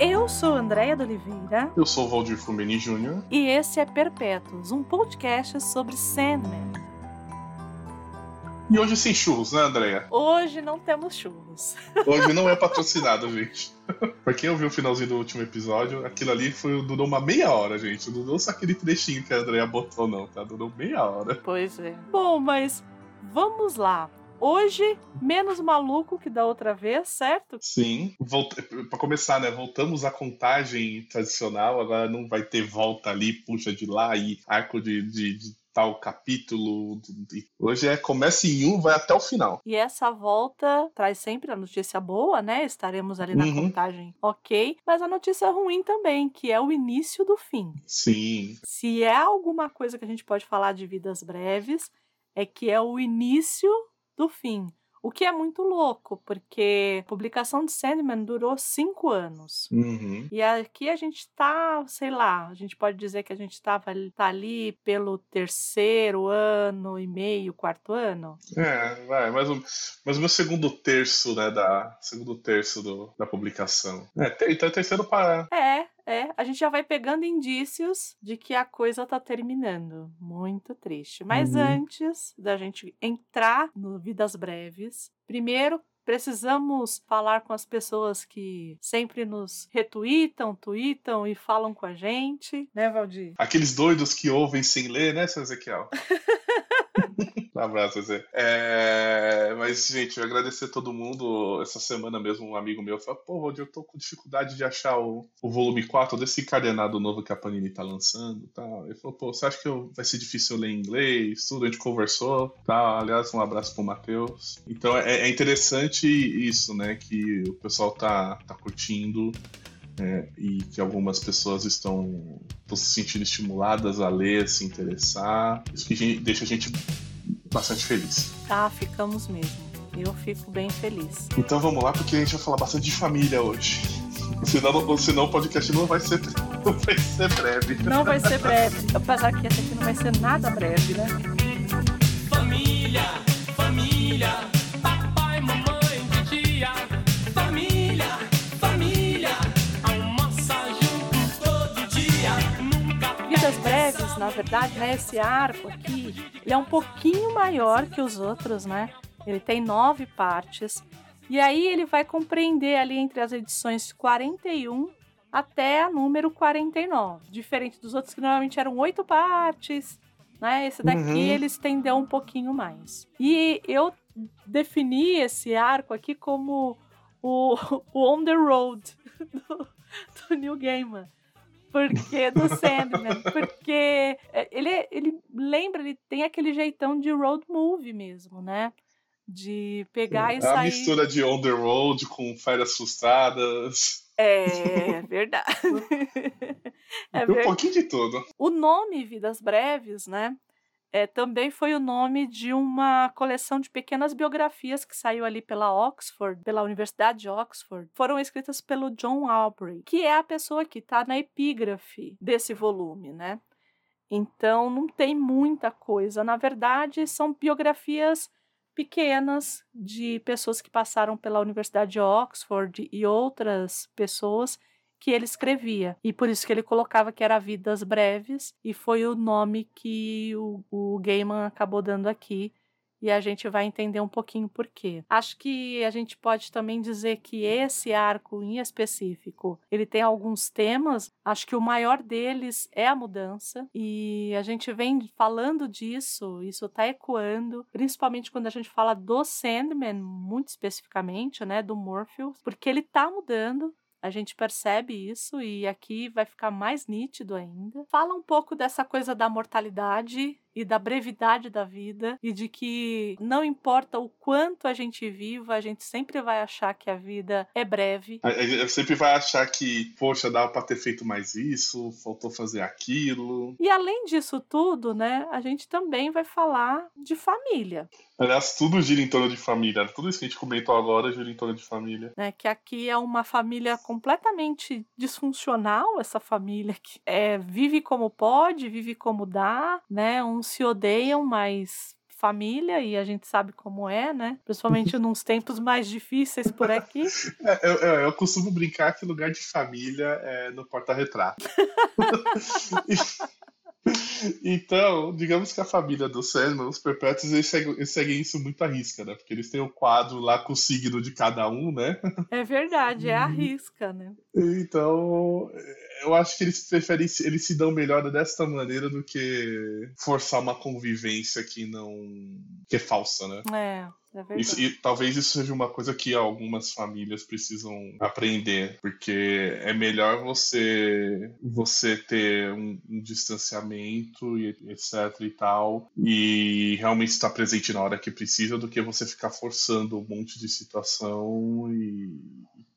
Eu sou Andréia de Oliveira. Eu sou Valdir Fumeni Jr. E esse é Perpétuos, um podcast sobre Sandman. E hoje sem churros, né, Andréia? Hoje não temos churros. Hoje não é patrocinado, gente. pra quem ouviu o finalzinho do último episódio, aquilo ali foi, durou uma meia hora, gente. Não durou só aquele trechinho que a Andréia botou, não, tá? Durou meia hora. Pois é. Bom, mas vamos lá. Hoje, menos maluco que da outra vez, certo? Sim. Volta... Para começar, né? Voltamos à contagem tradicional. Agora não vai ter volta ali, puxa de lá e arco de, de, de tal capítulo. Hoje é começa em um, vai até o final. E essa volta traz sempre a notícia boa, né? Estaremos ali na uhum. contagem ok, mas a notícia ruim também, que é o início do fim. Sim. Se é alguma coisa que a gente pode falar de vidas breves, é que é o início do fim. O que é muito louco, porque a publicação de Sandman durou cinco anos. Uhum. E aqui a gente tá, sei lá, a gente pode dizer que a gente tava, tá ali pelo terceiro ano e meio, quarto ano. É, vai, mas o, mas o meu segundo terço, né, da, segundo terço do, da publicação. É, então é terceiro para... É, é, a gente já vai pegando indícios de que a coisa tá terminando. Muito triste. Mas uhum. antes da gente entrar no Vidas Breves, primeiro precisamos falar com as pessoas que sempre nos retweetam, tweetam e falam com a gente, né, Valdir? Aqueles doidos que ouvem sem ler, né, seu Ezequiel? Um abraço, Zé. É... Mas, gente, eu agradecer a todo mundo. Essa semana mesmo, um amigo meu falou: pô, Valdir, eu tô com dificuldade de achar o, o volume 4 desse encadenado novo que a Panini tá lançando. Tá? Ele falou: pô, você acha que eu... vai ser difícil ler inglês? Tudo, a gente conversou. Tá? Aliás, um abraço pro Matheus. Então, é, é interessante isso, né? Que o pessoal tá, tá curtindo. É, e que algumas pessoas estão, estão se sentindo estimuladas a ler, a se interessar. Isso que gente, deixa a gente bastante feliz. Tá, ficamos mesmo. Eu fico bem feliz. Então vamos lá, porque a gente vai falar bastante de família hoje. Senão, senão o podcast não vai ser, não vai ser breve. Não vai ser breve. Apesar que esse aqui não vai ser nada breve, né? Família, família. Na verdade, né? Esse arco aqui, ele é um pouquinho maior que os outros, né? Ele tem nove partes. E aí ele vai compreender ali entre as edições 41 até a número 49. Diferente dos outros que normalmente eram oito partes, né? Esse daqui uhum. ele estendeu um pouquinho mais. E eu defini esse arco aqui como o, o On the Road do, do Neil Gaiman porque do Sandman, porque é, ele, ele lembra, ele tem aquele jeitão de road movie mesmo, né? De pegar e é sair. A mistura de on the road com férias frustradas. É verdade. é verdade. Um pouquinho de tudo. O nome Vidas Breves, né? É, também foi o nome de uma coleção de pequenas biografias que saiu ali pela Oxford, pela Universidade de Oxford. Foram escritas pelo John Aubrey, que é a pessoa que está na epígrafe desse volume, né? Então não tem muita coisa. Na verdade, são biografias pequenas de pessoas que passaram pela Universidade de Oxford e outras pessoas que ele escrevia. E por isso que ele colocava que era Vidas Breves, e foi o nome que o, o Gaiman acabou dando aqui. E a gente vai entender um pouquinho por quê. Acho que a gente pode também dizer que esse arco em específico, ele tem alguns temas. Acho que o maior deles é a mudança. E a gente vem falando disso, isso está ecoando, principalmente quando a gente fala do Sandman, muito especificamente, né, do Morpheus, porque ele está mudando, a gente percebe isso e aqui vai ficar mais nítido ainda. Fala um pouco dessa coisa da mortalidade e da brevidade da vida e de que não importa o quanto a gente viva, a gente sempre vai achar que a vida é breve. A gente sempre vai achar que, poxa, dava para ter feito mais isso, faltou fazer aquilo. E além disso tudo, né, a gente também vai falar de família. Aliás, tudo gira em torno de família. Tudo isso que a gente comentou agora gira em torno de família. É que aqui é uma família completamente disfuncional, essa família que é, vive como pode, vive como dá, né? Um se odeiam, mas família, e a gente sabe como é, né? Principalmente nos tempos mais difíceis por aqui. É, eu, eu, eu, costumo brincar que lugar de família é no porta-retrato. Então, digamos que a família do Sandman, os Perpétuos, eles seguem, eles seguem, isso muito à risca, né? Porque eles têm o quadro lá com o signo de cada um, né? É verdade, é a risca, né? Então, eu acho que eles preferem, eles se dão melhor desta maneira do que forçar uma convivência que não. que é falsa, né? É. É isso, e talvez isso seja uma coisa que algumas famílias precisam aprender, porque é melhor você você ter um, um distanciamento e etc e tal, e realmente estar presente na hora que precisa, do que você ficar forçando um monte de situação e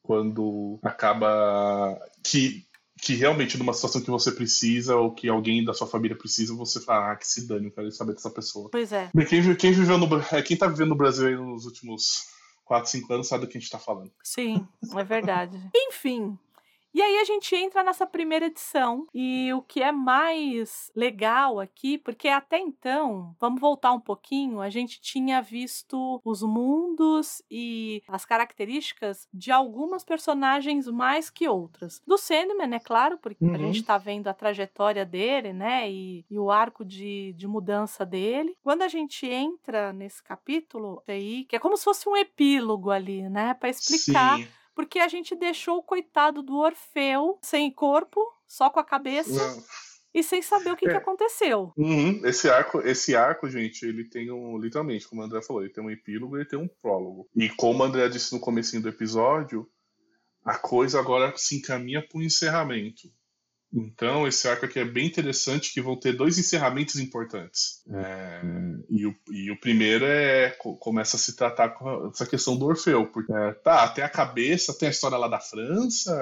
quando acaba que que realmente numa situação que você precisa ou que alguém da sua família precisa, você fala, ah, que se dane, eu quero saber dessa pessoa. Pois é. Bem, quem, quem viveu no é, quem tá vivendo no Brasil aí nos últimos 4, 5 anos sabe do que a gente tá falando. Sim, é verdade. Enfim, e aí a gente entra nessa primeira edição e o que é mais legal aqui, porque até então, vamos voltar um pouquinho, a gente tinha visto os mundos e as características de algumas personagens mais que outras. Do Sandman, é claro, porque uhum. a gente tá vendo a trajetória dele, né, e, e o arco de, de mudança dele. Quando a gente entra nesse capítulo aí, que é como se fosse um epílogo ali, né, para explicar Sim porque a gente deixou o coitado do Orfeu sem corpo, só com a cabeça. Não. E sem saber o que, é. que aconteceu. Uhum. Esse arco, esse arco, gente, ele tem um. Literalmente, como o André falou, ele tem um epílogo e ele tem um prólogo. E como o André disse no comecinho do episódio, a coisa agora se encaminha para o encerramento. Então, esse arco aqui é bem interessante, que vão ter dois encerramentos importantes. É, e, o, e, o, primeiro é começa a se tratar com essa questão do Orfeu. Porque, é, tá, tem a cabeça, tem a história lá da França,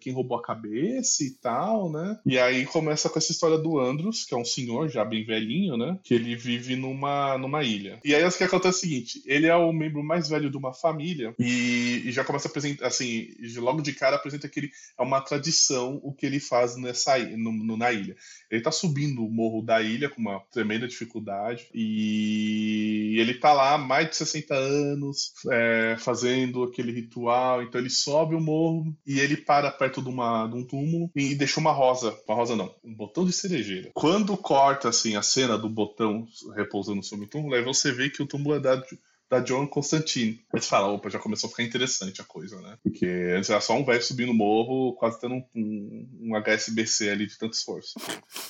quem roubou a cabeça e tal, né? E aí começa com essa história do Andros, que é um senhor já bem velhinho, né? Que ele vive numa, numa ilha. E aí o que acontece é o seguinte: ele é o membro mais velho de uma família e, e já começa a apresentar, assim, logo de cara apresenta que ele é uma tradição o que ele faz nessa, no, no, na ilha. Ele tá subindo o morro da ilha com uma tremenda dificuldade e ele tá lá há mais de 60 anos é, fazendo aquele ritual. Então ele sobe o morro e ele para perto de, uma, de um túmulo e deixa uma rosa. Uma rosa não, um botão de cerejeira. Quando corta assim a cena do botão repousando sobre o túmulo, aí você vê que o túmulo é dado da John Constantine. Aí você fala, opa, já começou a ficar interessante a coisa, né? Porque antes era só um velho subindo o morro, quase tendo um, um, um HSBC ali de tanto esforço.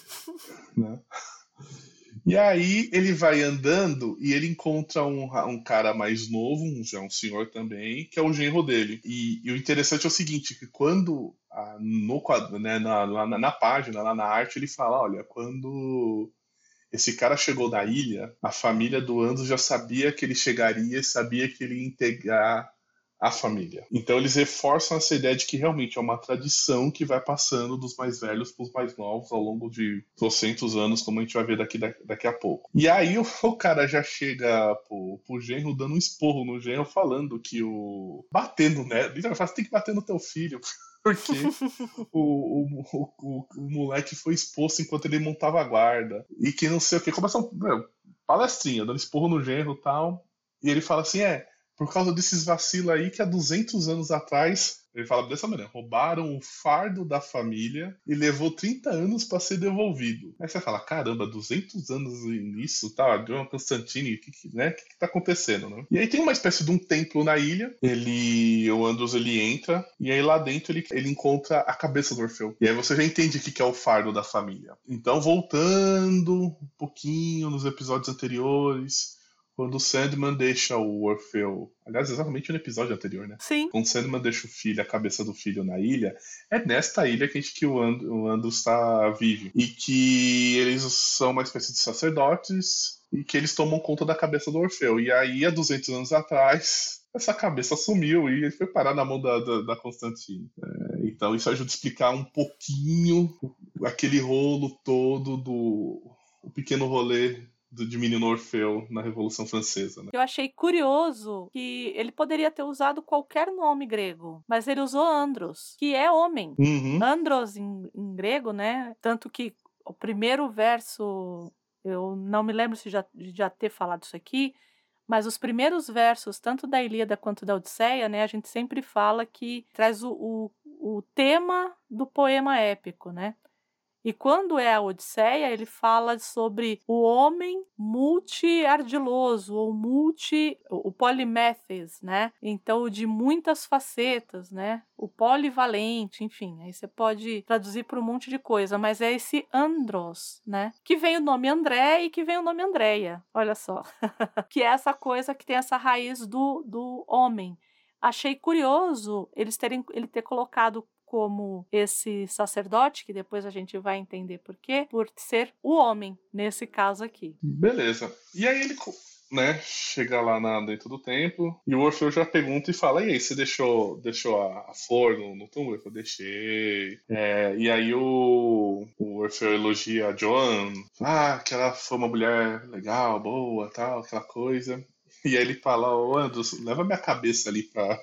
né? E aí ele vai andando e ele encontra um, um cara mais novo, um, já um senhor também, que é o genro dele. E, e o interessante é o seguinte, que quando no quadro, né, na, na, na página, lá na arte, ele fala, olha, quando esse cara chegou da ilha, a família do Ando já sabia que ele chegaria e sabia que ele ia integrar a família. Então eles reforçam essa ideia de que realmente é uma tradição que vai passando dos mais velhos para os mais novos ao longo de 200 anos, como a gente vai ver daqui, daqui a pouco. E aí o, o cara já chega pro, pro genro dando um esporro no genro, falando que o. batendo, né? Ele fala, tem que bater no teu filho. porque o, o, o, o, moleque foi exposto enquanto ele montava a guarda. E que não sei o que. Começa um meu, palestrinha, dando esporro no genro e tal. E ele fala assim: é, por causa desses vacilos aí que há 200 anos atrás ele fala dessa maneira: roubaram o fardo da família e levou 30 anos para ser devolvido. Aí você fala: caramba, 200 anos nisso, tá? John Constantine, o que, que, né? que, que tá acontecendo, né? E aí tem uma espécie de um templo na ilha. Ele, o Andros, ele entra e aí lá dentro ele, ele encontra a cabeça do Orfeu. E aí você já entende o que, que é o fardo da família. Então, voltando um pouquinho nos episódios anteriores quando o Sandman deixa o Orfeu. Aliás, exatamente no episódio anterior, né? Sim. Quando o Sandman deixa o filho, a cabeça do filho na ilha, é nesta ilha que, a gente, que o, And, o Andros está vive. E que eles são uma espécie de sacerdotes e que eles tomam conta da cabeça do Orfeu. E aí, há 200 anos atrás, essa cabeça sumiu e ele foi parar na mão da, da, da Constantine. É, então, isso ajuda a explicar um pouquinho aquele rolo todo do o pequeno rolê do, de menino Orfeu na Revolução Francesa. Né? Eu achei curioso que ele poderia ter usado qualquer nome grego, mas ele usou Andros, que é homem. Uhum. Andros em, em grego, né? Tanto que o primeiro verso Eu não me lembro se já, já ter falado isso aqui, mas os primeiros versos, tanto da Ilíada quanto da Odisseia, né, a gente sempre fala que traz o, o, o tema do poema épico, né? E quando é a Odisseia, ele fala sobre o homem multi-ardiloso, ou multi. o poliméthes, né? Então, de muitas facetas, né? O polivalente, enfim. Aí você pode traduzir para um monte de coisa, mas é esse andros, né? Que vem o nome André e que vem o nome Andréia. Olha só. que é essa coisa que tem essa raiz do, do homem achei curioso eles terem ele ter colocado como esse sacerdote, que depois a gente vai entender por quê, por ser o homem, nesse caso aqui. Beleza. E aí ele né, chega lá na, dentro do templo e o Orfeu já pergunta e fala: E aí, você deixou, deixou a, a flor no, no túmulo? Eu deixei. É, e aí o, o Orfeu elogia a Joan, ah, que ela foi uma mulher legal, boa, tal, aquela coisa. E aí ele fala: Ô Andros, leva minha cabeça ali pra,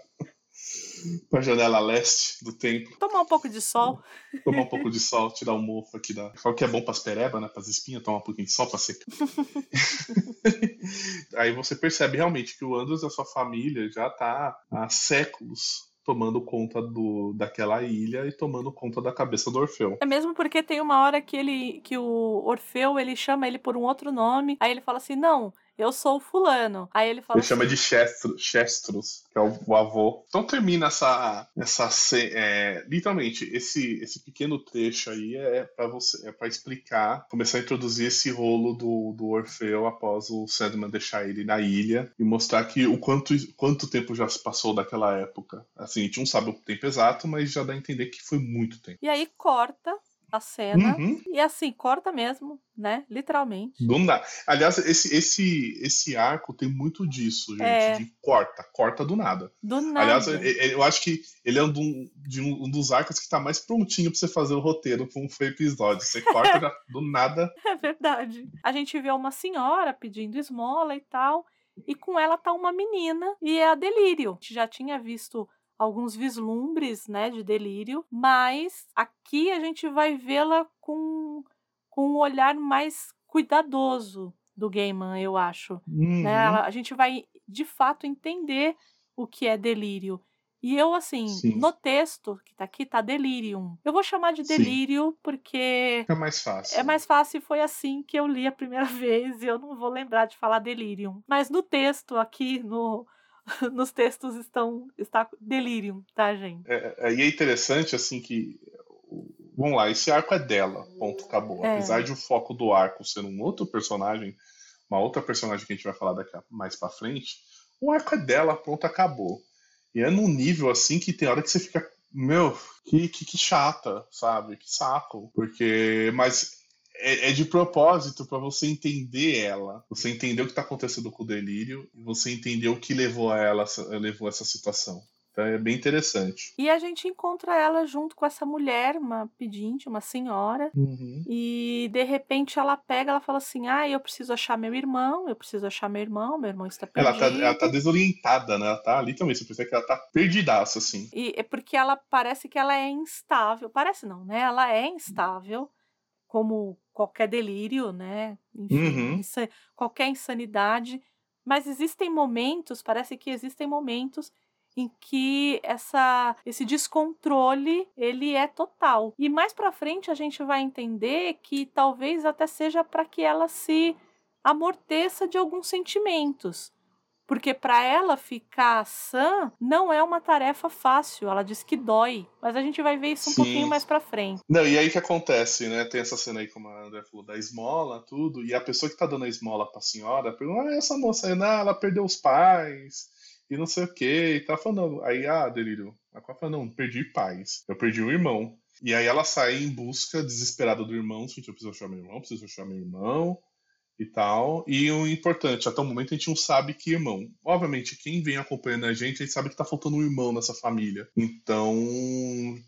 pra janela leste do templo. Tomar um pouco de sol. Tomar um pouco de sol, tirar o mofo aqui da. Fala que é bom pras pereba, né? Pras espinhas, tomar um pouquinho de sol pra secar. Aí você percebe realmente que o Andros e a sua família já tá há séculos tomando conta do, daquela ilha e tomando conta da cabeça do Orfeu. É mesmo porque tem uma hora que ele que o Orfeu ele chama ele por um outro nome, aí ele fala assim: "Não, eu sou fulano. Aí ele fala. Ele assim, chama de Chestro, Chestros, que é o, o, avô. Então termina essa. essa é, literalmente, esse, esse pequeno trecho aí é para você é para explicar, começar a introduzir esse rolo do, do Orfeu após o Sandman deixar ele na ilha e mostrar que o quanto, quanto tempo já se passou daquela época. Assim, a gente não sabe o tempo exato, mas já dá a entender que foi muito tempo. E aí corta a cena. Uhum. E assim, corta mesmo, né? Literalmente. Do nada. Aliás, esse, esse, esse arco tem muito disso, gente. É... De corta, corta do nada. Do nada. Aliás, eu acho que ele é um, de um, um dos arcos que tá mais prontinho pra você fazer o roteiro pra um episódio. Você corta já, do nada. É verdade. A gente vê uma senhora pedindo esmola e tal. E com ela tá uma menina, e é a Delírio. A gente já tinha visto alguns vislumbres, né, de delírio, mas aqui a gente vai vê-la com, com um olhar mais cuidadoso do Gaiman, eu acho. Né? Uhum. Né? A gente vai de fato entender o que é delírio. E eu, assim, Sim. no texto que tá aqui, tá delirium. Eu vou chamar de delírio Sim. porque. É mais fácil. É mais fácil e foi assim que eu li a primeira vez. E eu não vou lembrar de falar delirium. Mas no texto aqui, no, nos textos estão está delírio, tá, gente? É, é, e é interessante assim que vamos lá, esse arco é dela, ponto, acabou. É. Apesar de o foco do arco ser um outro personagem, uma outra personagem que a gente vai falar daqui mais para frente, o arco é dela, ponto, acabou. E é num nível assim que tem hora que você fica, meu, que, que, que chata, sabe? Que saco. Porque, mas é, é, de propósito para você entender ela, você entender o que está acontecendo com o delírio e você entender o que levou a ela levou a essa situação. Então é bem interessante. E a gente encontra ela junto com essa mulher, uma pedinte, uma senhora, uhum. e de repente ela pega, ela fala assim: "Ah, eu preciso achar meu irmão, eu preciso achar meu irmão, meu irmão está perdido". Ela tá, ela tá desorientada, né? Ela tá ali também, você percebe que ela tá perdidaça assim. E é porque ela parece que ela é instável, parece não, né? Ela é instável como qualquer delírio, né? Enfim, uhum. qualquer insanidade. Mas existem momentos, parece que existem momentos em que essa, esse descontrole ele é total. E mais para frente a gente vai entender que talvez até seja para que ela se amorteça de alguns sentimentos. Porque para ela ficar sã não é uma tarefa fácil. Ela diz que dói. Mas a gente vai ver isso um Sim. pouquinho mais pra frente. Não, e aí que acontece, né? Tem essa cena aí, como a André falou, da esmola, tudo. E a pessoa que tá dando a esmola pra senhora pergunta: ah, essa moça aí, não, ela perdeu os pais. E não sei o que. E tá falando. Aí, ah, delírio. A Aqua fala: não, perdi pais. Eu perdi o irmão. E aí ela sai em busca desesperada do irmão. Gente, eu preciso achar meu irmão, preciso achar meu irmão e tal. E o importante, até o momento a gente não sabe que irmão. Obviamente, quem vem acompanhando a gente, a gente sabe que tá faltando um irmão nessa família. Então,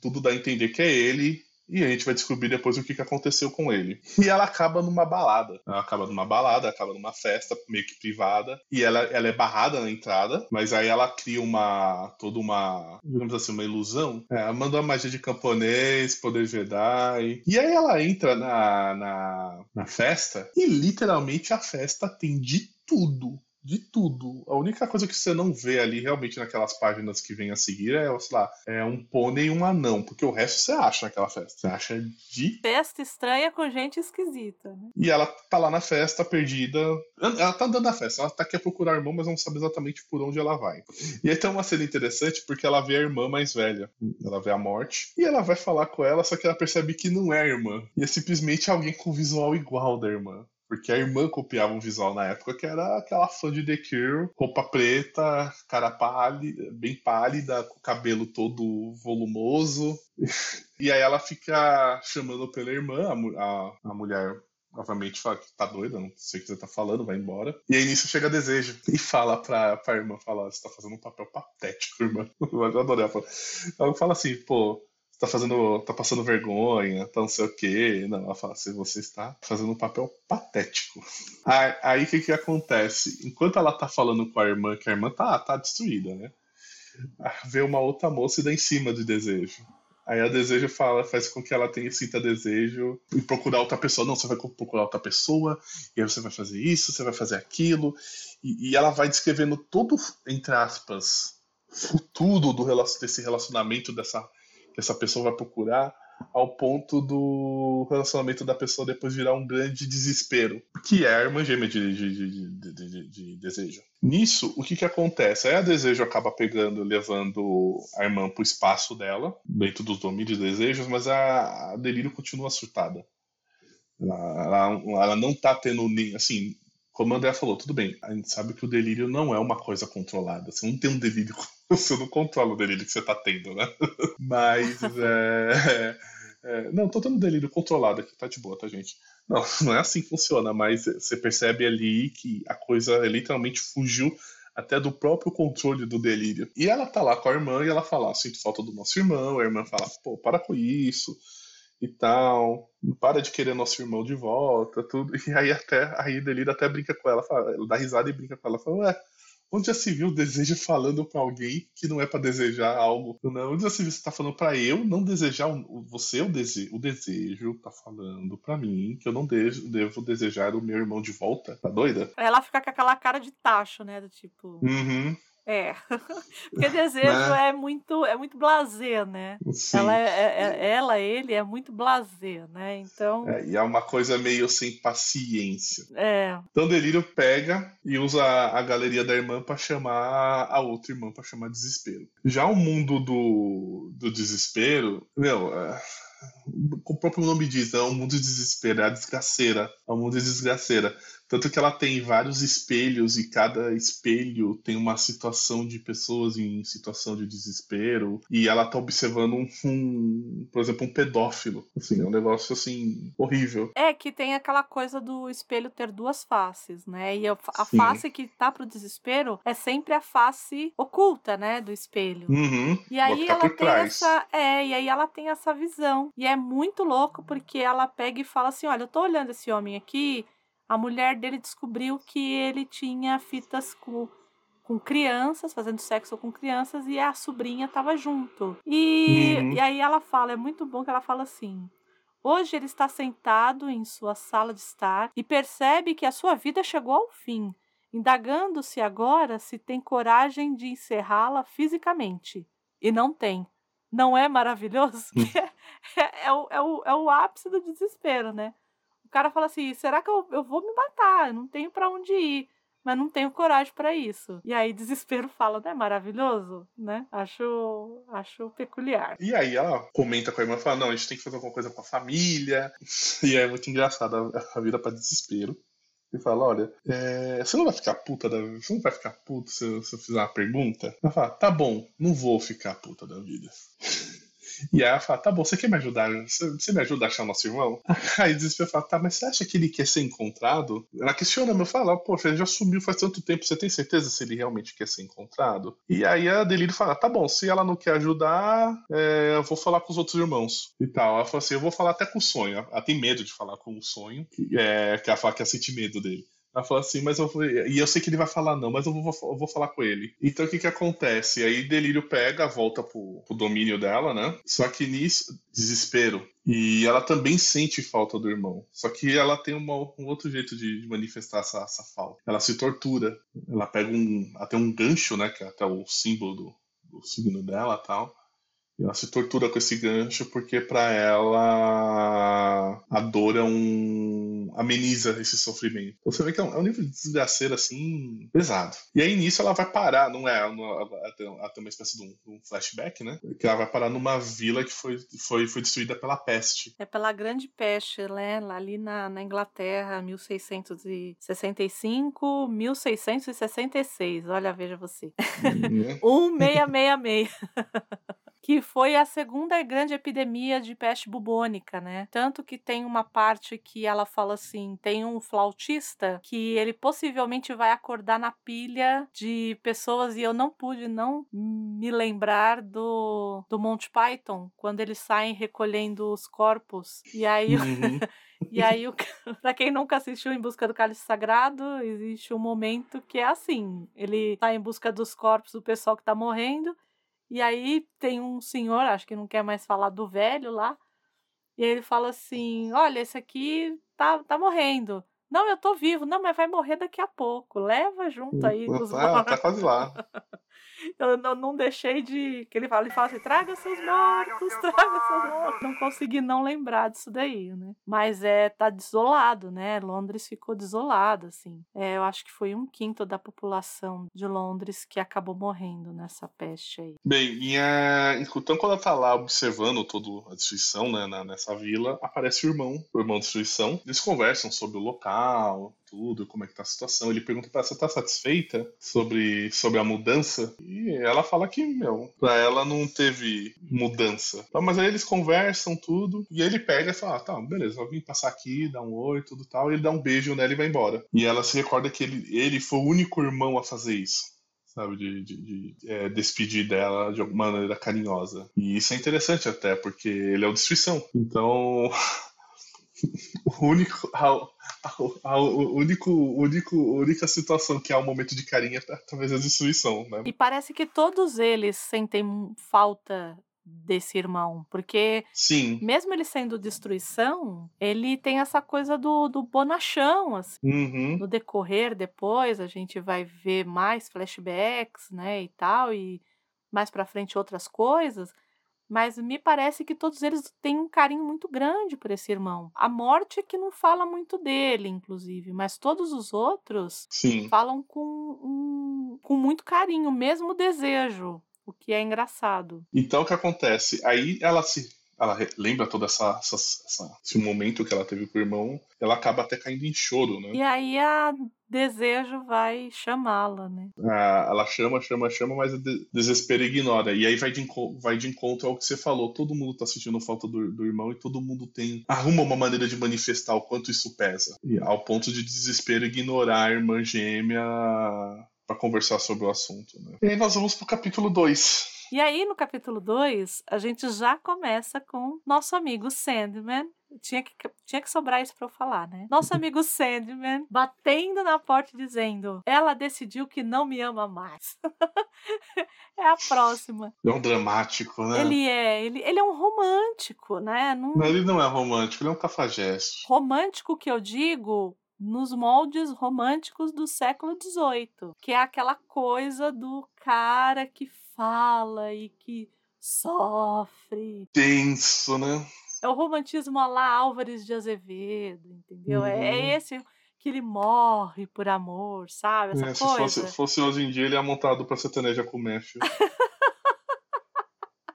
tudo dá a entender que é ele. E a gente vai descobrir depois o que, que aconteceu com ele. E ela acaba numa balada. Ela acaba numa balada, acaba numa festa meio que privada. E ela, ela é barrada na entrada, mas aí ela cria uma. toda uma. digamos assim, uma ilusão. É, ela mandou a magia de camponês, poder Jedi. E aí ela entra na, na, na festa e literalmente a festa tem de tudo de tudo. A única coisa que você não vê ali realmente naquelas páginas que vem a seguir é, sei lá, é um pônei e um anão, porque o resto você acha naquela festa. Você acha de. Festa estranha com gente esquisita, né? E ela tá lá na festa, perdida. Ela tá andando na festa, ela tá aqui a procurar a irmã, mas não sabe exatamente por onde ela vai. E aí tem uma cena interessante porque ela vê a irmã mais velha. Ela vê a morte. E ela vai falar com ela, só que ela percebe que não é a irmã. E é simplesmente alguém com visual igual da irmã. Porque a irmã copiava um visual na época que era aquela fã de The Cure, roupa preta, cara pálida, bem pálida, com o cabelo todo volumoso. E aí ela fica chamando pela irmã, a, a, a mulher novamente fala que tá doida, não sei o que você tá falando, vai embora. E aí nisso chega desejo e fala pra, pra irmã, fala, você tá fazendo um papel patético, irmã. Eu adorei ela. Ela fala assim, pô, tá fazendo, tá passando vergonha, tá não sei o quê. Não, ela fala assim, você está fazendo um papel patético. Aí o que que acontece? Enquanto ela tá falando com a irmã, que a irmã tá, tá destruída, né? Vê uma outra moça e dá em cima de desejo. Aí a desejo fala, faz com que ela tenha sinta desejo em procurar outra pessoa. Não, você vai procurar outra pessoa, e aí você vai fazer isso, você vai fazer aquilo. E, e ela vai descrevendo todo, entre aspas, futuro do, desse relacionamento, dessa essa pessoa vai procurar ao ponto do relacionamento da pessoa depois virar um grande desespero, que é a irmã gêmea de, de, de, de, desejo. Nisso, o que, que acontece? Aí a desejo acaba pegando, levando a irmã para o espaço dela, dentro dos domínios de desejos, mas a, a delírio continua surtada. Ela, ela, ela não está tendo, assim, como o André falou, tudo bem, a gente sabe que o delírio não é uma coisa controlada. Você não tem um delírio, você não controla o delírio que você está tendo, né? Mas, é, é, não, tô tendo delírio controlado aqui, tá de boa, tá, gente? Não, não é assim que funciona, mas você percebe ali que a coisa literalmente fugiu até do próprio controle do delírio. E ela tá lá com a irmã e ela fala: ah, sinto falta do nosso irmão. A irmã fala: pô, para com isso e tal, para de querer nosso irmão de volta, tudo. E aí até aí Delira até brinca com ela, fala, ela dá risada e brinca com ela, fala, ué, onde já se viu o desejo falando para alguém que não é para desejar algo? Não, onde já se viu você tá falando para eu não desejar você o desejo, o desejo tá falando para mim que eu não devo, devo desejar o meu irmão de volta? Tá doida? Ela fica com aquela cara de tacho, né, do tipo. Uhum. É. Porque desejo né? é muito é muito blazer, né? Sim. Ela, é, é, é, ela, ele é muito blazer, né? Então. É, e é uma coisa meio sem paciência. É. Então Delírio pega e usa a, a galeria da irmã para chamar a outra irmã para chamar desespero. Já o mundo do, do desespero, meu. É o próprio nome diz, é um mundo de desespero, é a desgraceira, é um mundo de desgraceira. Tanto que ela tem vários espelhos e cada espelho tem uma situação de pessoas em situação de desespero. E ela tá observando um, um por exemplo, um pedófilo. Assim, é um negócio assim horrível. É que tem aquela coisa do espelho ter duas faces, né? E a, a face que tá pro desespero é sempre a face oculta, né, do espelho. Uhum, e aí ela tem trás. essa, é, e aí ela tem essa visão. E é muito louco porque ela pega e fala assim: "Olha, eu tô olhando esse homem aqui, a mulher dele descobriu que ele tinha fitas com, com crianças, fazendo sexo com crianças, e a sobrinha estava junto. E, uhum. e aí ela fala, é muito bom que ela fala assim. Hoje ele está sentado em sua sala de estar e percebe que a sua vida chegou ao fim, indagando-se agora se tem coragem de encerrá-la fisicamente. E não tem. Não é maravilhoso? Hum. é, é, o, é, o, é o ápice do desespero, né? O cara fala assim: será que eu, eu vou me matar? Eu não tenho para onde ir mas não tenho coragem para isso. E aí desespero fala, não é maravilhoso, né? Acho, acho peculiar. E aí ela comenta com a irmã, fala, não, a gente tem que fazer alguma coisa com a família. E é muito engraçado a, vida para desespero. E fala, olha, é, você não vai ficar puta da vida? Você não vai ficar puto se eu, se eu fizer uma pergunta? Ela fala, tá bom, não vou ficar puta da vida. E aí ela fala, tá bom, você quer me ajudar? Você, você me ajuda a achar nosso irmão? Aí desespero fala, tá, mas você acha que ele quer ser encontrado? Ela questiona, meu fala, poxa, ele já sumiu faz tanto tempo, você tem certeza se ele realmente quer ser encontrado? E aí a Delírio fala, tá bom, se ela não quer ajudar, é, eu vou falar com os outros irmãos e tal. Ela fala assim, eu vou falar até com o sonho. Ela tem medo de falar com o sonho, que, é, que ela fala que ela sente medo dele. Ela falou assim, mas eu vou... E eu sei que ele vai falar não, mas eu vou, eu vou falar com ele. Então o que que acontece? Aí Delírio pega, volta pro, pro domínio dela, né? Só que nisso, desespero. E ela também sente falta do irmão. Só que ela tem uma, um outro jeito de, manifestar essa, essa, falta. Ela se tortura. Ela pega um. Até um gancho, né? Que é até o símbolo do, do signo dela tal. E ela se tortura com esse gancho porque para ela a dor é um ameniza esse sofrimento. Então você vê que é um, é um nível de desgraceira assim pesado. E aí nisso ela vai parar, não é? Até uma espécie de um, um, flashback, né? Que ela vai parar numa vila que foi, foi, foi destruída pela peste. É pela grande peste, né? Lá ali na, na Inglaterra, 1665, 1666. Olha, veja você. Uhum. 1666. que foi a segunda grande epidemia de peste bubônica, né? Tanto que tem uma parte que ela fala assim: tem um flautista que ele possivelmente vai acordar na pilha de pessoas, e eu não pude não me lembrar do, do Monty Python, quando eles saem recolhendo os corpos. E aí. Uhum. E aí, para quem nunca assistiu Em Busca do Cálice Sagrado, existe um momento que é assim: ele tá em busca dos corpos do pessoal que tá morrendo, e aí tem um senhor, acho que não quer mais falar do velho lá, e ele fala assim: Olha, esse aqui tá, tá morrendo. Não, eu tô vivo. Não, mas vai morrer daqui a pouco. Leva junto aí os ah, tá quase lá. eu não, não deixei de. Que ele fala, ele fala assim: traga seus mortos, traga seus mortos. Não consegui não lembrar disso daí, né? Mas é, tá desolado, né? Londres ficou desolado, assim. É, eu acho que foi um quinto da população de Londres que acabou morrendo nessa peste aí. Bem, e a... então quando ela tá lá observando toda a destruição, né, nessa vila, aparece o irmão, o irmão de destruição. Eles conversam sobre o local, tudo, como é que tá a situação. Ele pergunta para ela, você tá satisfeita sobre, sobre a mudança? E ela fala que, meu, pra ela não teve mudança. Então, mas aí eles conversam tudo, e ele pega e fala, ah, tá, beleza, eu vim passar aqui, dar um oi, tudo tal, e ele dá um beijo nela e vai embora. E ela se recorda que ele, ele foi o único irmão a fazer isso sabe, de, de, de é, despedir dela de alguma maneira carinhosa. E isso é interessante até, porque ele é o destruição. Então, o único, a, a, único, único, única situação que há um momento de carinho é talvez a destruição, né? E parece que todos eles sentem falta desse irmão, porque Sim. mesmo ele sendo destruição, ele tem essa coisa do, do bonachão, assim. Uhum. No decorrer depois, a gente vai ver mais flashbacks, né, e tal, e mais pra frente outras coisas, mas me parece que todos eles têm um carinho muito grande por esse irmão. A morte é que não fala muito dele, inclusive, mas todos os outros Sim. falam com, um, com muito carinho, mesmo desejo, o que é engraçado. Então o que acontece? Aí ela se ela lembra todo essa, essa, essa, esse momento que ela teve com o irmão, ela acaba até caindo em choro, né? E aí a desejo vai chamá-la, né? Ah, ela chama, chama, chama, mas o desespero ignora. E aí vai de, vai de encontro ao que você falou. Todo mundo tá sentindo falta do, do irmão e todo mundo tem. arruma uma maneira de manifestar o quanto isso pesa. E ao ponto de desespero ignorar a irmã gêmea para conversar sobre o assunto. Né? E aí nós vamos pro capítulo 2. E aí, no capítulo 2, a gente já começa com nosso amigo Sandman. Tinha que, tinha que sobrar isso pra eu falar, né? Nosso amigo Sandman batendo na porta dizendo: Ela decidiu que não me ama mais. é a próxima. É um dramático, né? Ele é, ele, ele é um romântico, né? Não... não, ele não é romântico, ele é um cafajeste. Romântico que eu digo nos moldes românticos do século XVIII, que é aquela coisa do cara que fala e que sofre. Tenso, né? É o romantismo lá Álvares de Azevedo, entendeu? Uhum. É, é uhum. esse que ele morre por amor, sabe? Essa é, coisa. Se fosse, fosse, hoje em dia, ele é montado pra sertaneja com Matthew.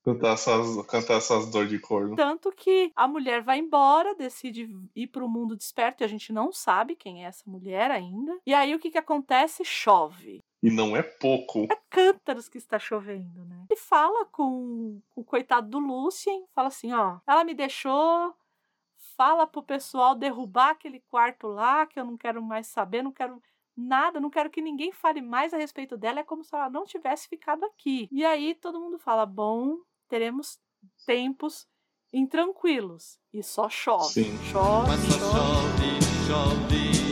Cantar essas, cantar essas dores de corno. Tanto que a mulher vai embora, decide ir pro mundo desperto e a gente não sabe quem é essa mulher ainda. E aí o que que acontece? Chove. E não é pouco. É cântaros que está chovendo, né? e fala com, com o coitado do Lucien, fala assim, ó, ela me deixou, fala pro pessoal derrubar aquele quarto lá, que eu não quero mais saber, não quero nada, não quero que ninguém fale mais a respeito dela, é como se ela não tivesse ficado aqui. E aí todo mundo fala: bom, teremos tempos intranquilos. E só chove. Sim. Chove, Mas só chove. chove, chove,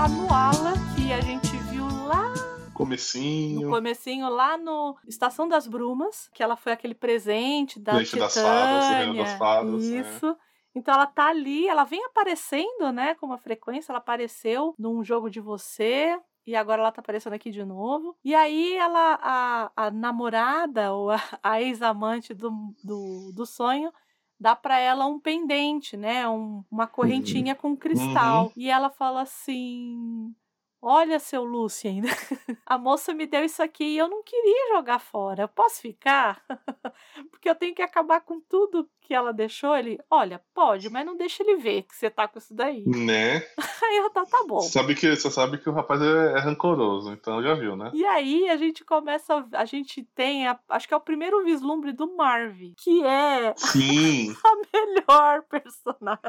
a Nuala, que a gente viu lá no Comecinho. comecinho, lá no Estação das Brumas, que ela foi aquele presente da Leite das fadas, Titânia. das fadas, é. Isso. Então ela tá ali, ela vem aparecendo, né, com uma frequência, ela apareceu num jogo de você, e agora ela tá aparecendo aqui de novo. E aí ela, a, a namorada, ou a, a ex-amante do, do, do sonho, dá pra ela um pendente, né, um- uma correntinha com cristal. E ela fala assim... Olha, seu Lucien, a moça me deu isso aqui e eu não queria jogar fora. Eu posso ficar? Porque eu tenho que acabar com tudo que ela deixou. Ele, olha, pode, mas não deixa ele ver que você tá com isso daí. Né? Aí eu, tá, tá bom. Sabe que, você sabe que o rapaz é, é rancoroso, então já viu, né? E aí a gente começa, a- gente tem, a- acho que é o primeiro vislumbre do Marv, que é Sim. a melhor personagem.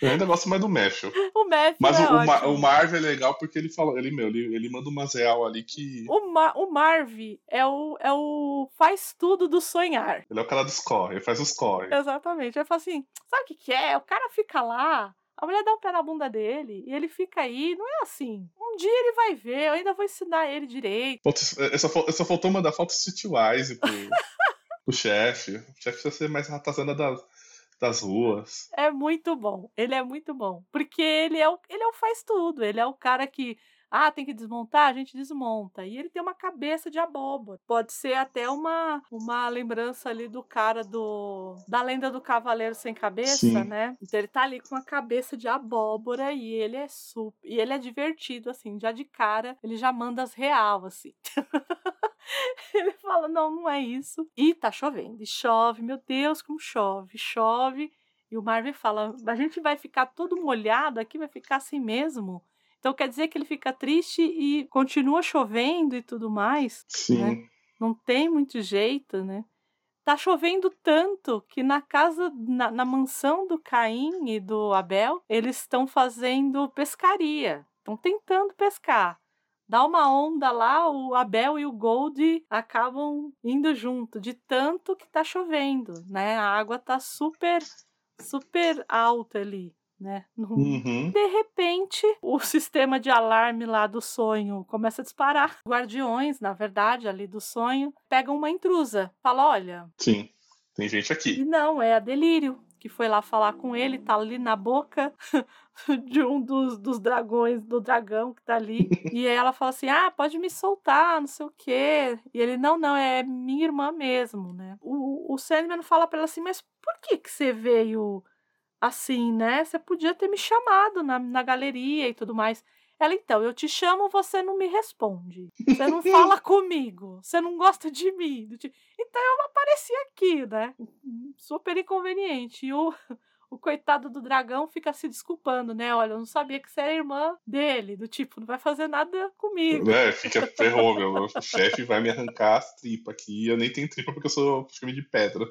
Eu ainda gosto mais do Meshel. O Matthew Mas é o, ótimo. o Marv é legal porque ele fala, ele, meu, ele, ele manda umas real ali que. O, Ma o Marv é o, é o faz tudo do sonhar. Ele é o cara dos corre, ele faz os corre. Exatamente. Ele fala assim: sabe o que, que é? O cara fica lá, a mulher dá um pé na bunda dele e ele fica aí. Não é assim. Um dia ele vai ver, eu ainda vou ensinar ele direito. É, Só, só faltou mandar foto Streetwise pro, pro chefe. O chefe precisa ser mais ratazana das, das ruas. É muito bom. Ele é muito bom. Porque ele é o, ele é o faz tudo. Ele é o cara que. Ah, tem que desmontar? A gente desmonta. E ele tem uma cabeça de abóbora. Pode ser até uma, uma lembrança ali do cara do da lenda do Cavaleiro Sem Cabeça, Sim. né? Então ele tá ali com uma cabeça de abóbora e ele é super. E ele é divertido, assim, já de cara, ele já manda as real, assim. ele fala: não, não é isso. E tá chovendo. E chove, meu Deus, como chove, chove. E o Marvin fala: a gente vai ficar todo molhado aqui, vai ficar assim mesmo. Então quer dizer que ele fica triste e continua chovendo e tudo mais. Sim. Não tem muito jeito, né? Tá chovendo tanto que na casa, na, na mansão do Caim e do Abel, eles estão fazendo pescaria. Estão tentando pescar. Dá uma onda lá, o Abel e o Gold acabam indo junto, de tanto que tá chovendo, né? A água tá super, super alta ali, né? Uhum. de repente, o sistema de alarme lá do sonho começa a disparar. Guardiões, na verdade, ali do sonho, pegam uma intrusa. Fala, olha, Sim. Tem gente e aqui. não, é a Delírio, que foi lá falar com ele, tá ali na boca de um dos, dos dragões, do dragão que tá ali. E aí ela fala assim: ah, pode me soltar, não sei o quê. E ele, não, não, é minha irmã mesmo, né? O, o Sandman fala pra ela assim: mas por que que você veio assim, né? Você podia ter me chamado na, na galeria e tudo mais. Ela, então, eu te chamo, você não me responde. Você não fala comigo. Você não gosta de mim. Então eu apareci aqui, né? Super inconveniente. E o, o coitado do dragão fica se desculpando, né? Olha, eu não sabia que você era irmã dele. Do tipo, não vai fazer nada comigo. É, fica ferrou, meu. Chefe vai me arrancar as tripas aqui. Eu nem tenho tripa porque eu sou filme de pedra.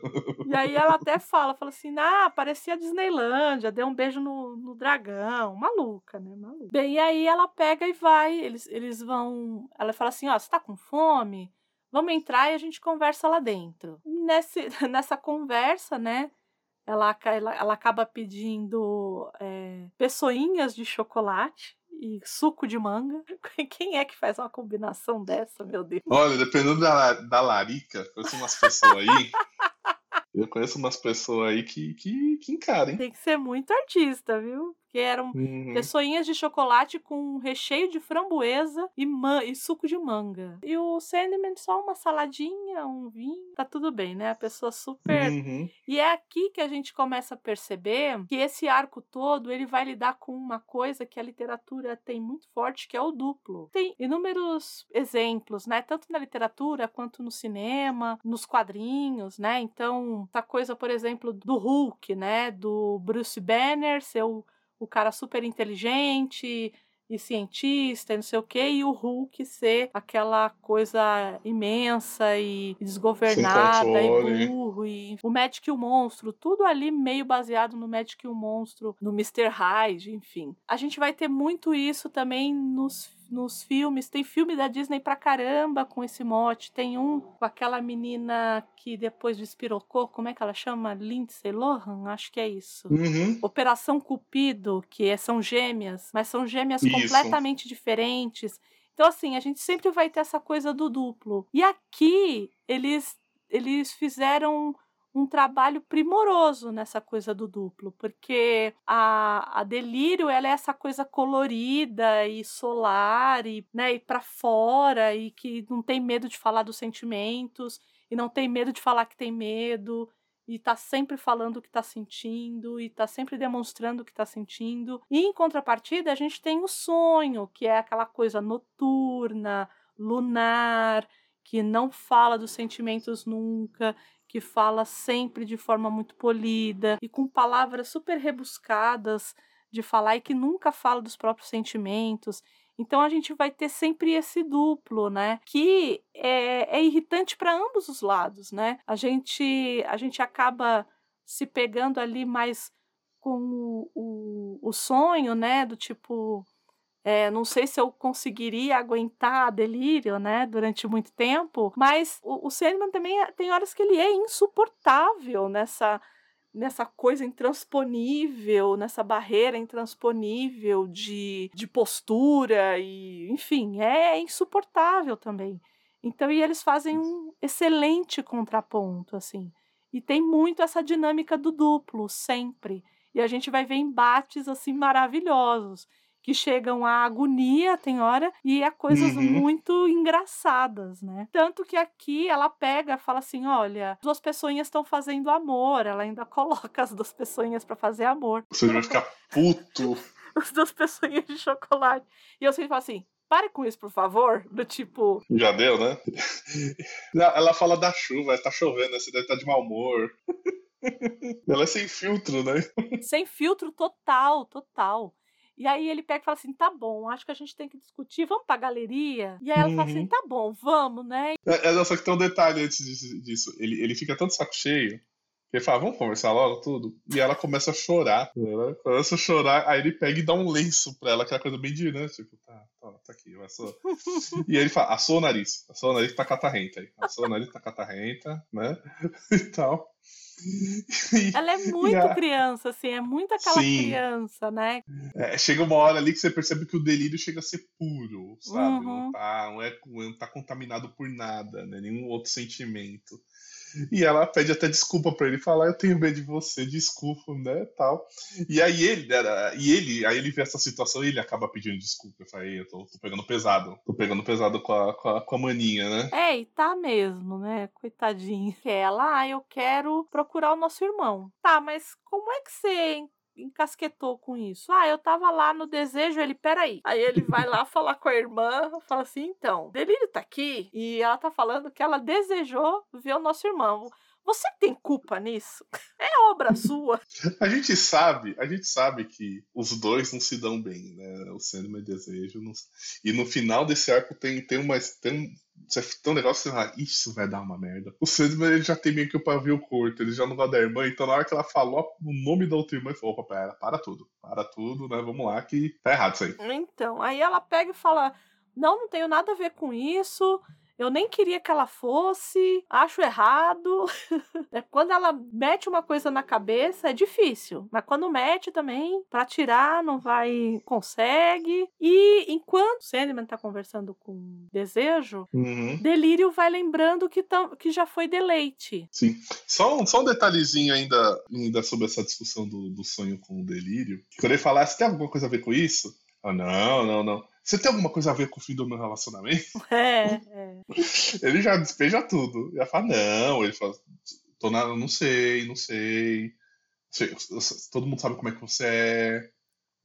E aí ela até fala, fala assim, ah, parecia a Disneylândia, deu um beijo no, no dragão, maluca, né, maluca. Bem, e aí ela pega e vai, eles, eles vão, ela fala assim, ó, você tá com fome? Vamos entrar e a gente conversa lá dentro. Nesse, nessa conversa, né, ela, ela, ela acaba pedindo é, pessoinhas de chocolate e suco de manga. Quem é que faz uma combinação dessa, meu Deus? Olha, dependendo da, da larica, eu conheço umas pessoas aí. Eu conheço umas pessoas aí que, que, que encaram, hein? Tem que ser muito artista, viu? Porque eram Uhum. Pessoinhas de chocolate com recheio de framboesa e, e suco de manga. E o Sandman só uma saladinha, um vinho. Tá tudo bem, né? A pessoa super. Uhum. E é aqui que a gente começa a perceber que esse arco todo ele vai lidar com uma coisa que a literatura tem muito forte, que é o duplo. Tem inúmeros exemplos, né? Tanto na literatura quanto no cinema, nos quadrinhos, né? Então, essa coisa, por exemplo, do Hulk, né? Do Bruce Banner ser o, cara super inteligente, e cientista e não sei o que, e o Hulk ser aquela coisa imensa e desgovernada e burro, e o Magic e o Monstro, tudo ali meio baseado no Magic e o Monstro, no Mr. Hyde, enfim. A gente vai ter muito isso também nos nos filmes. Tem filme da Disney pra caramba com esse mote. Tem um com aquela menina que depois despirocou, como é que ela chama? Lindsay Lohan? Acho que é isso. Uhum. Operação Cupido, que é, são gêmeas, mas são gêmeas Isso. completamente diferentes. Então, assim, a gente sempre vai ter essa coisa do duplo. E aqui, eles, eles fizeram um trabalho primoroso nessa coisa do duplo, porque a, a Delírio ela é essa coisa colorida e solar e, né, e para fora e que não tem medo de falar dos sentimentos e não tem medo de falar que tem medo e tá sempre falando o que tá sentindo e tá sempre demonstrando o que tá sentindo. E em contrapartida, a gente tem o sonho, que é aquela coisa noturna, lunar, que não fala dos sentimentos nunca, que fala sempre de forma muito polida e com palavras super rebuscadas de falar e que nunca fala dos próprios sentimentos. Então a gente vai ter sempre esse duplo, né? Que é, é irritante para ambos os lados, né? A gente, a gente acaba se pegando ali mais com o, o, o sonho, né? Do tipo, é, não sei se eu conseguiria aguentar delírio, né, durante muito tempo, mas o, o Sandman também é, tem horas que ele é insuportável nessa nessa coisa intransponível, nessa barreira intransponível de, de postura e, enfim, é insuportável também. Então, e eles fazem um excelente contraponto, assim. E tem muito essa dinâmica do duplo, sempre. E a gente vai ver embates, assim, maravilhosos que chegam à agonia, tem hora, e a coisas Uhum. muito engraçadas, né? Tanto que aqui ela pega fala assim: olha, duas pessoinhas estão fazendo amor. Ela ainda coloca as duas pessoinhas para fazer amor. Você vai ficar puto. As duas pessoinhas de chocolate. E eu sempre falo assim: pare com isso, por favor. Do tipo, Já deu, né? Ela fala da chuva, tá chovendo, você deve estar de mau humor. Ela é sem filtro, né? sem filtro total, total. E aí ele pega e fala assim: tá bom, acho que a gente tem que discutir, vamos pra galeria? E aí ela fala assim: Uhum. tá bom, vamos, né? É, é, só que tem um detalhe antes disso. Ele, ele fica tanto saco cheio que ele fala, vamos conversar logo, tudo. E ela começa a chorar. Ela começa a chorar, aí ele pega e dá um lenço pra ela, aquela coisa bem de, né? Tipo, tá, tá, tá aqui, vai só. E aí ele fala, assou o nariz, assou o nariz tá catarrenta aí. Assou o nariz tá catarrenta, né? E tal. Ela é muito a- criança, assim, é muito aquela Sim. criança, né? É, chega uma hora ali que você percebe que o delírio chega a ser puro, sabe? Uhum. Não, tá, não, é, não tá contaminado por nada, né? Nenhum outro sentimento. E ela pede até desculpa pra ele falar, eu tenho medo de você, desculpa, né, tal. E aí ele, né, e ele, aí ele vê essa situação e ele acaba pedindo desculpa. Eu falei, eu tô, tô pegando pesado, tô pegando pesado com a, com a, com a maninha, né? É, e tá mesmo, né? Coitadinho. Que ela, ah, eu quero procurar o nosso irmão. Tá, mas como é que você encasquetou com isso? Ah, eu tava lá no desejo, ele, peraí. Aí ele vai lá falar com a irmã, fala assim, então, Delírio tá aqui e ela tá falando que ela desejou ver o nosso irmão. Você tem culpa nisso? É obra sua. A gente sabe, a gente sabe que os dois não se dão bem, né? O Sandman e Desejo. não- E no final desse arco tem, tem uma. Tem um, você- tem um negócio que você fala, "Ixi, isso vai dar uma merda. O Sandman ele já tem meio que o pavio curto, ele já não gosta da irmã, então na hora que ela falou o nome da outra irmã, ele falou: opa, pera, para tudo, para tudo, né? Vamos lá, que tá errado isso aí. Então, aí ela pega e fala: Não, não tenho nada a ver com isso. Eu nem queria que ela fosse, acho errado. É, quando ela mete uma coisa na cabeça, é difícil. Mas quando mete também, pra tirar, não vai. consegue. E enquanto Sandman tá conversando com Desejo, Uhum. Delírio vai lembrando que, tam- que já foi deleite. Sim. Só um, só um detalhezinho ainda, ainda sobre essa discussão do, do sonho com o delírio. Que Quando ele falar, você tem alguma coisa a ver com isso? Ah, não, não, não. Você tem alguma coisa a ver com o fim do meu relacionamento? É, é. Ele já despeja tudo. Já fala, não. Ele fala, tô na, não sei, não sei. Todo mundo sabe como é que você é.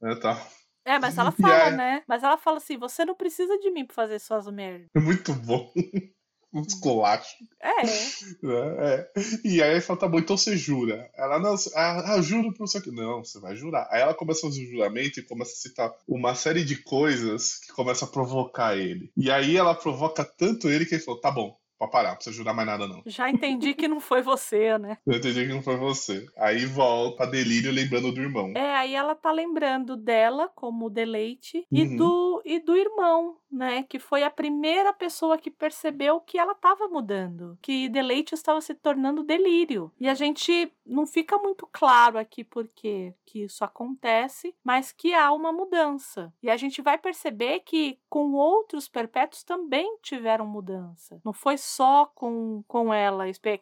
Né, tá. É, mas ela fala, aí- né? Mas ela fala assim: você não precisa de mim pra fazer suas merdas. É muito bom. um esculacho. É. né? É. E aí ele fala, tá bom, então você jura. Ela, não, ah, ah, juro por isso aqui. Não, você vai jurar. Aí ela começa a fazer o juramento e começa a citar uma série de coisas que começa a provocar ele. E aí ela provoca tanto ele que ele falou, tá bom, Pode parar, não precisa jurar mais nada, não. Já entendi que não foi você, né? Eu entendi que não foi você. Aí volta a delírio lembrando do irmão. É, aí ela tá lembrando dela como deleite e, Uhum. do, e do irmão, né? Que foi a primeira pessoa que percebeu que ela tava mudando. Que deleite estava se tornando delírio. E a gente não fica muito claro aqui por que isso acontece, mas que há uma mudança. E a gente vai perceber que com outros perpétuos também tiveram mudança. Não foi só com, com ela. Isso é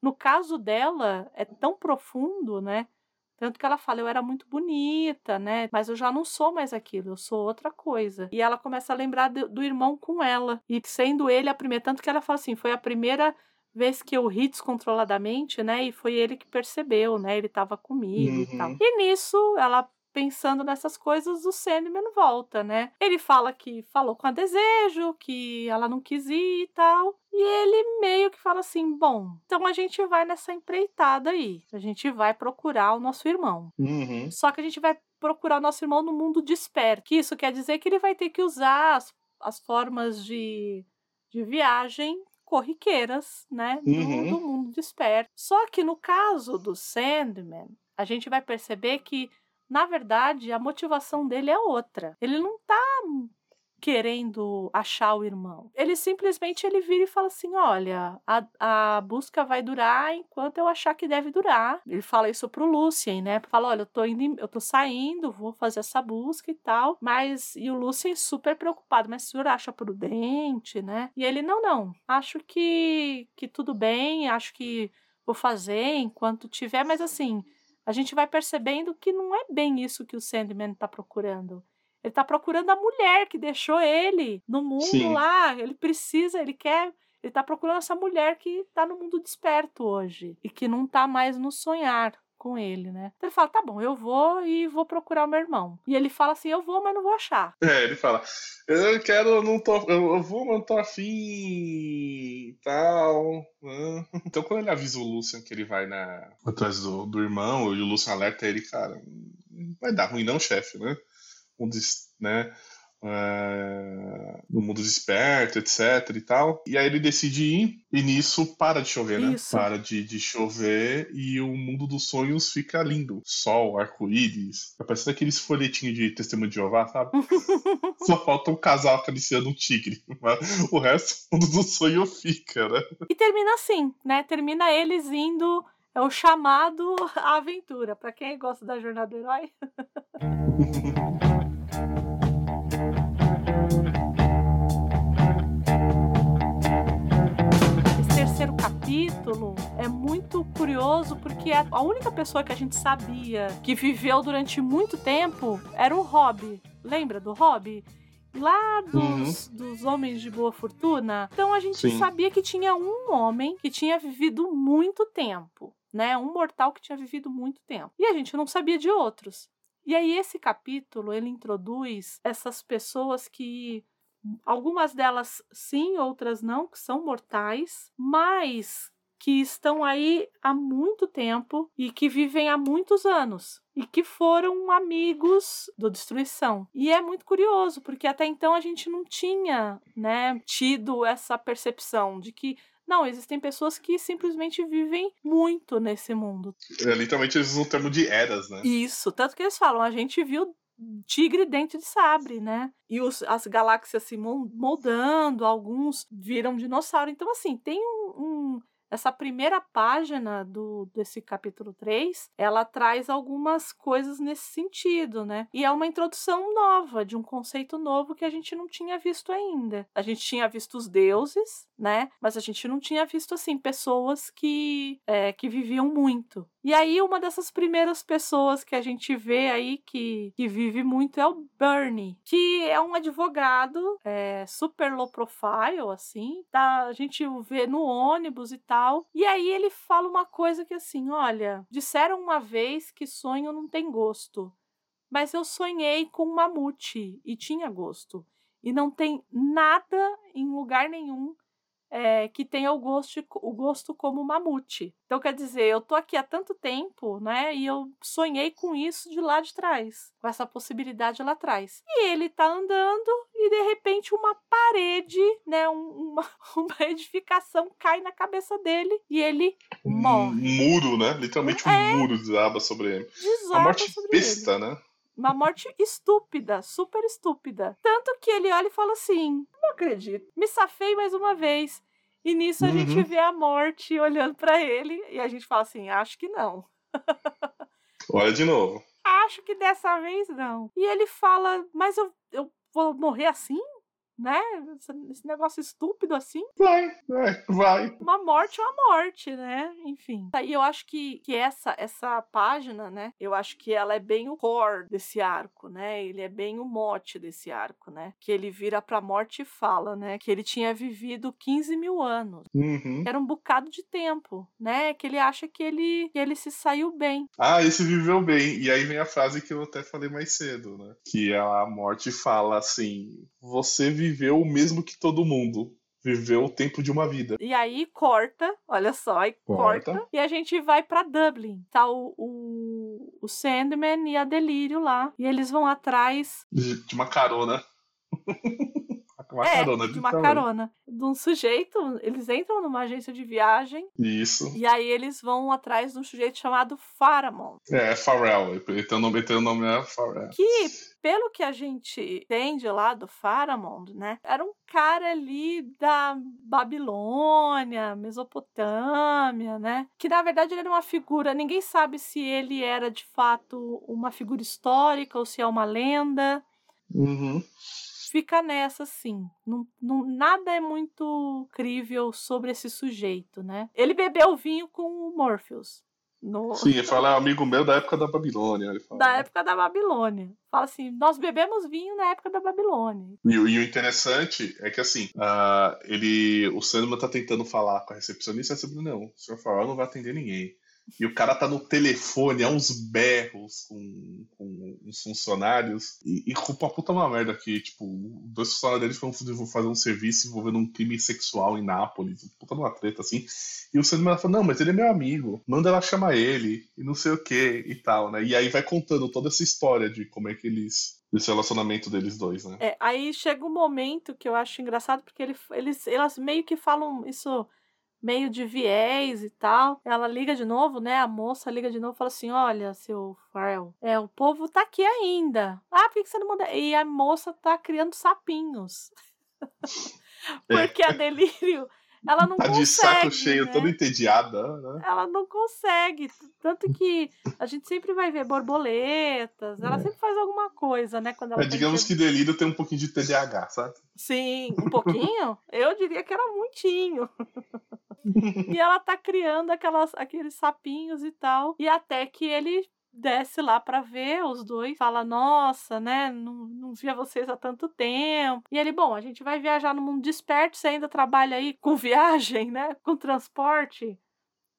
no caso dela é tão profundo, né? Tanto que ela fala, eu era muito bonita, né? Mas eu já não sou mais aquilo, eu sou outra coisa. E ela começa a lembrar do, do irmão com ela. E sendo ele a primeira. Tanto que ela fala assim: foi a primeira vez que eu ri descontroladamente, né? E foi ele que percebeu, né? Ele tava comigo e Uhum. tal. E nisso, ela pensando nessas coisas, o Sandman volta, né? Ele fala que falou com a desejo, que ela não quis ir e tal. E ele meio que fala assim: bom, então a gente vai nessa empreitada aí. A gente vai procurar o nosso irmão. Uhum. Só que a gente vai procurar o nosso irmão no mundo desperto. Que isso quer dizer que ele vai ter que usar as, as formas de, de viagem corriqueiras, né? Do, Uhum. do mundo desperto. Só que no caso do Sandman, a gente vai perceber que, na verdade, a motivação dele é outra. Ele não tá querendo achar o irmão. Ele simplesmente ele vira e fala assim: olha, a, a busca vai durar enquanto eu achar que deve durar. Ele fala isso pro Lucien, né? Fala: olha, eu tô indo, eu tô saindo, vou fazer essa busca e tal. Mas e o Lucien super preocupado, mas o senhor acha prudente, né? E ele: não, não, acho que, que tudo bem, acho que vou fazer enquanto tiver, mas assim. A gente vai percebendo que não é bem isso que o Sandman tá procurando. Ele tá procurando a mulher que deixou ele no mundo Sim. lá. Ele precisa, ele quer. Ele tá procurando essa mulher que tá no mundo desperto hoje. E que não tá mais no sonhar com ele, né? Então ele fala: tá bom, eu vou e vou procurar o meu irmão. E ele fala assim: eu vou, mas não vou achar. É, ele fala, eu quero, eu não tô, eu, vou, mas não tô afim e tal. Então quando ele avisa o Lucian que ele vai na atrás do, do irmão, e o Lucian alerta ele, cara, não vai dar ruim não, chefe, né? Um des, né? É, no mundo desperto, etc e tal. E aí ele decide ir, e nisso para de chover, né? Isso. Para de, de chover e o mundo dos sonhos fica lindo. Sol, arco-íris. Tá parecendo aqueles folhetinhos de testemunho de Jeová, sabe? Só falta um casal acariciando um tigre. Mas o resto, o mundo do sonho fica, né? E termina assim, né? Termina eles indo. É o chamado à aventura. Pra quem gosta da jornada do herói. capítulo é muito curioso porque a única pessoa que a gente sabia que viveu durante muito tempo era o Hobby. Lembra do Hobby? Lá dos, dos Homens de Boa Fortuna. Então a gente Sim. sabia que tinha um homem que tinha vivido muito tempo, né? Um mortal que tinha vivido muito tempo. E a gente não sabia de outros. E aí esse capítulo ele introduz essas pessoas que algumas delas sim, outras não, que são mortais, mas que estão aí há muito tempo e que vivem há muitos anos e que foram amigos do Destruição. E é muito curioso, porque até então a gente não tinha, né, tido essa percepção de que não, existem pessoas que simplesmente vivem muito nesse mundo. É, literalmente eles usam o termo de eras, né? Isso, tanto que eles falam, a gente viu tigre dente de sabre, né? E os- as galáxias se moldando, alguns viram dinossauro. Então, assim, tem um. um- essa primeira página do, desse capítulo 3, ela traz algumas coisas nesse sentido, né? E é uma introdução nova, de um conceito novo que a gente não tinha visto ainda. A gente tinha visto os deuses, né? Mas a gente não tinha visto, assim, pessoas que, é, que viviam muito. E aí, uma dessas primeiras pessoas que a gente vê aí que, que vive muito é o Bernie, que é um advogado é, super low profile, assim. Tá, a gente o vê no ônibus e tal. E aí ele fala uma coisa que assim: olha, disseram uma vez que sonho não tem gosto. Mas eu sonhei com um mamute e tinha gosto. E não tem nada em lugar nenhum é, que tenha o gosto, o gosto como mamute. Então, quer dizer, eu tô aqui há tanto tempo, né? E eu sonhei com isso de lá de trás, com essa possibilidade lá atrás. E ele tá andando e de repente uma parede, né? Um, uma, uma edificação cai na cabeça dele e ele morre. Um muro, né? Literalmente um É. muro desaba sobre ele. Desaba Uma morte besta, ele. né? Uma morte estúpida, super estúpida. Tanto que ele olha e fala assim: Não acredito, me safei mais uma vez. E nisso a gente Uhum. vê a morte olhando pra ele e a gente fala assim: Acho que não. Olha de novo. Acho que dessa vez não. E ele fala: Mas eu, eu vou morrer assim? Né? Esse- negócio estúpido assim. Vai, vai, vai. Uma morte é uma morte, né? Enfim. E eu acho que, que essa essa página, né? Eu acho que ela é bem o core desse arco, né? Ele é bem o mote desse arco, né? Que ele vira pra morte e fala, né? Que ele tinha vivido 15 mil anos. Uhum. Era um bocado de tempo, né? Que ele acha que ele, que ele se saiu bem. Ah, esse viveu bem. E aí vem a frase que eu até falei mais cedo, né? Que a morte fala assim: Você viveu o mesmo que todo mundo. Viveu o tempo de uma vida. E aí corta, olha só, e corta. Corta. e a gente vai pra Dublin. Tá o, o, o Sandman e a Delírio lá. E eles vão atrás De, de uma carona. uma é, carona, de uma carona. De um sujeito, eles entram numa agência de viagem Isso. e aí eles vão atrás de um sujeito chamado Faramond. É, Pharrell. Ele tem o nome, ele tem o nome é Pharrell. Que, pelo que a gente entende lá do Faramond, né? Era um cara ali da Babilônia, Mesopotâmia, né? Que na verdade ele era uma figura, ninguém sabe se ele era de fato uma figura histórica ou se é uma lenda. Uhum. fica nessa, assim. Não, não- nada é muito crível sobre esse sujeito, né? Ele bebeu vinho com o Morpheus. No, Sim, ele fala, é um amigo meu da época da Babilônia. Ele fala, da né? época da Babilônia. Fala assim, nós bebemos vinho na época da Babilônia. E, o- e o interessante é que assim, ah, ele, o Sandman tá tentando falar com a recepcionista, e a recepcionista, não, o Sr. Farrell não vai atender ninguém. E o cara tá no telefone, há uns berros com, com os funcionários, e, e uma puta uma merda que, tipo, dois funcionários deles foram fazer um serviço envolvendo um crime sexual em Nápoles, puta uma treta assim. E o Sandman fala, não, mas ele é meu amigo, manda ela chamar ele, e não sei o que e tal, né? E aí vai contando toda essa história de como é que eles. desse relacionamento deles dois, né? É, aí chega um momento que eu acho engraçado, porque ele, eles, elas meio que falam isso meio de viés e tal. Ela liga de novo, né? A moça liga de novo e fala assim: Olha, seu Farrell, é, o povo tá aqui ainda. Ah, por que que você não manda? E a moça tá criando sapinhos. Porque a delírio, ela não Tá consegue. de saco cheio, né? toda entediada, né? Ela não consegue. Tanto que a gente sempre vai ver borboletas. Ela sempre faz alguma coisa, né? Quando ela É. digamos que delírio tem um pouquinho de TDAH, sabe? Sim, um pouquinho? Eu diria que era muitinho. e ela tá criando aquelas, aqueles sapinhos e tal. E até que ele desce lá pra ver os dois, fala: Nossa, né? Não, não via vocês há tanto tempo. E ele, bom, a gente vai viajar no mundo desperto, você ainda trabalha aí com viagem, né? Com transporte.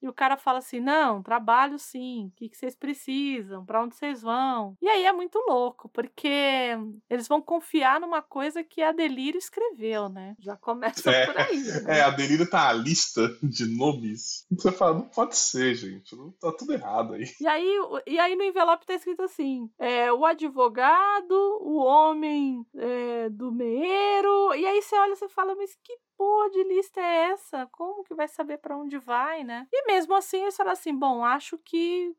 E o cara fala assim: não, trabalho sim. O que, que vocês precisam? Pra onde vocês vão? E aí é muito louco, porque eles vão confiar numa coisa que a Delírio escreveu, né? Já começa É, por aí. né? É, a delírio tá a lista de nomes. Você fala, não pode ser, gente. Não- Tá tudo errado aí. E aí, e aí no envelope tá escrito assim: é, o advogado, o homem é, do meeiro. E aí você olha e você fala, mas que porra de lista é essa? Como que vai saber pra onde vai, né? E mesmo assim eles falam assim: bom, acho que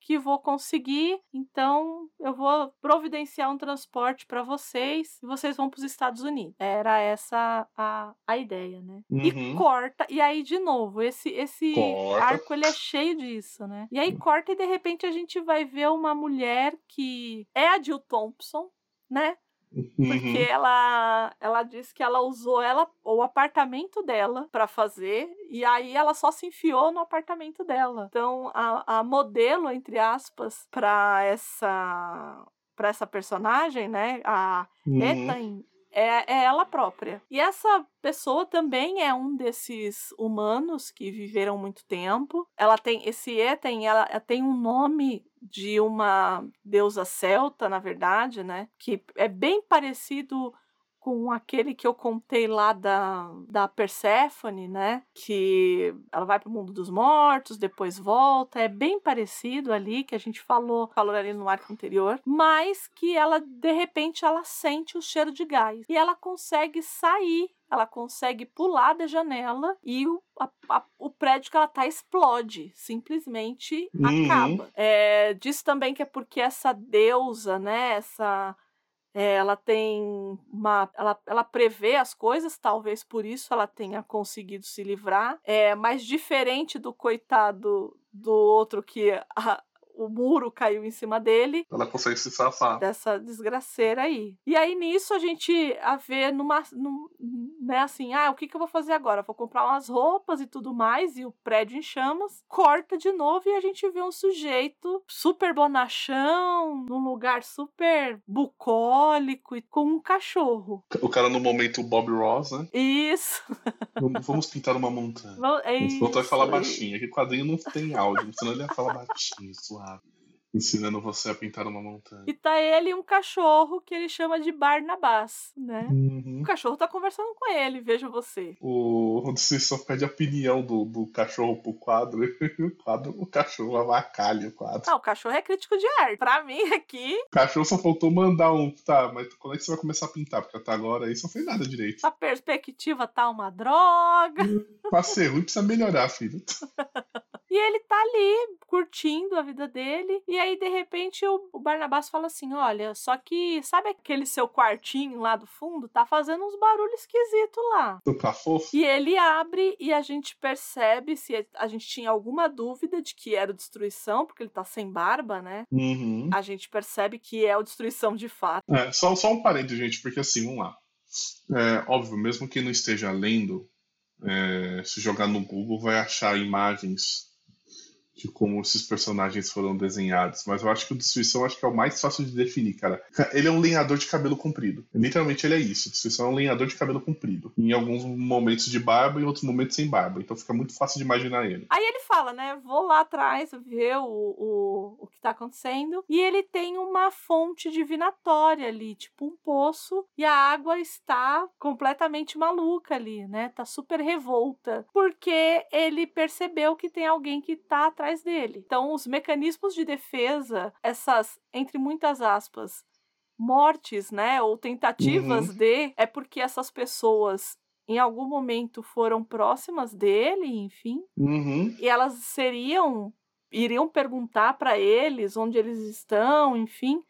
que vou conseguir, então eu vou providenciar um transporte pra vocês e vocês vão para os Estados Unidos. Era essa a, a ideia, né? E Uhum. corta, e aí de novo, esse esse Corta. arco ele é cheio disso, né? E aí corta e de repente a gente vai ver uma mulher que é a Jill Thompson, né? Porque Uhum. ela ela disse que ela usou ela o apartamento dela pra fazer e aí ela só se enfiou no apartamento dela. Então a, a modelo entre aspas pra essa para essa personagem, né? A Uhum. Ethan é, é ela própria. E essa pessoa também é um desses humanos que viveram muito tempo. Ela tem esse Ethan, ela, ela tem um nome de uma deusa celta, na verdade, né? Que é bem parecido com aquele que eu contei lá da, da Perséfone, né? Que ela vai para o mundo dos mortos, depois volta. É bem parecido ali, que a gente falou, falou ali no arco anterior. Mas que ela, de repente, ela sente o cheiro de gás. E ela consegue sair ela consegue pular da janela e o, a, a, o prédio que ela tá explode, simplesmente Uhum. acaba. É, diz também que é porque essa deusa, né, essa é, ela tem uma. Ela, ela prevê as coisas, talvez por isso ela tenha conseguido se livrar. É, mas diferente do coitado do outro que a- o muro caiu em cima dele, Ela consegue se safar. dessa desgraceira aí. E aí nisso a gente a vê numa, num, né, assim, ah, o que que eu vou fazer agora? Vou comprar umas roupas e tudo mais e o prédio em chamas. Corta de novo e a gente vê um sujeito super bonachão, num lugar super bucólico e com um cachorro. O cara no momento Bob Ross, né? Isso. Vamos, pintar uma montanha. Vamos- É O Voltou a falar isso. baixinho. Aquele quadrinho não tem áudio, senão ele ia falar baixinho, suave. Ensinando você a pintar uma montanha. E tá ele e um cachorro que ele chama de Barnabás, né? Uhum. O cachorro tá conversando com ele, veja você. O você só pede a opinião do, do cachorro pro quadro. E o quadro, o cachorro avacalha o quadro. Ah, o cachorro é crítico de arte. Pra mim aqui, O cachorro só faltou mandar um. Tá, mas quando é que você vai começar a pintar? Porque até agora aí só fez nada direito. a perspectiva tá uma droga. Pra ser ruim precisa melhorar, filho. E ele tá ali curtindo a vida dele. E aí, de repente, o, o Barnabás fala assim: Olha, só que sabe aquele seu quartinho lá do fundo? Tá fazendo uns barulhos esquisitos lá. Fofo? E ele abre e a gente percebe se a gente tinha alguma dúvida de que era o destruição, porque ele tá sem barba, né? Uhum. A gente percebe que é o destruição de fato. É, só, só um parênteses, gente, porque assim, vamos lá. É, óbvio, mesmo quem não esteja lendo, é, se jogar no Google vai achar imagens de como esses personagens foram desenhados. Mas eu acho que o Destruição acho que é o mais fácil de definir, cara. Ele é um lenhador de cabelo comprido. Literalmente ele é isso. Destruição é um lenhador de cabelo comprido. Em alguns momentos de barba e em outros momentos sem barba. Então fica muito fácil de imaginar ele. Aí ele fala, né? Vou lá atrás ver o, o, o que tá acontecendo. E ele tem uma fonte divinatória ali, tipo um poço. E a água está completamente maluca ali, né? Tá super revolta. Porque ele percebeu que tem alguém que tá atrás dele. Então, os mecanismos de defesa, essas, entre muitas aspas, mortes, né? Ou tentativas de. É porque essas pessoas. Em algum momento foram próximas dele, enfim, Uhum. e elas seriam iriam perguntar para eles onde eles estão, enfim.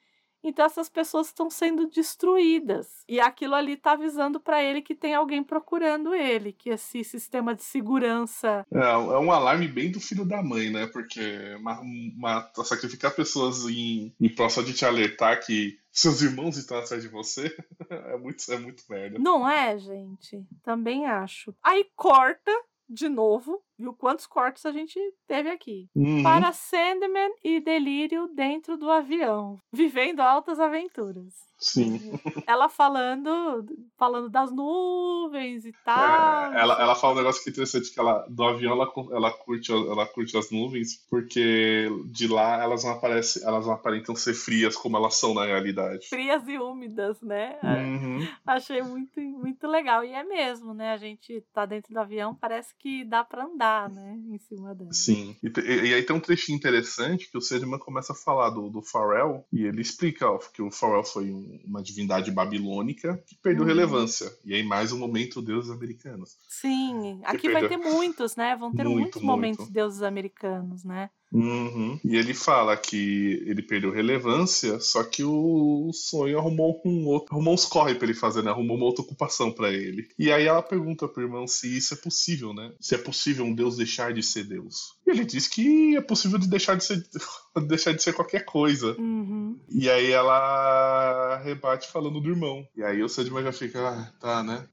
Então essas pessoas estão sendo destruídas. E aquilo ali tá avisando para ele que tem alguém procurando ele, que esse sistema de segurança É, é um alarme bem do filho da mãe, né? Porque ma- ma- sacrificar pessoas em, em prol só de te alertar que seus irmãos estão atrás de você é muito, é muito merda. Não é, gente? Também acho. Aí corta de novo, viu quantos cortes a gente teve aqui? Uhum. Para Sandman e Delírio dentro do avião, vivendo altas aventuras. Sim. Ela falando, falando das nuvens e tal. É, ela, ela fala um negócio que é interessante, que ela, do avião ela, ela, curte, ela curte as nuvens, porque de lá elas não aparecem, elas não aparentam ser frias como elas são na realidade. Frias e úmidas, né? Uhum. Achei muito, muito legal. E é mesmo, né? A gente tá dentro do avião, parece que dá pra andar, né? Em cima dela. Sim. E, e- e aí tem um trechinho interessante que o Sandman começa a falar do, do Pharrell e ele explica ó, que o Pharrell foi um- uma divindade babilônica que perdeu Uhum. relevância. E aí mais um momento deuses americanos. Sim, aqui Que vai ter perdeu. muitos, né? Vão ter Muito, muitos momentos muito. deuses americanos, né? Uhum. E ele fala que ele perdeu relevância, só que o sonho arrumou um outro, arrumou uns corre pra ele fazer, né? Arrumou uma outra ocupação pra ele. E aí ela pergunta pro irmão se isso é possível, né? Se é possível um deus deixar de ser deus. E ele diz que é possível de deixar de ser, deixar de ser qualquer coisa. Uhum. E aí ela rebate falando do irmão. E aí o Sandman já fica, ah, tá, né?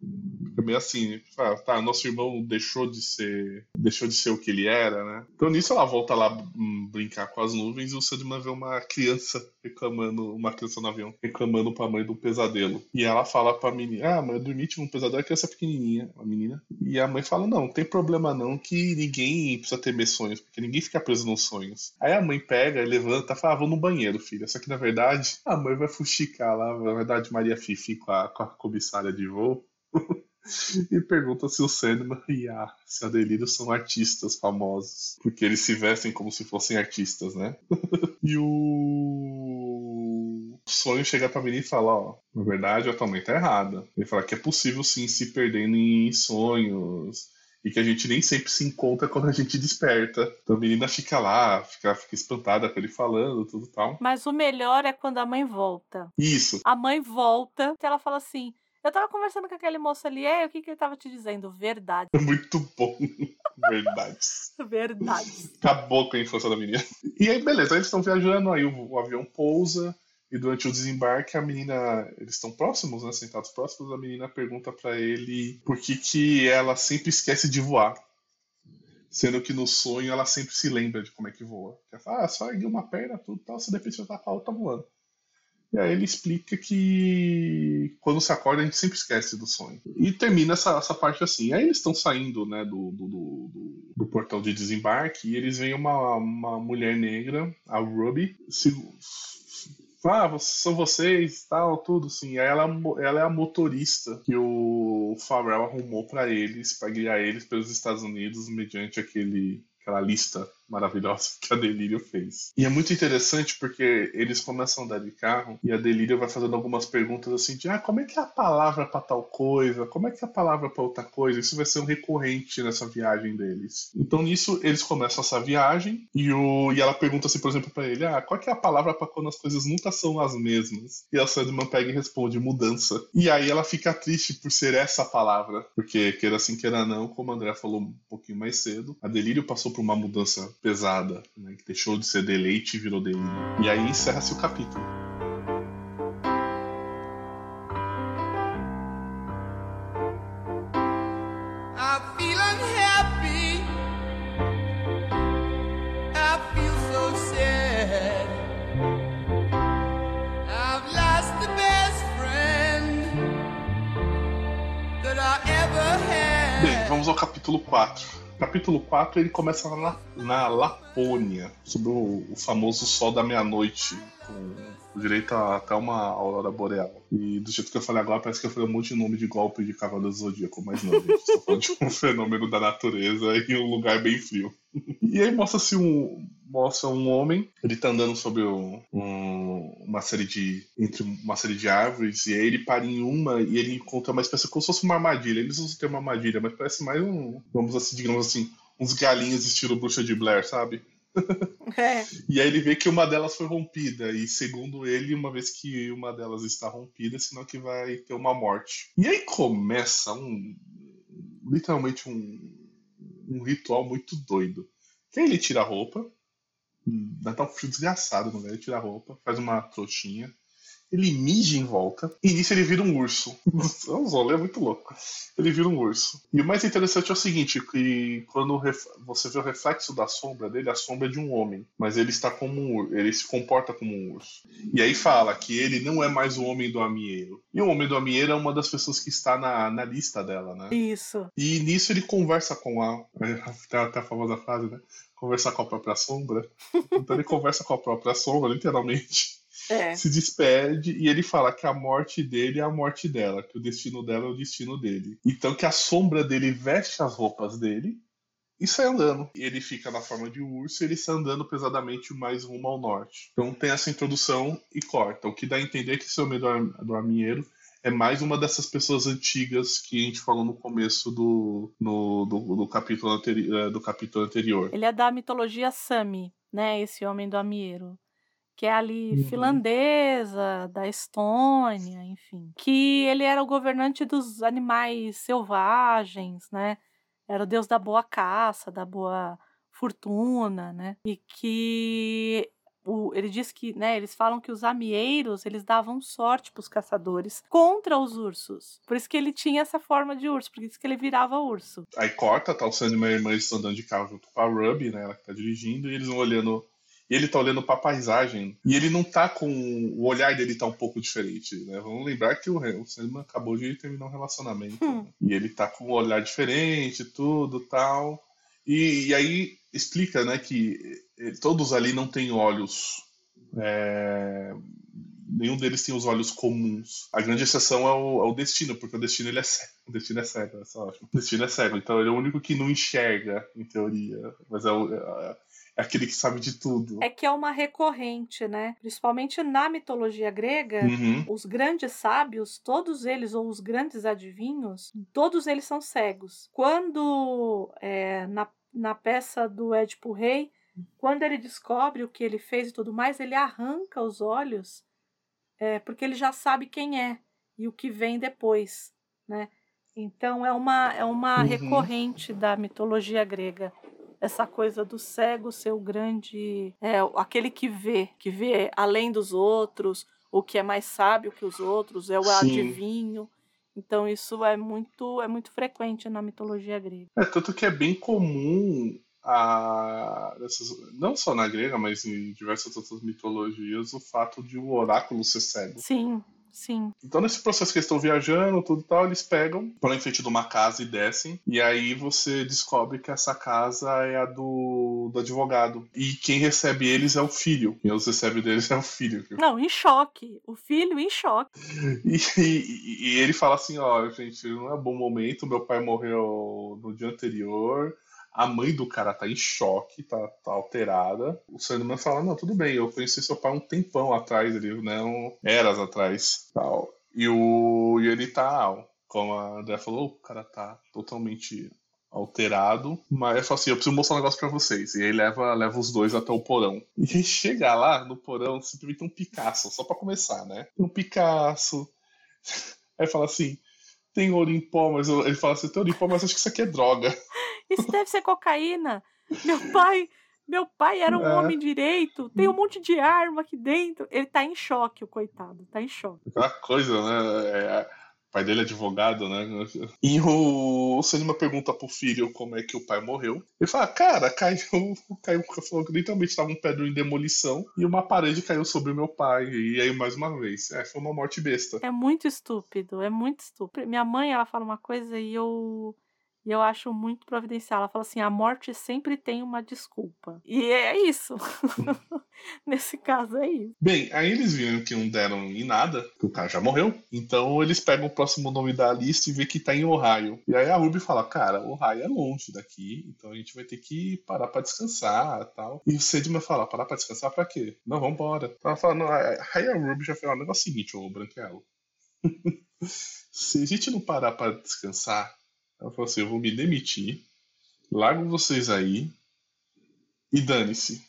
Fica meio assim, ah, tá, nosso irmão deixou de ser, deixou de ser o que ele era, né? Então nisso ela volta lá hum, brincar com as nuvens e o Sandman vê uma criança reclamando, uma criança no avião, reclamando pra mãe do pesadelo. E ela fala pra menina, ah, mãe, eu dormi, tive um pesadelo, a criança é pequenininha, a menina. E a mãe fala, não, não tem problema não, que ninguém precisa temer sonhos sonhos, porque ninguém fica preso nos sonhos. Aí a mãe pega levanta fala, ah, vou no banheiro, filha. Só que na verdade, a mãe vai fuxicar lá, na verdade, Maria Fifi com a, com a comissária de voo. e pergunta se o Sandman e a, se a Delírio são artistas famosos. Porque eles se vestem como se fossem artistas, né? e o sonho chega pra menina e fala, ó, na verdade a tua mãe tá errada. Ele fala que é possível sim se perdendo em sonhos. E que a gente nem sempre se encontra quando a gente desperta. Então a menina fica lá, fica, fica espantada com ele falando, tudo tal. Mas o melhor é quando a mãe volta. Isso. A mãe volta e ela fala assim: Eu tava conversando com aquele moço ali, é, o que, que ele tava te dizendo? Verdade. Muito bom. Verdade. Verdade. Acabou com a infância da menina. E aí, beleza, eles estão viajando, aí o, o avião pousa. E durante o desembarque, a menina. Eles estão próximos, né? Sentados próximos. A menina pergunta pra ele por que, que ela sempre esquece de voar. Sendo que no sonho ela sempre se lembra de como é que voa. Ela fala, ah, só erguer uma perna, tudo tal, se de repente você tá com a outra voando. E aí ele explica que quando se acorda a gente sempre esquece do sonho. E termina essa, essa parte assim. Aí eles estão saindo né, do, do, do, do- do portão de desembarque e eles veem uma, uma mulher negra, a Ruby, se. Ah, são vocês, tal, tudo, sim. Ela, ela é a motorista que o Farrell arrumou pra eles, pra guiar eles pelos Estados Unidos mediante aquele, aquela lista maravilhosa que a Delírio fez. E é muito interessante porque eles começam a andar de carro e a Delírio vai fazendo algumas perguntas assim de ah, como é que é a palavra pra tal coisa? Como é que é a palavra pra outra coisa? Isso vai ser um recorrente nessa viagem deles. Então nisso eles começam essa viagem e, o, e ela pergunta assim, por exemplo, pra ele, ah, qual é a palavra pra quando as coisas nunca são as mesmas? E a Sandman pega e responde mudança. E aí ela fica triste por ser essa palavra, porque queira assim, queira não, como a André falou um pouquinho mais cedo, a Delírio passou por uma mudança pesada, né, que deixou de ser deleite e virou delírio. E aí encerra-se o capítulo. Bem, vamos ao capítulo 4. Capítulo 4 ele começa na, na Lapônia, sobre o, o famoso Sol da Meia-Noite, com direito a até uma aurora boreal. E do jeito que eu falei agora, parece que eu falei um monte de nome de golpe de Cavaleiro do Zodíaco, mas não, gente. Estou falando de um fenômeno da natureza em um lugar bem frio. E aí mostra-se um, mostra um homem, ele tá andando sobre um- um- uma série de. entre uma série de árvores, e aí ele para em uma e ele encontra uma espécie como se fosse uma armadilha. Eles usam o termo armadilha, mas parece mais um. Vamos assim, digamos assim, uns galinhas estilo bruxa de Blair, sabe? É. E aí ele vê que uma delas foi rompida, e segundo ele, uma vez que uma delas está rompida, sinal que vai ter uma morte. E aí começa um. literalmente um, um ritual muito doido. Que aí ele tira a roupa, hum, dá até um frio desgraçado, no Ele tira a roupa, faz uma trouxinha, ele mija em volta, e nisso ele vira um urso. É um rolê muito louco. Ele vira um urso. E o mais interessante é o seguinte, que quando o você vê o reflexo da sombra dele, a sombra é de um homem, mas ele está como um urso, ele se comporta como um urso. E aí fala que ele não é mais o homem do amieiro. E o homem do amieiro é uma das pessoas que está na, na lista dela, né? Isso. E nisso ele conversa com a. Até a famosa frase, né? Conversar com a própria sombra. Então ele conversa com a própria sombra, literalmente. É. Se despede e ele fala que a morte dele é a morte dela, que o destino dela é o destino dele. Então que a sombra dele veste as roupas dele e sai andando. E ele fica na forma de urso e ele sai andando pesadamente mais rumo ao norte. Então tem essa introdução e corta. O que dá a entender que esse homem do arminheiro é mais uma dessas pessoas antigas que a gente falou no começo do, no, do, do capítulo, anteri eh, do capítulo anterior. Ele é da mitologia Sami, né? Esse homem do Amieiro. Que é ali Uhum. finlandesa, da Estônia, enfim. Que ele era o governante dos animais selvagens, né? Era o deus da boa caça, da boa fortuna, né? E que o- ele diz que, né, eles falam que os amieiros, eles davam sorte pros caçadores contra os ursos. Por isso que ele tinha essa forma de urso, por isso que ele virava urso. Aí corta, tá o Sam e minha irmã estão andando de carro junto com a Ruby, né? Ela que tá dirigindo, e eles vão olhando. E ele tá olhando pra paisagem. E ele não tá com. O olhar dele tá um pouco diferente, né? Vamos lembrar que o, o Sandman acabou de terminar um relacionamento. Hum. né? E ele tá com um olhar diferente, tudo tal. E, e aí explica né, que eh, todos ali não têm olhos. é, nenhum deles tem os olhos comuns. A grande exceção é o, é o destino, porque o destino ele é cego. O destino é cego, é só ótimo. O destino é cego, então ele é o único que não enxerga, em teoria. Mas é, o- é- é aquele que sabe de tudo. É que é uma recorrente, né? Principalmente na mitologia grega, Uhum. os grandes sábios, todos eles, ou os grandes adivinhos, todos eles são cegos. Quando, é, na, na peça do Édipo Rei, quando ele descobre o que ele fez e tudo mais, ele arranca os olhos, é, porque ele já sabe quem é e o que vem depois, né? Então é uma, é uma Uhum. recorrente da mitologia grega. Essa coisa do cego ser o grande. É, aquele que vê, que vê além dos outros, o que é mais sábio que os outros, é o Sim. adivinho. Então isso é muito, é muito frequente na mitologia grega. É, tanto que é bem comum a, dessas- não só na grega, mas em diversas outras mitologias, o fato de o oráculo ser cego. Sim, sim. Então, nesse processo que eles estão viajando, tudo e tal, eles pegam, põem em frente de uma casa e descem. E aí você descobre que essa casa é a do, do advogado. E quem recebe eles é o filho. Quem os recebe deles é o filho. Não, em choque. O filho em choque. E, e- e ele fala assim: ó, gente, não é bom momento. Meu pai morreu no dia anterior. A mãe do cara tá em choque, tá, tá alterada. O Sandman fala: Não, tudo bem, eu conheci seu pai um tempão atrás, ele, não eras atrás. Tal. E, o, e ele tá, como a André falou, o cara tá totalmente alterado. Mas eu falo assim: Eu preciso mostrar um negócio pra vocês. E aí leva, leva os dois até o porão. E aí chega lá no porão, simplesmente um Picasso, só pra começar, né? Um Picasso. Aí fala assim: tem ouro em pó, mas ele fala assim: tem ouro em pó, mas acho que isso aqui é droga. Isso deve ser cocaína. Meu pai, meu pai era um É. homem direito. Tem um monte de arma aqui dentro. Ele tá em choque, o coitado. Tá em choque. Aquela coisa, né? É, o pai dele é advogado, né? E o, o Senima pergunta pro filho como é que o pai morreu. Ele fala: cara, caiu, caiu falou que literalmente tava um pedro em demolição e uma parede caiu sobre o meu pai. E aí, mais uma vez, é, foi uma morte besta. É muito estúpido, é muito estúpido. Minha mãe, ela fala uma coisa e eu e eu acho muito providencial. Ela fala assim: a morte sempre tem uma desculpa. E é isso. Nesse caso é isso. Bem, aí eles viram que não deram em nada, que o cara já morreu. Então eles pegam o próximo nome da lista e vê que tá em Ohio. E aí a Ruby fala, cara, Ohio é longe daqui, então a gente vai ter que parar pra descansar tal. E o Sedman fala, parar pra descansar pra quê? Não, vambora. Ela fala, não, aí a Ruby já fala, o negócio é o seguinte, ô Branquelo. Se a gente não parar pra descansar, ela falou assim, eu vou me demitir, largo vocês aí e dane-se.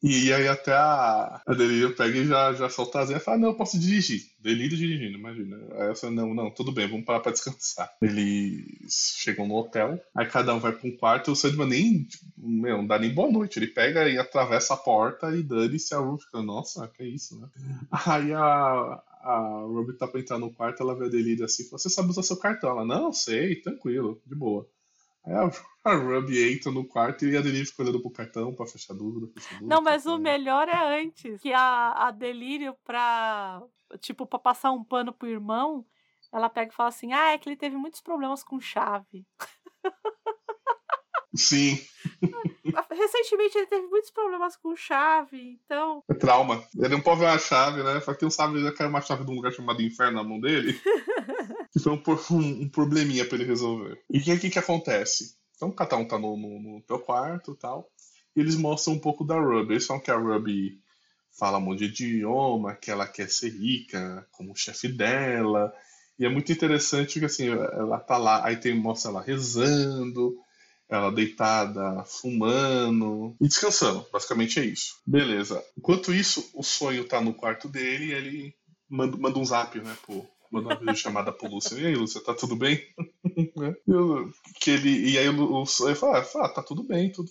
E aí até a, a Delírio pega e já, já solta a asa e fala, não, eu posso dirigir. Delírio dirigindo, imagina. Aí falo, não, não, tudo bem, vamos parar pra descansar. Eles chegam no hotel, aí cada um vai pra um quarto, e o Sandman nem, tipo, meu, não dá nem boa noite. Ele pega e atravessa a porta e dane-se a fica, nossa, que isso, né? Aí a, a Ruby tá pra entrar no quarto, ela vê a Delírio assim, fala, você sabe usar seu cartão? Ela, não, sei, tranquilo, de boa. Aí a, a Ruby entra no quarto e a Delírio fica olhando pro cartão pra fechar dúvida. Não, mas o melhor é antes. Que a, a Delírio, pra. Tipo, pra passar um pano pro irmão, ela pega e fala assim: ah, é que ele teve muitos problemas com chave. Sim, Recentemente ele teve muitos problemas com chave, então. é trauma. Ele não pode ver uma chave, né? Só que não sabe, já caiu uma chave de um lugar chamado Inferno na mão dele. que foi um, um- um probleminha pra ele resolver. E o que, que que acontece? Então cada um tá no, no, no teu quarto e tal. E eles mostram um pouco da Ruby. Eles falam que a Ruby fala um monte de idioma, que ela quer ser rica como chefe dela. E é muito interessante que assim, ela tá lá, aí tem, mostra ela rezando, ela deitada, fumando e descansando. Basicamente é isso. Beleza. Enquanto isso, o sonho tá no quarto dele e ele manda, manda um zap, né, pô. Manda uma videochamada pro Lúcio. E aí, Lúcio, tá tudo bem? Né? Que ele, e aí o, o sonho fala, ah, fala, tá tudo bem, tudo,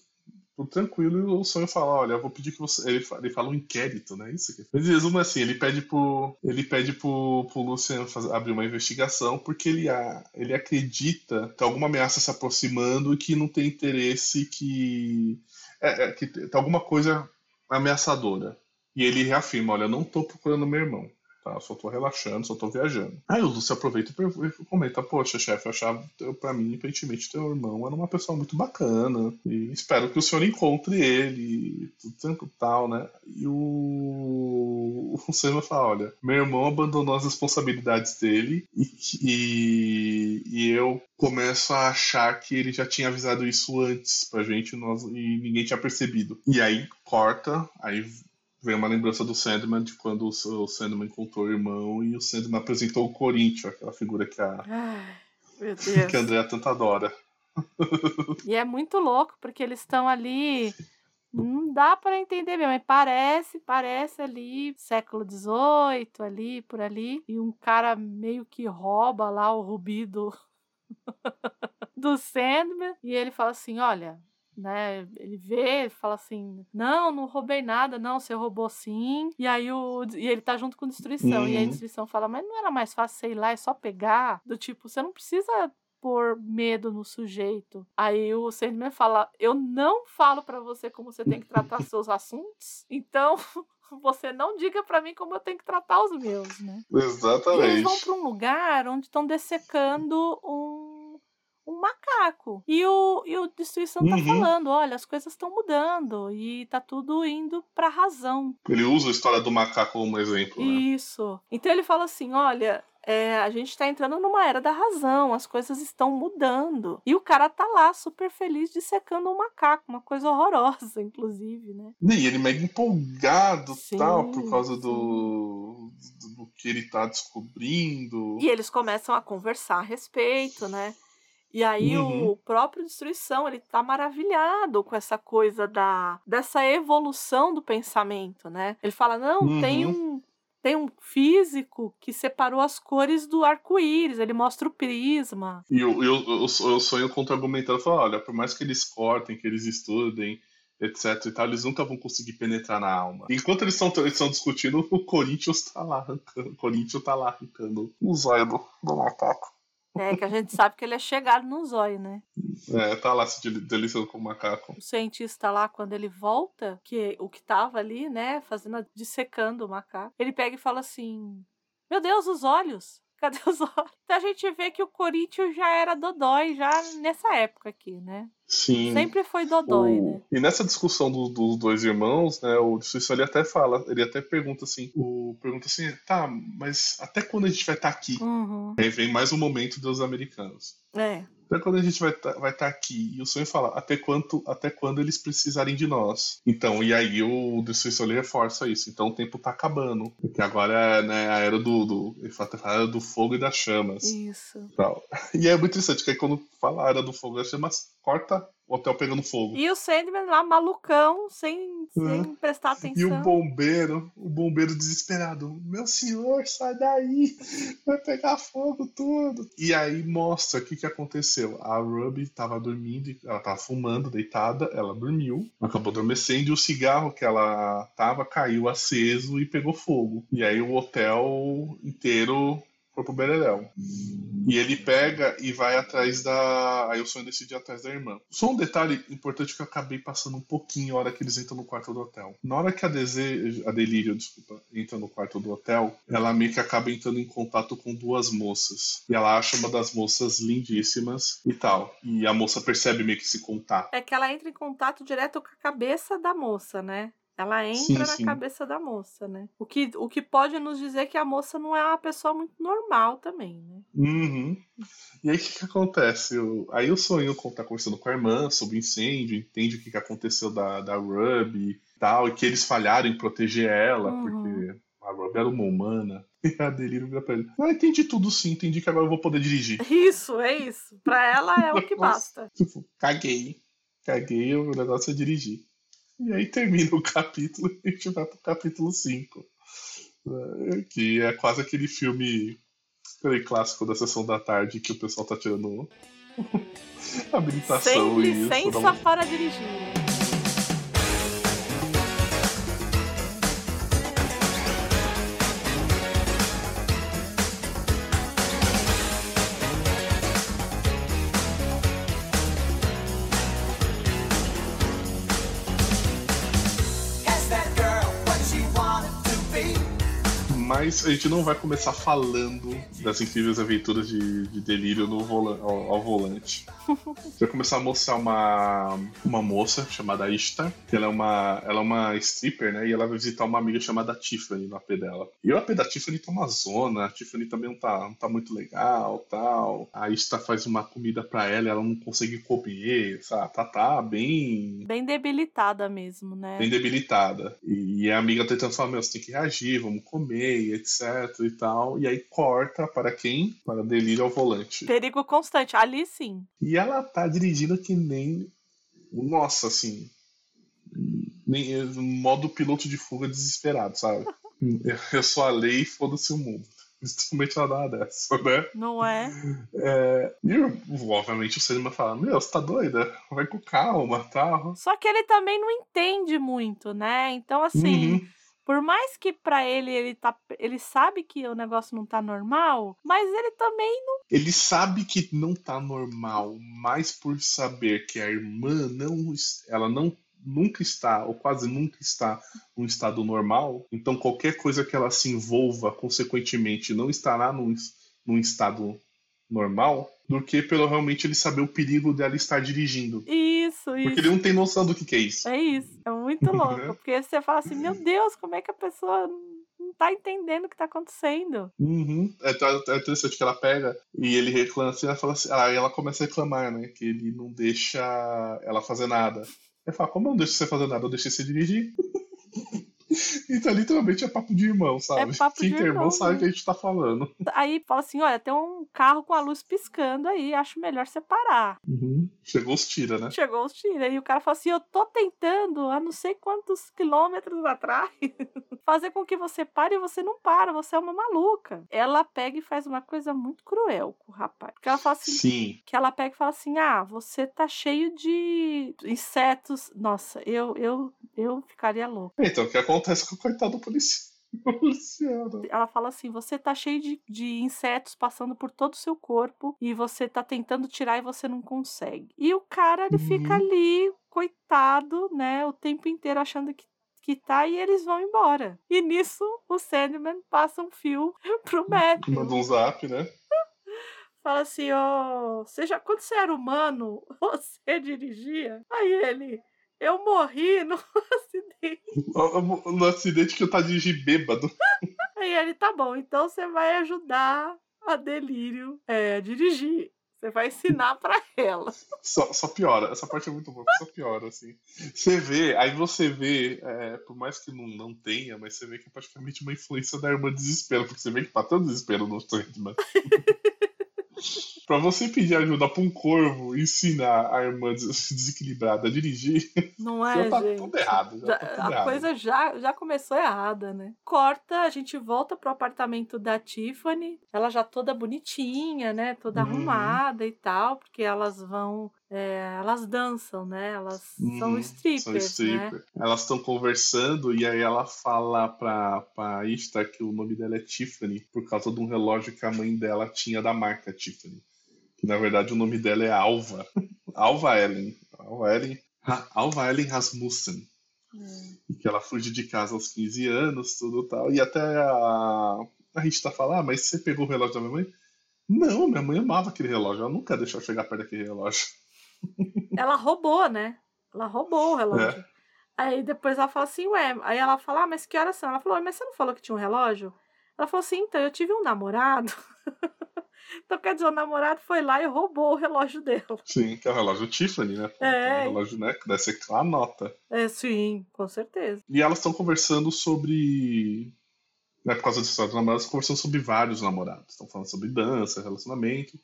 tudo tranquilo. E o sonho fala, olha, eu vou pedir que você. Ele fala, ele fala um inquérito, né? Isso aqui. Mas em resumo, assim, ele pede pro. Ele pede pro, pro Luciano fazer, abrir uma investigação porque ele, a, ele acredita que alguma ameaça se aproximando e que não tem interesse que. É, é, que tem alguma coisa ameaçadora. E ele reafirma, olha, eu não tô procurando meu irmão. Tá? Só tô relaxando, só tô viajando. Aí o Lúcio aproveita e comenta, poxa, chefe, eu achava, pra mim, aparentemente, teu irmão era uma pessoa muito bacana, e espero que o senhor encontre ele, tudo tal, né? E o, o Funcionário fala, olha, meu irmão abandonou as responsabilidades dele e, e, e eu começo a achar que ele já tinha avisado isso antes pra gente nós, e ninguém tinha percebido. E aí corta, aí vem uma lembrança do Sandman de quando o Sandman encontrou o irmão e o Sandman apresentou o Corinthians, aquela figura que a, Ai, meu Deus. que a Andrea tanto adora. E é muito louco, porque eles estão ali. Não dá para entender mesmo, mas parece, parece ali século XVIII, ali, por ali, e um cara meio que rouba lá o rubi do, do Sandman, e ele fala assim, olha, né, ele vê, fala assim, não, não roubei nada, não, você roubou sim, e aí o, e ele tá junto com Destruição, e aí a Uhum. Destruição fala, mas não era mais fácil, sei lá, é só pegar, do tipo, você não precisa pôr medo no sujeito. Aí o Sandman fala: Eu não falo pra você como você tem que tratar seus assuntos, então você não diga pra mim como eu tenho que tratar os meus, né? E eles vão Exatamente. pra um lugar onde estão dessecando um, um macaco. E o, e o Destruição tá Uhum. falando: olha, as coisas estão mudando e tá tudo indo pra razão. Ele usa a história do macaco como exemplo, né? Isso. Então ele fala assim: olha. é, a gente tá entrando numa era da razão, as coisas estão mudando. E o cara tá lá, super feliz, dissecando um macaco, uma coisa horrorosa, inclusive, né? E ele mega empolgado Sim, tal, por causa do, do, do que ele tá descobrindo. E eles começam a conversar a respeito, né? E aí Uhum. o próprio Destruição, ele tá maravilhado com essa coisa da dessa evolução do pensamento, né? Ele fala: "Não, tem Uhum. um tem um físico que separou as cores do arco-íris, ele mostra o prisma. E eu, eu, eu, eu sonho contra-argumentando, falando, olha, por mais que eles cortem, que eles estudem, etc e tal, eles nunca vão conseguir penetrar na alma. Enquanto eles estão eles estão discutindo, o Corinthians tá lá arrancando, o Corinthians tá lá arrancando o zóio do, do macaco. É, que a gente sabe que ele é chegado no zóio, né? É, tá lá se deli- deliciando com o macaco. O cientista lá, quando ele volta, que o que tava ali, né, fazendo, dissecando o macaco, ele pega e fala assim: Meu Deus, os olhos! Cadê os olhos? Então a gente vê que o Corinthians já era dodói já nessa época aqui, né? Sim. Sempre foi dodói, O- né? E nessa discussão do- dos dois irmãos, né, o Suíço ele até fala, ele até pergunta assim, o pergunta assim, tá, mas até quando a gente vai estar aqui? Uhum. Aí vem mais um momento dos americanos. É. Até quando a gente vai estar vai tá aqui? E o sonho fala, até quanto, até quando eles precisarem de nós. Então, e aí o ele reforça isso. Então o tempo tá acabando. Porque agora é né, a era do, do. A era do fogo e das chamas. Isso. Tal. E é muito interessante, que aí quando fala a era do fogo e das chamas, corta o hotel pegando fogo. E o Sandman lá, malucão, sem, sem Uhum. prestar E o atenção. bombeiro, o bombeiro desesperado. Meu senhor, sai daí! Vai pegar fogo tudo. E aí mostra o que, que aconteceu. A Ruby tava dormindo, ela tava fumando, deitada, ela dormiu, acabou adormecendo e o cigarro que ela tava caiu aceso e pegou fogo. E aí o hotel inteiro foi pro Bereléu. E ele pega e vai atrás da. Aí o sonho decide ir atrás da irmã. Só um detalhe importante que eu acabei passando um pouquinho a hora que eles entram no quarto do hotel. Na hora que a, Dese... a Delírio, desculpa, entra no quarto do hotel, ela meio que acaba entrando em contato com duas moças. E ela acha uma das moças lindíssimas e tal. E a moça percebe meio que esse contato. É que ela entra em contato direto com a cabeça da moça, né? Ela entra Sim, na sim. cabeça da moça, né? O que, o que pode nos dizer que a moça não é uma pessoa muito normal também, né? Uhum. E aí o que, que acontece? O- Aí o sonho tá conversando com a irmã sobre o incêndio, entende o que, que aconteceu da, da Ruby e tal, e que eles falharam em proteger ela, Uhum. porque a Ruby era uma humana. E a Delírio vira pra ele. Ah, entendi tudo sim, entendi que agora eu vou poder dirigir. Isso, é isso. Pra ela é o que basta. Tipo, caguei. Caguei, o negócio é dirigir. E aí termina o capítulo e a gente vai pro capítulo 5. É, Que é quase aquele filme aquele clássico da sessão da tarde que o pessoal tá tirando habilitação Sempre e sem isso. dá uma- safar a gente não vai começar falando das incríveis aventuras de, de delírio no vola, ao, ao volante. Vai começar a mostrar uma, uma moça chamada Ishtar, que ela é uma, ela é uma stripper, né? E ela vai visitar uma amiga chamada Tiffany no AP dela. E o AP da Tiffany tá uma zona, a Tiffany também não tá, não tá muito legal tal. A Ishtar faz uma comida pra ela e ela não consegue comer, sabe? Tá, tá bem Bem debilitada mesmo, né? bem debilitada. E, e a amiga tentando falar, meu, você tem que reagir, vamos comer, e etc e tal. E aí corta para quem? Para delírio ao volante. Perigo constante. Ali sim. E ela tá dirigindo que nem. Nossa, assim. Nem, modo piloto de fuga desesperado, sabe? Eu sou a lei, foda-se o mundo. Principalmente ela dá uma dessa, né? Não é? É, e obviamente o cinema fala: Meu, você tá doida? Vai com calma tal. Só que ele também não entende muito, né? Então, assim, Uhum. Por mais que pra ele ele tá. Ele sabe que o negócio não tá normal, mas ele também não. Ele sabe que não tá normal, mas por saber que a irmã não, ela não nunca está ou quase nunca está num estado normal, então qualquer coisa que ela se envolva, consequentemente, não estará num, num estado normal, do que pelo realmente ele saber o perigo dela estar dirigindo. Isso, Porque isso. ele não tem noção do que, que é isso. É isso. É muito louco. Porque você fala assim, meu Deus, como é que a pessoa não tá entendendo o que tá acontecendo? Uhum. É, é interessante que ela pega e ele reclama assim, ela fala assim, aí ela começa a reclamar, né? Que ele não deixa ela fazer nada. Ele fala, como eu não deixo você fazer nada, eu deixei você dirigir. então, literalmente, é papo de irmão, sabe? É papo Quem de irmão irmão, sabe o que a gente tá falando. Aí fala assim: olha, tem um carro com a luz piscando aí, acho melhor separar. Chegou os tira, né? Chegou os tira. E o cara fala assim: eu tô tentando há não sei quantos quilômetros atrás fazer com que você pare e você não para, você é uma maluca. Ela pega e faz uma coisa muito cruel com o rapaz. Porque ela fala assim: Sim. que ela pega e fala assim: ah, você tá cheio de insetos. Nossa, eu, eu, eu ficaria louca. Então, o que acontece com o coitado polici- policial? Ela fala assim: você tá cheio de, de insetos passando por todo o seu corpo e você tá tentando tirar e você não consegue. E o cara, ele fica Uhum. ali, coitado, né, o tempo inteiro achando que. Que tá e eles vão embora. E nisso o Sandman passa um fio pro Matthew. Manda um zap, né? Fala assim: ó, você já, quando você era humano, você dirigia? Aí ele, eu morri no acidente. No acidente que eu tá dirigindo bêbado. Aí ele, tá bom, então você vai ajudar a Delírio é, a dirigir. Você vai ensinar pra ela. Só, só piora. Essa parte é muito boa, só piora, assim. Você vê, aí você vê, é, por mais que não, não tenha, mas você vê que é praticamente uma influência da irmã desespero, porque você vê que tá tão desespero no Sandman. pra você pedir ajuda pra um corvo ensinar a irmã des- desequilibrada a dirigir, Não é, já tá gente? tudo errado. Já Já- tá tudo a errado. coisa já, já começou errada, né? Corta, a gente volta pro apartamento da Tiffany. Ela já toda bonitinha, né? Toda Uhum. arrumada e tal, porque elas vão. é, elas dançam, né? Elas são Uhum, strippers, São né? stripper. Elas estão conversando e aí ela fala pra, pra Ishtar que o nome dela é Tiffany por causa de um relógio que a mãe dela tinha da marca Tiffany. Que na verdade o nome dela é Alva. Alva Ellen. Alva Ellen, Ra- Alva Ellen Rasmussen. E que ela fugiu de casa aos 15 anos, tudo tal. E até a, a Rita fala: Ah, mas você pegou o relógio da minha mãe? Não, minha mãe amava aquele relógio. Ela nunca deixou chegar perto daquele relógio. Ela roubou, né? Ela roubou o É. relógio. Aí depois ela fala assim, ué. Aí ela fala, ah, mas que horas são? Ela falou, mas você não falou que tinha um relógio? Ela falou assim, então, eu tive um namorado. então, quer dizer, o namorado foi lá e roubou o relógio dela. Sim, que é o relógio Tiffany, né? É. É um relógio, né? Que deve ser a nota. É, sim, com certeza. E elas estão conversando sobre. Né, por causa da história dos namorados, conversando sobre vários namorados. Estão falando sobre dança, relacionamento.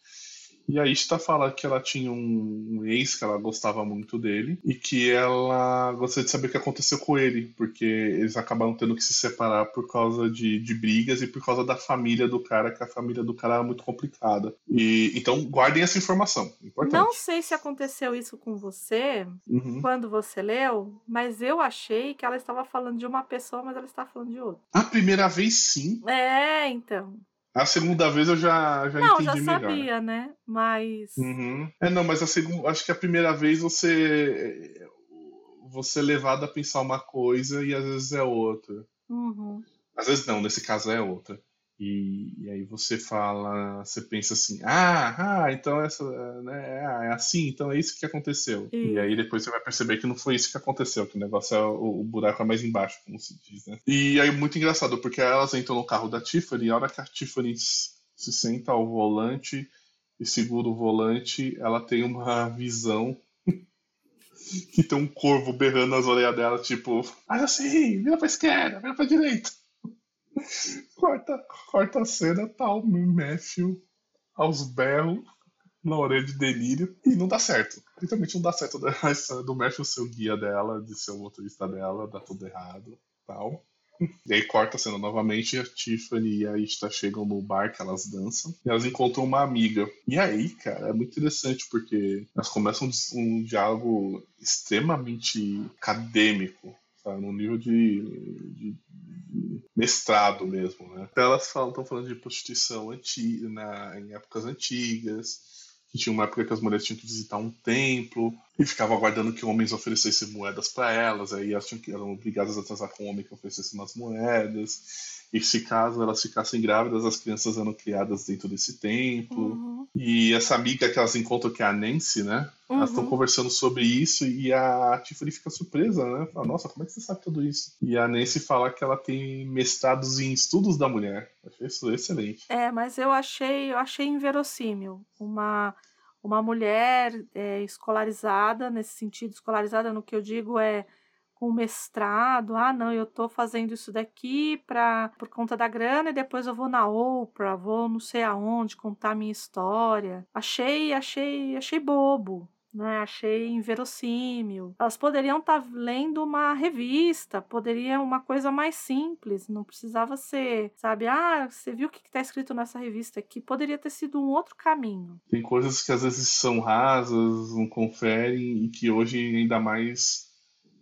E a Ishta fala que ela tinha um, um ex que ela gostava muito dele e que ela gostaria de saber o que aconteceu com ele, porque eles acabaram tendo que se separar por causa de, de brigas e por causa da família do cara, que a família do cara era muito complicada. E então guardem essa informação, importante. Não sei se aconteceu isso com você Uhum. quando você leu, mas eu achei que ela estava falando de uma pessoa, mas ela estava falando de outra. A primeira vez sim, É, então. A segunda vez eu já, já Não, entendi já melhor. sabia, né? Mas. Uhum. É, não, mas a segunda, acho que a primeira vez você você é levado a pensar uma coisa e às vezes é outra. Uhum. Às vezes não, nesse caso é outra. E, e, aí você fala, você pensa assim, ah, ah então essa, né, ah, é assim, então é isso que aconteceu. E aí depois você vai perceber que não foi isso que aconteceu, que o negócio é o, o buraco é mais embaixo, como se diz, né? E aí muito engraçado, porque elas entram no carro da Tiffany, e a hora que a Tiffany se senta ao volante e segura o volante, ela tem uma visão que tem um corvo berrando nas orelhas dela, tipo, ah, assim, vira pra esquerda, vira pra direita. Corta, a cena, tá o Matthew aos berros na orelha de delírio e não dá certo. Literalmente não dá certo a história do Matthew ser o guia dela, de ser o motorista dela, dá tudo errado tal. E aí corta a cena novamente, a Tiffany e a Ista chegam no bar que elas dançam e elas encontram uma amiga. E aí, cara, é muito interessante porque elas começam um diálogo extremamente acadêmico Tá num nível de, de, mestrado mesmo, né? Então elas estão falando de prostituição antiga, na, em épocas antigas, que tinha uma época que as mulheres tinham que visitar um templo e ficavam aguardando que homens oferecessem moedas para elas, aí elas tinham que, eram obrigadas a transar com um homem que oferecesse umas moedas. E se caso elas ficassem grávidas, as crianças eram criadas dentro desse templo. Uhum. E essa amiga que elas encontram, que é a Nancy, né? Uhum. Elas estão conversando sobre isso e a Tiffany fica surpresa, né? Fala, nossa, como é que você sabe tudo isso? E a Nancy fala que ela tem mestrados em estudos da mulher. achei isso excelente. É, mas eu achei, eu achei inverossímil. Uma, uma mulher é, escolarizada, nesse sentido, escolarizada no que eu digo é com mestrado, ah, não, eu tô fazendo isso daqui pra, por conta da grana e depois eu vou na Oprah, vou não sei aonde contar minha história. Achei, achei, achei bobo. Né, achei inverossímil. Elas poderiam estar tá lendo uma revista, poderia uma coisa mais simples, não precisava ser, sabe? Ah, você viu o que está escrito nessa revista aqui? Poderia ter sido um outro caminho. Tem coisas que às vezes são rasas, não conferem e que hoje ainda mais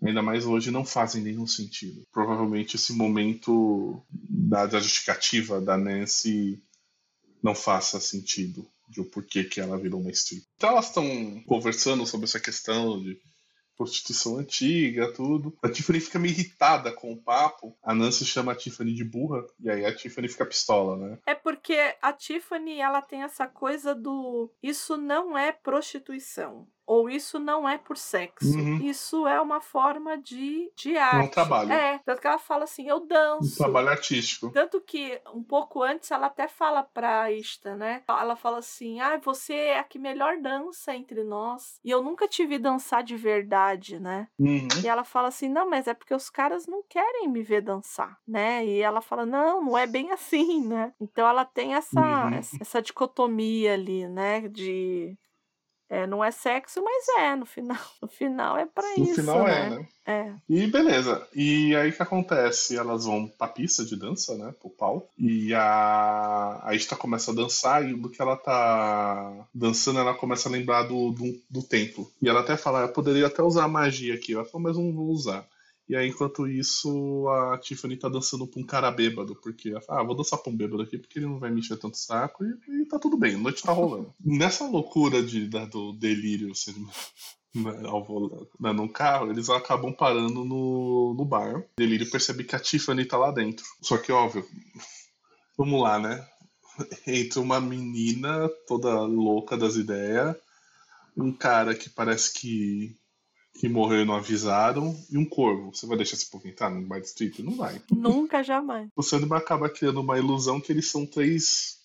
ainda mais hoje, não fazem nenhum sentido. Provavelmente esse momento da, da justificativa da Nancy não faça sentido de o porquê que ela virou uma strip. Então elas estão conversando sobre essa questão de prostituição antiga, tudo. A Tiffany fica meio irritada com o papo. A Nancy chama a Tiffany de burra e aí a Tiffany fica pistola, né? É porque a Tiffany, ela tem essa coisa do isso não é prostituição ou isso não é por sexo. Uhum. Isso é uma forma de, de arte. É um trabalho. É, tanto que ela fala assim, eu danço. Um trabalho artístico. Tanto que um pouco antes ela até fala pra Ista, né? Ela fala assim, ah, você é a que melhor dança entre nós. E eu nunca te vi dançar de verdade, né? Uhum. E ela fala assim, não, mas é porque os caras não querem me ver dançar, né? E ela fala, não, não é bem assim, né? Então ela tem essa, uhum. essa, essa dicotomia ali, né? De é, não é sexo, mas é, no final. No final é para isso. No final é, né? é, né? É. E beleza. E aí o que acontece? Elas vão pra pista de dança, né? Pro pau. E a, a Ista começa a dançar, e do que ela tá dançando, ela começa a lembrar do, do, do templo. E ela até fala, eu poderia até usar magia aqui. Ela falou, mas não vou usar. E aí, enquanto isso, a Tiffany tá dançando pra um cara bêbado, porque ela fala, ah, vou dançar pra um bêbado aqui porque ele não vai me encher tanto saco e, e tá tudo bem, a noite tá rolando. Nessa loucura de, da, do delírio, assim, né, ao volante, né, no carro, eles acabam parando no, no bar. Delírio percebe que a Tiffany tá lá dentro. Só que, óbvio, vamos lá, né? Entra uma menina toda louca das ideias, um cara que parece que que morreu e não avisaram, e um corvo. Você vai deixar esse povo entrar no bar de strip? Não vai. Nunca, jamais. O Sandman acaba criando uma ilusão que eles são três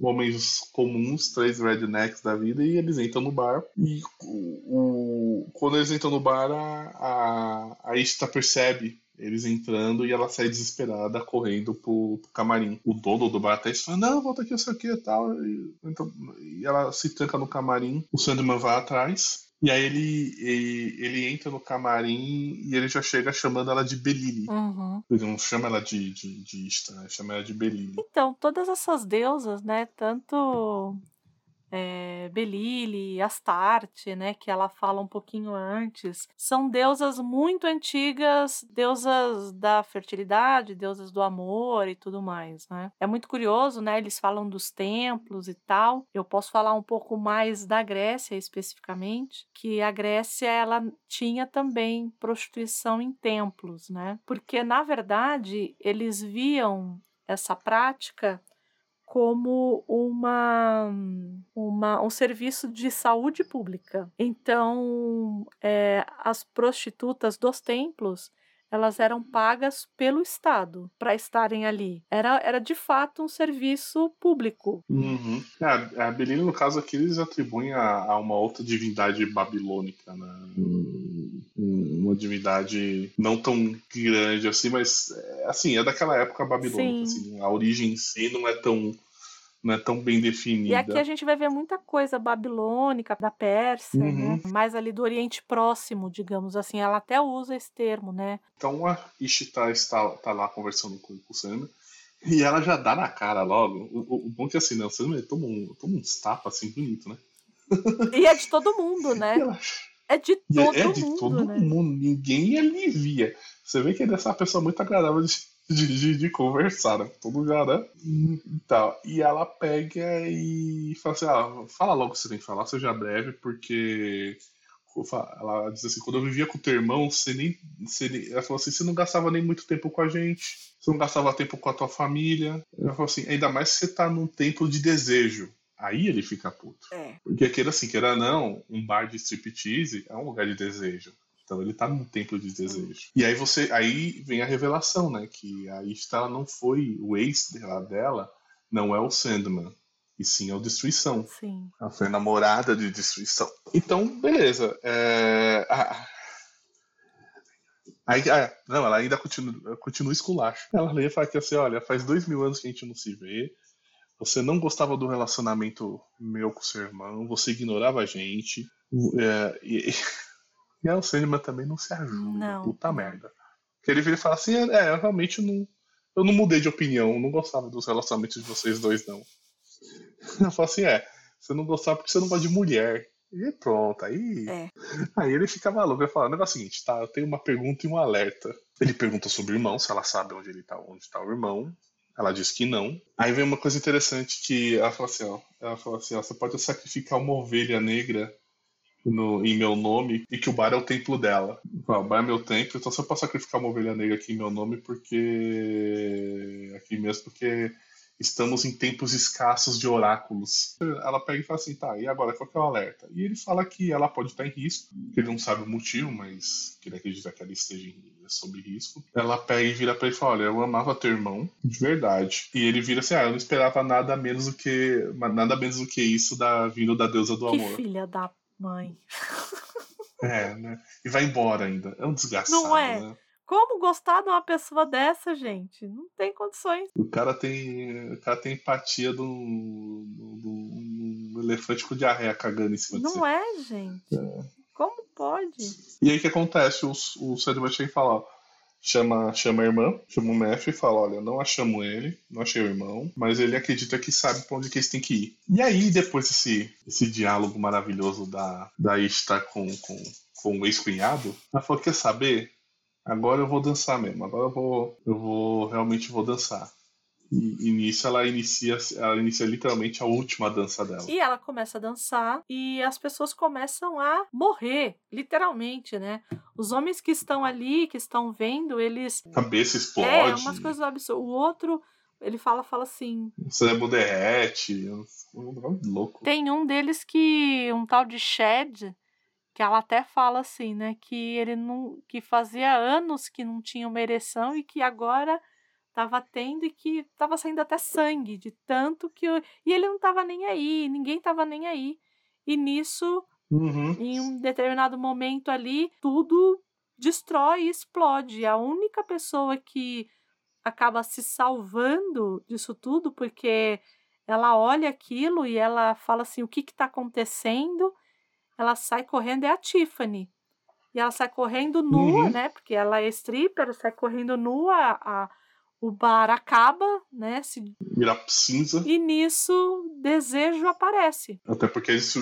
homens comuns, três rednecks da vida, e eles entram no bar. E o, o quando eles entram no bar, a, a, a Ishta percebe eles entrando e ela sai desesperada correndo pro, pro camarim. O dono do bar até fala: Não, volta aqui, isso aqui e tal. E, então, e ela se tranca no camarim. O Sandman vai atrás. E aí ele, ele, ele, entra no camarim e ele já chega chamando ela de Belili. Uhum. Ele não chama ela de, de, de Ista, né? chama ela de Belili. Então, todas essas deusas, né? Tanto é, Belile, Astarte, né, que ela fala um pouquinho antes, são deusas muito antigas, deusas da fertilidade, deusas do amor e tudo mais, né? É muito curioso, né? Eles falam dos templos e tal. Eu posso falar um pouco mais da Grécia especificamente, que a Grécia ela tinha também prostituição em templos, né? Porque na verdade eles viam essa prática como uma, uma, um serviço de saúde pública. Então, é, as prostitutas dos templos elas eram pagas pelo Estado para estarem ali. Era, era de fato um serviço público. Uhum. É, a Belina, no caso aqui, eles atribuem a, a uma outra divindade babilônica, né? Uma divindade não tão grande assim, mas assim, é daquela época babilônica. Assim, a origem em si não é tão não é tão bem definida. E aqui a gente vai ver muita coisa babilônica, da Pérsia, uhum. né? mais ali do Oriente Próximo, digamos assim. Ela até usa esse termo, né? Então a Ishtar está, tá lá conversando com, o Sam e ela já dá na cara logo. O, o bom é que assim, né? O Sam toma, um, toma uns tapas assim bonito, né? E é de todo mundo, né? Ela... É de todo é, é de mundo. todo né? mundo. Ninguém alivia. Você vê que ele é essa pessoa muito agradável de de, de, de, conversar, né? Todo lugar, né? E, tal. e ela pega e fala assim: ah, fala logo o que você tem que falar, seja breve, porque. Ela diz assim: quando eu vivia com o teu irmão, você nem, você nem. Ela falou assim: você não gastava nem muito tempo com a gente, você não gastava tempo com a tua família. Ela falou assim: ainda mais se você tá num templo de desejo. Aí ele fica puto. É. Porque queira assim, queira não, um bar de striptease é um lugar de desejo. Então ele tá num templo de desejo. E aí você, aí vem a revelação, né, que a Ishtar não foi o ex dela, dela não é o Sandman, e sim é o Destruição. Sim. Ela foi namorada de Destruição. Então, beleza. É... Ah, aí, ah, não, ela ainda continua, continua esculacho. Ela lê e fala que assim, olha, faz dois mil anos que a gente não se vê, você não gostava do relacionamento meu com seu irmão, você ignorava a gente, é, e, e aí o Sandman também não se ajuda. Não. Puta merda. Porque ele vira e fala assim: é, eu realmente não. Eu não mudei de opinião, não gostava dos relacionamentos de vocês dois, não. Eu falo assim: é, você não gostava porque você não gosta de mulher. E pronto, aí. É. Aí ele fica maluco, ele fala: o negócio é o seguinte, tá? Eu tenho uma pergunta e um alerta. Ele pergunta sobre o irmão, se ela sabe onde ele tá, onde tá o irmão. Ela diz que não. Aí vem uma coisa interessante que ela fala assim, ó. Ela fala assim, ó, você pode sacrificar uma ovelha negra no, em meu nome e que o bar é o templo dela. o bar é meu templo, então você pode sacrificar uma ovelha negra aqui em meu nome porque. aqui mesmo, porque estamos em tempos escassos de oráculos. Ela pega e fala assim, tá, e agora qual que é o alerta? E ele fala que ela pode estar em risco, que ele não sabe o motivo, mas que ele acredita que ela esteja sob risco. Ela pega e vira pra ele e fala, olha, eu amava teu irmão, de verdade. E ele vira assim, ah, eu não esperava nada menos do que nada menos do que isso da vindo da deusa do que amor. filha da mãe. É, né? E vai embora ainda. É um desgraçado, Não é? né? Como gostar de uma pessoa dessa, gente? Não tem condições. O cara tem, o cara tem empatia de um, de elefante com diarreia cagando em cima de Não é, gente. Como pode? E aí o que acontece? O, o Sandman chega e fala, ó, chama, chama a irmã, chama o Mef e fala, olha, não achamos ele, não achei o irmão, mas ele acredita que sabe pra onde que eles têm que ir. E aí, depois desse, esse diálogo maravilhoso da, da Ishtar com, com, com o ex-cunhado, ela falou, quer saber? Agora eu vou dançar mesmo, agora eu vou, eu vou, realmente vou dançar. E, e nisso ela inicia, ela inicia literalmente a última dança dela. E ela começa a dançar e as pessoas começam a morrer, literalmente, né? Os homens que estão ali, que estão vendo, eles. A cabeça explode. É, umas coisas absurdas. O outro, ele fala, fala assim. O cérebro derrete. Um negócio louco. Tem um deles que. um tal de Shed, que ela até fala assim, né? Que ele não. que fazia anos que não tinha uma ereção e que agora estava tendo e que estava saindo até sangue, de tanto que. eu- E ele não estava nem aí, ninguém estava nem aí. E nisso, Uhum. em um determinado momento ali, tudo destrói e explode. A única pessoa que acaba se salvando disso tudo, porque ela olha aquilo e ela fala assim: o que está acontecendo? Ela sai correndo, é a Tiffany. E ela sai correndo nua, Uhum. né? Porque ela é stripper, sai correndo nua. A, o bar acaba, né? Se... Virar cinza. E nisso, desejo aparece. Até porque eles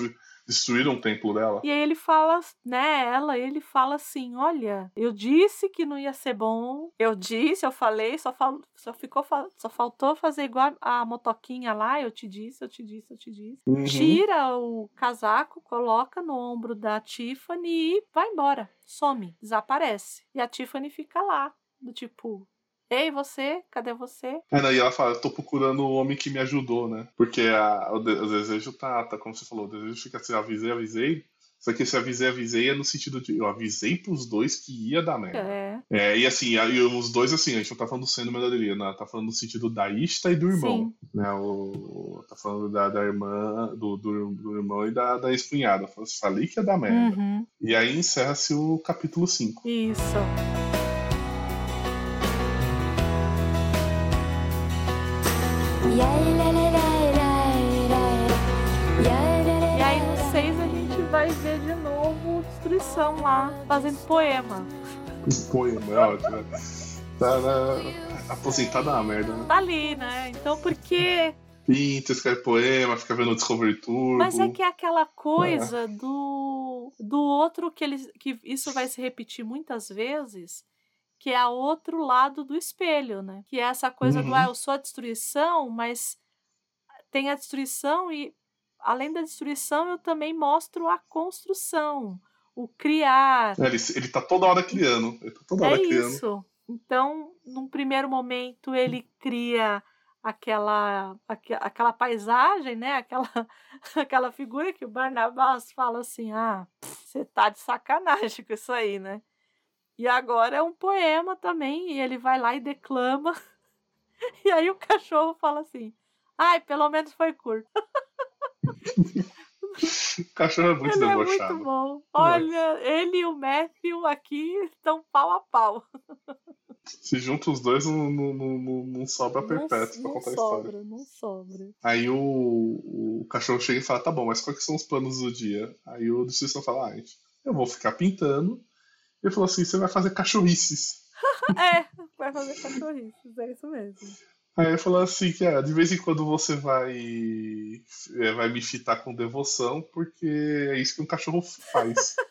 destruíram o templo dela. E aí ele fala, né, ela, ele fala assim: olha, eu disse que não ia ser bom. Eu disse, eu falei, só, fal, só ficou só faltou fazer igual a motoquinha lá, eu te disse, eu te disse, eu te disse. Uhum. Tira o casaco, coloca no ombro da Tiffany e vai embora. Some, desaparece. E a Tiffany fica lá, do tipo, Ei, você? Cadê você? É, não, e ela fala, eu tô procurando o homem que me ajudou, né? Porque a, o, de, o, desejo tá, tá, como você falou, o desejo fica assim, avisei, avisei. Só que esse avisei, avisei é no sentido de eu avisei pros dois que ia dar merda. É. é e assim, e os dois, assim, a gente não tá falando sendo melhoria, né? Tá falando no sentido da Ista e do irmão. Sim. Né? O, tá falando da, da irmã, do, do, do, irmão e da, da ex-cunhada. Falei que ia dar merda. Uhum. E aí encerra-se o capítulo 5. Isso. E aí no 6 a gente vai ver de novo destruição lá, fazendo poema. poema, é ótimo. Tá na... aposentada na merda, né? Tá ali, né? Então porque. Pinta, escreve poema, fica vendo Discovery Tour. Mas é que é aquela coisa do, do outro que eles. que isso vai se repetir muitas vezes que é o outro lado do espelho, né? Que é essa coisa uhum. do, ah, eu sou a destruição, mas tem a destruição e, além da destruição, eu também mostro a construção, o criar. É, ele, ele tá toda hora criando. Ele tá toda hora é criando. isso. Então, num primeiro momento, ele cria aquela, aquela paisagem, né? Aquela, aquela figura que o Barnabás fala assim: ah, você tá de sacanagem com isso aí, né? E agora é um poema também, e ele vai lá e declama. E aí o cachorro fala assim: ai, pelo menos foi curto. o cachorro é muito ele debochado. É muito bom. Olha, ele e o Matthew aqui estão pau a pau. Se junta os dois, não, não, não, não sobra perpétuo pra contar sobra, a história. Não sobra, Aí o, o cachorro chega e fala: tá bom, mas quais são os planos do dia? Aí o destruição fala: ah, eu vou ficar pintando ele falou assim: você vai fazer cachorrices. é, vai fazer cachorrices, é isso mesmo. Aí ele falou assim: que ah, de vez em quando você vai, é, vai me fitar com devoção, porque é isso que um cachorro faz.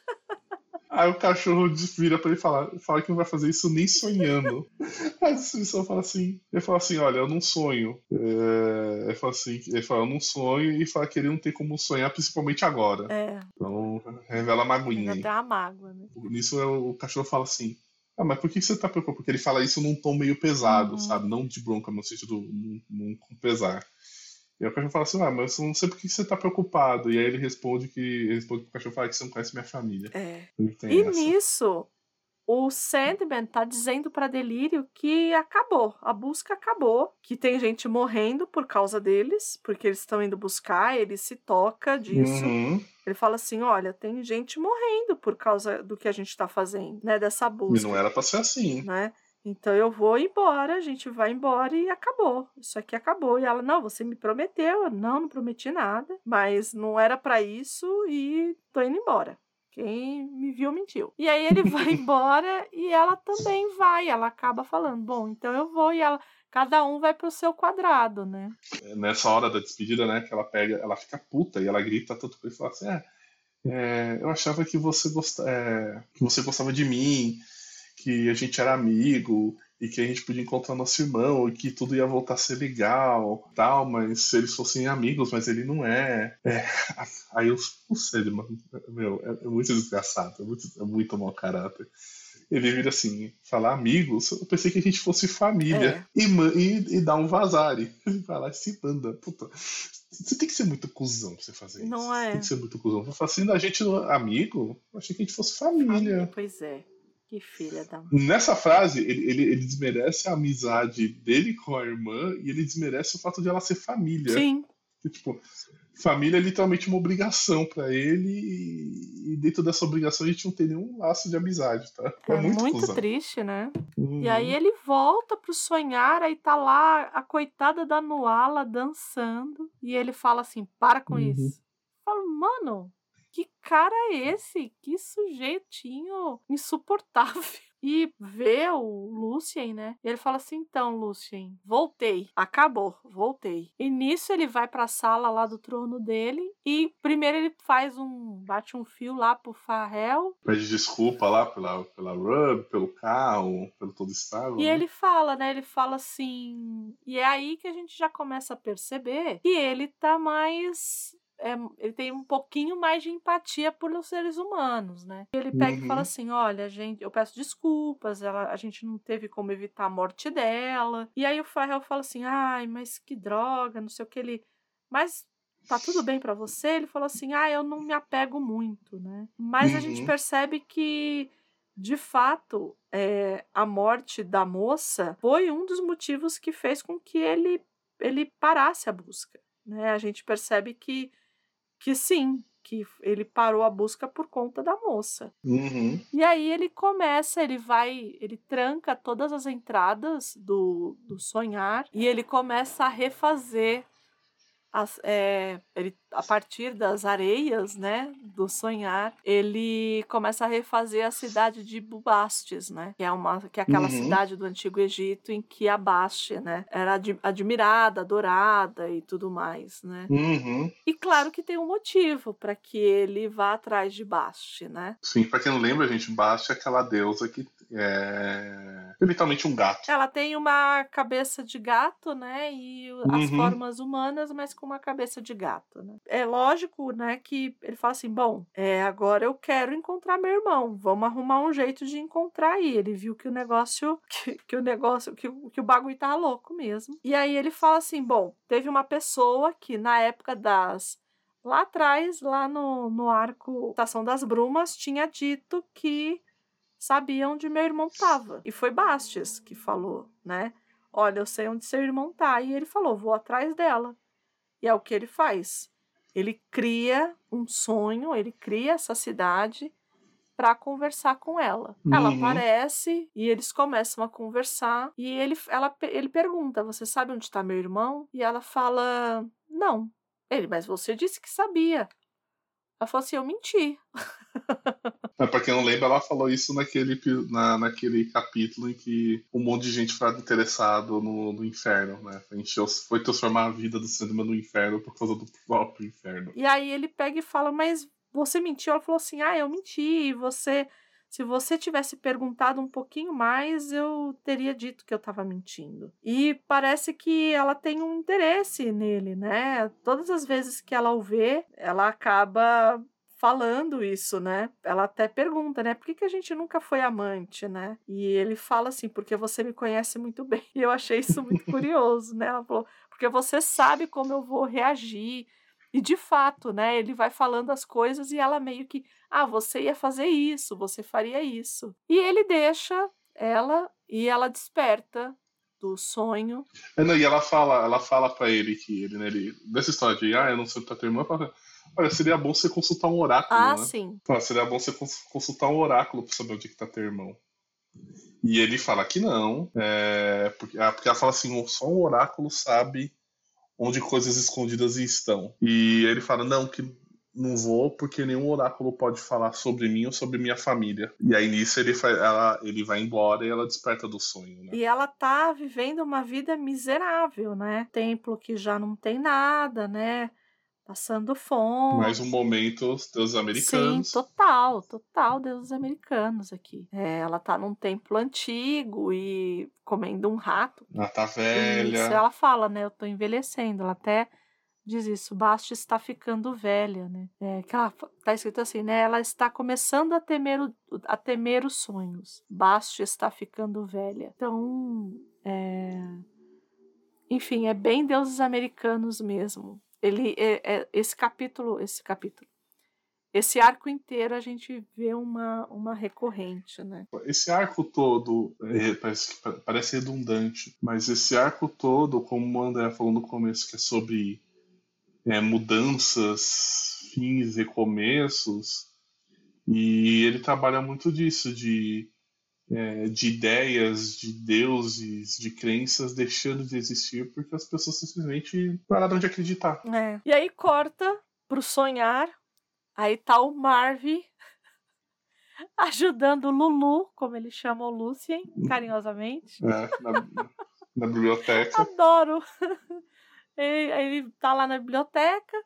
Aí o cachorro vira pra ele falar, fala que não vai fazer isso nem sonhando. Aí a descrição fala assim, ele fala assim, olha, eu não sonho. É, ele fala assim, ele fala, eu não sonho e fala que ele não tem como sonhar, principalmente agora. É. Então revela a magoinha. Tem a mágoa, né? Nisso o cachorro fala assim, ah, mas por que você tá preocupado? Porque ele fala isso num tom meio pesado, Uhum. sabe? Não de bronca, no sentido num, num, com pesar. E aí o cachorro fala assim, ah, mas eu não sei por que você tá preocupado. E aí ele responde que. Ele responde que o cachorro fala que você não conhece minha família. É. E essa. nisso, o Sandman tá dizendo pra Delírio que acabou, a busca acabou, que tem gente morrendo por causa deles, porque eles estão indo buscar, ele se toca disso. Uhum. Ele fala assim: olha, tem gente morrendo por causa do que a gente tá fazendo, né? Dessa E busca. não era pra ser assim. né? Então eu vou embora, a gente vai embora e acabou. Isso aqui acabou. E ela, não, você me prometeu. Eu, não, não prometi nada, mas não era pra isso e tô indo embora. Quem me viu mentiu. E aí ele vai embora e ela também vai. Ela acaba falando: Bom, então eu vou. E ela, cada um vai pro seu quadrado, né? Nessa hora da despedida, né, que ela pega, ela fica puta e ela grita tanto pra ele e fala assim: é, é, eu achava que você, gosta, é, que você gostava de mim, que a gente era amigo e que a gente podia encontrar nosso irmão e que tudo ia voltar a ser legal, tal, mas se eles fossem amigos, mas ele não é. É, aí eu não sei, mano, meu, é, é muito desgraçado, é muito, é muito mau caráter. Ele vira assim, falar amigos, eu pensei que a gente fosse família e, ma- e, e dar um vazare. Ele vai lá e se manda. Puta, você tem que ser muito cuzão pra você fazer isso. Não é? Tem que ser muito cuzão. Você fala assim, a gente não é amigo, eu achei que a gente fosse família. Pois é. Que filha da. Nessa frase, ele, ele, ele desmerece a amizade dele com a irmã e ele desmerece o fato de ela ser família. Sim. Que, tipo, família é literalmente uma obrigação pra ele e, e dentro dessa obrigação a gente não tem nenhum laço de amizade, tá? É, É muito, muito triste, né? Uhum. E aí ele volta pro sonhar, aí tá lá a coitada da Nuala dançando. E ele fala assim: para com Uhum. isso. Eu falo, mano, que cara é esse? Que sujeitinho insuportável. e vê o Lucien, né? E ele fala assim: então, Lucien, voltei, acabou, voltei. E nisso ele vai pra sala lá do trono dele e primeiro ele faz um. bate um fio lá pro Farrell. Pede desculpa lá pela, pela Rub, pelo carro, pelo todo estado. E né? ele fala, né? Ele fala assim. E é aí que a gente já começa a perceber que ele tá mais. É, ele tem um pouquinho mais de empatia por os seres humanos, né? Ele pega e fala Uhum. assim: olha, gente, eu peço desculpas, ela, a gente não teve como evitar a morte dela. E aí o Farrell fala assim: ai, mas que droga, não sei o que ele. Mas tá tudo bem pra você? Ele falou assim: ah, eu não me apego muito, né? Mas a gente Uhum. percebe que de fato, é, a morte da moça foi um dos motivos que fez com que ele, ele parasse a busca. Né? A gente percebe que, que sim, que ele parou a busca por conta da moça. Uhum. E aí ele começa, ele vai, ele tranca todas as entradas do, do sonhar e ele começa a refazer as, é, ele, a partir das areias, né, do sonhar, ele começa a refazer a cidade de Bubastes, né, que é uma, que é aquela Uhum. cidade do antigo Egito em que a Baste, né, era ad- admirada, adorada e tudo mais, né. Uhum. E claro que tem um motivo para que ele vá atrás de Baste, né. Sim, pra quem não lembra, gente, Bast é aquela deusa que é literalmente um gato. Ela tem uma cabeça de gato, né? E as Uhum. formas humanas, mas com uma cabeça de gato, né? É lógico, né, que ele fala assim: bom, é, agora eu quero encontrar meu irmão. Vamos arrumar um jeito de encontrar aí. Ele viu que o negócio. Que, que o negócio. Que, que o bagulho tava louco mesmo. E aí ele fala assim: bom, teve uma pessoa que na época das. Lá atrás, lá no, no arco Estação das Brumas, tinha dito que sabia onde meu irmão estava. E foi Bastes que falou, né? Olha, eu sei onde seu irmão tá. E ele falou, vou atrás dela. E é o que ele faz. Ele cria um sonho, ele cria essa cidade para conversar com ela. Ela Uhum. aparece e eles começam a conversar e ele, ela, ele pergunta: "Você sabe onde está meu irmão?" E ela fala: "Não." Ele: "Mas você disse que sabia." Ela falou assim: "Eu menti." É, pra quem não lembra, ela falou isso naquele, na, naquele capítulo em que um monte de gente foi interessado no, no inferno, né? A gente foi transformar a vida do cinema no inferno por causa do próprio inferno. E aí ele pega e fala: Mas você mentiu? Ela falou assim: Ah, eu menti. Você, se você tivesse perguntado um pouquinho mais, eu teria dito que eu estava mentindo. E parece que ela tem um interesse nele, né? Todas as vezes que ela o vê, ela acaba falando isso, né? Ela até pergunta, né? Por que, que a gente nunca foi amante, né? E ele fala assim, porque você me conhece muito bem. E eu achei isso muito curioso, né? Ela falou, porque você sabe como eu vou reagir. E de fato, né? Ele vai falando as coisas e ela meio que, ah, você ia fazer isso, você faria isso. E ele deixa ela e ela desperta do sonho. É, não, e ela fala, ela fala pra ele que ele, né, ele, dessa história de, ah, eu não sei pra ter irmã, ela fala, olha, seria bom você consultar um oráculo, Ah, né? sim. Fala, seria bom você cons- consultar um oráculo pra saber onde que tá teu irmão. E ele fala que não, é, porque, ah, porque ela fala assim, só um oráculo sabe onde coisas escondidas estão. E ele fala, não, que não vou, porque nenhum oráculo pode falar sobre mim ou sobre minha família. E aí nisso ele, fa- ela, ele vai embora e ela desperta do sonho, né? E ela tá vivendo uma vida miserável, né? Templo que já não tem nada, né? Passando fome. Mais um momento dos americanos. Sim, total, total deuses americanos aqui. É, ela tá num templo antigo e comendo um rato. Ela tá velha. Isso, ela fala, né? Eu tô envelhecendo. Ela até diz isso. Basti está ficando velha, né? É, que ela tá escrito assim, né? Ela está começando a temer, o- a temer os sonhos. Basti está ficando velha. Então, é... enfim, é bem deuses americanos mesmo. Ele, é, é- esse capítulo, esse capítulo, esse arco inteiro a gente vê uma, uma recorrente, né? Esse arco todo é, parece, parece redundante, mas esse arco todo, como o André falou no começo, que é sobre é, mudanças, fins e recomeços, e ele trabalha muito disso, de, é, de ideias, de deuses, de crenças deixando de existir porque as pessoas simplesmente pararam de acreditar. É. E aí corta pro sonhar. Aí tá o Marvin. ajudando o Lulu, como ele chama o Lucien, carinhosamente. É, na, na biblioteca. Adoro. Ele, ele tá lá na biblioteca,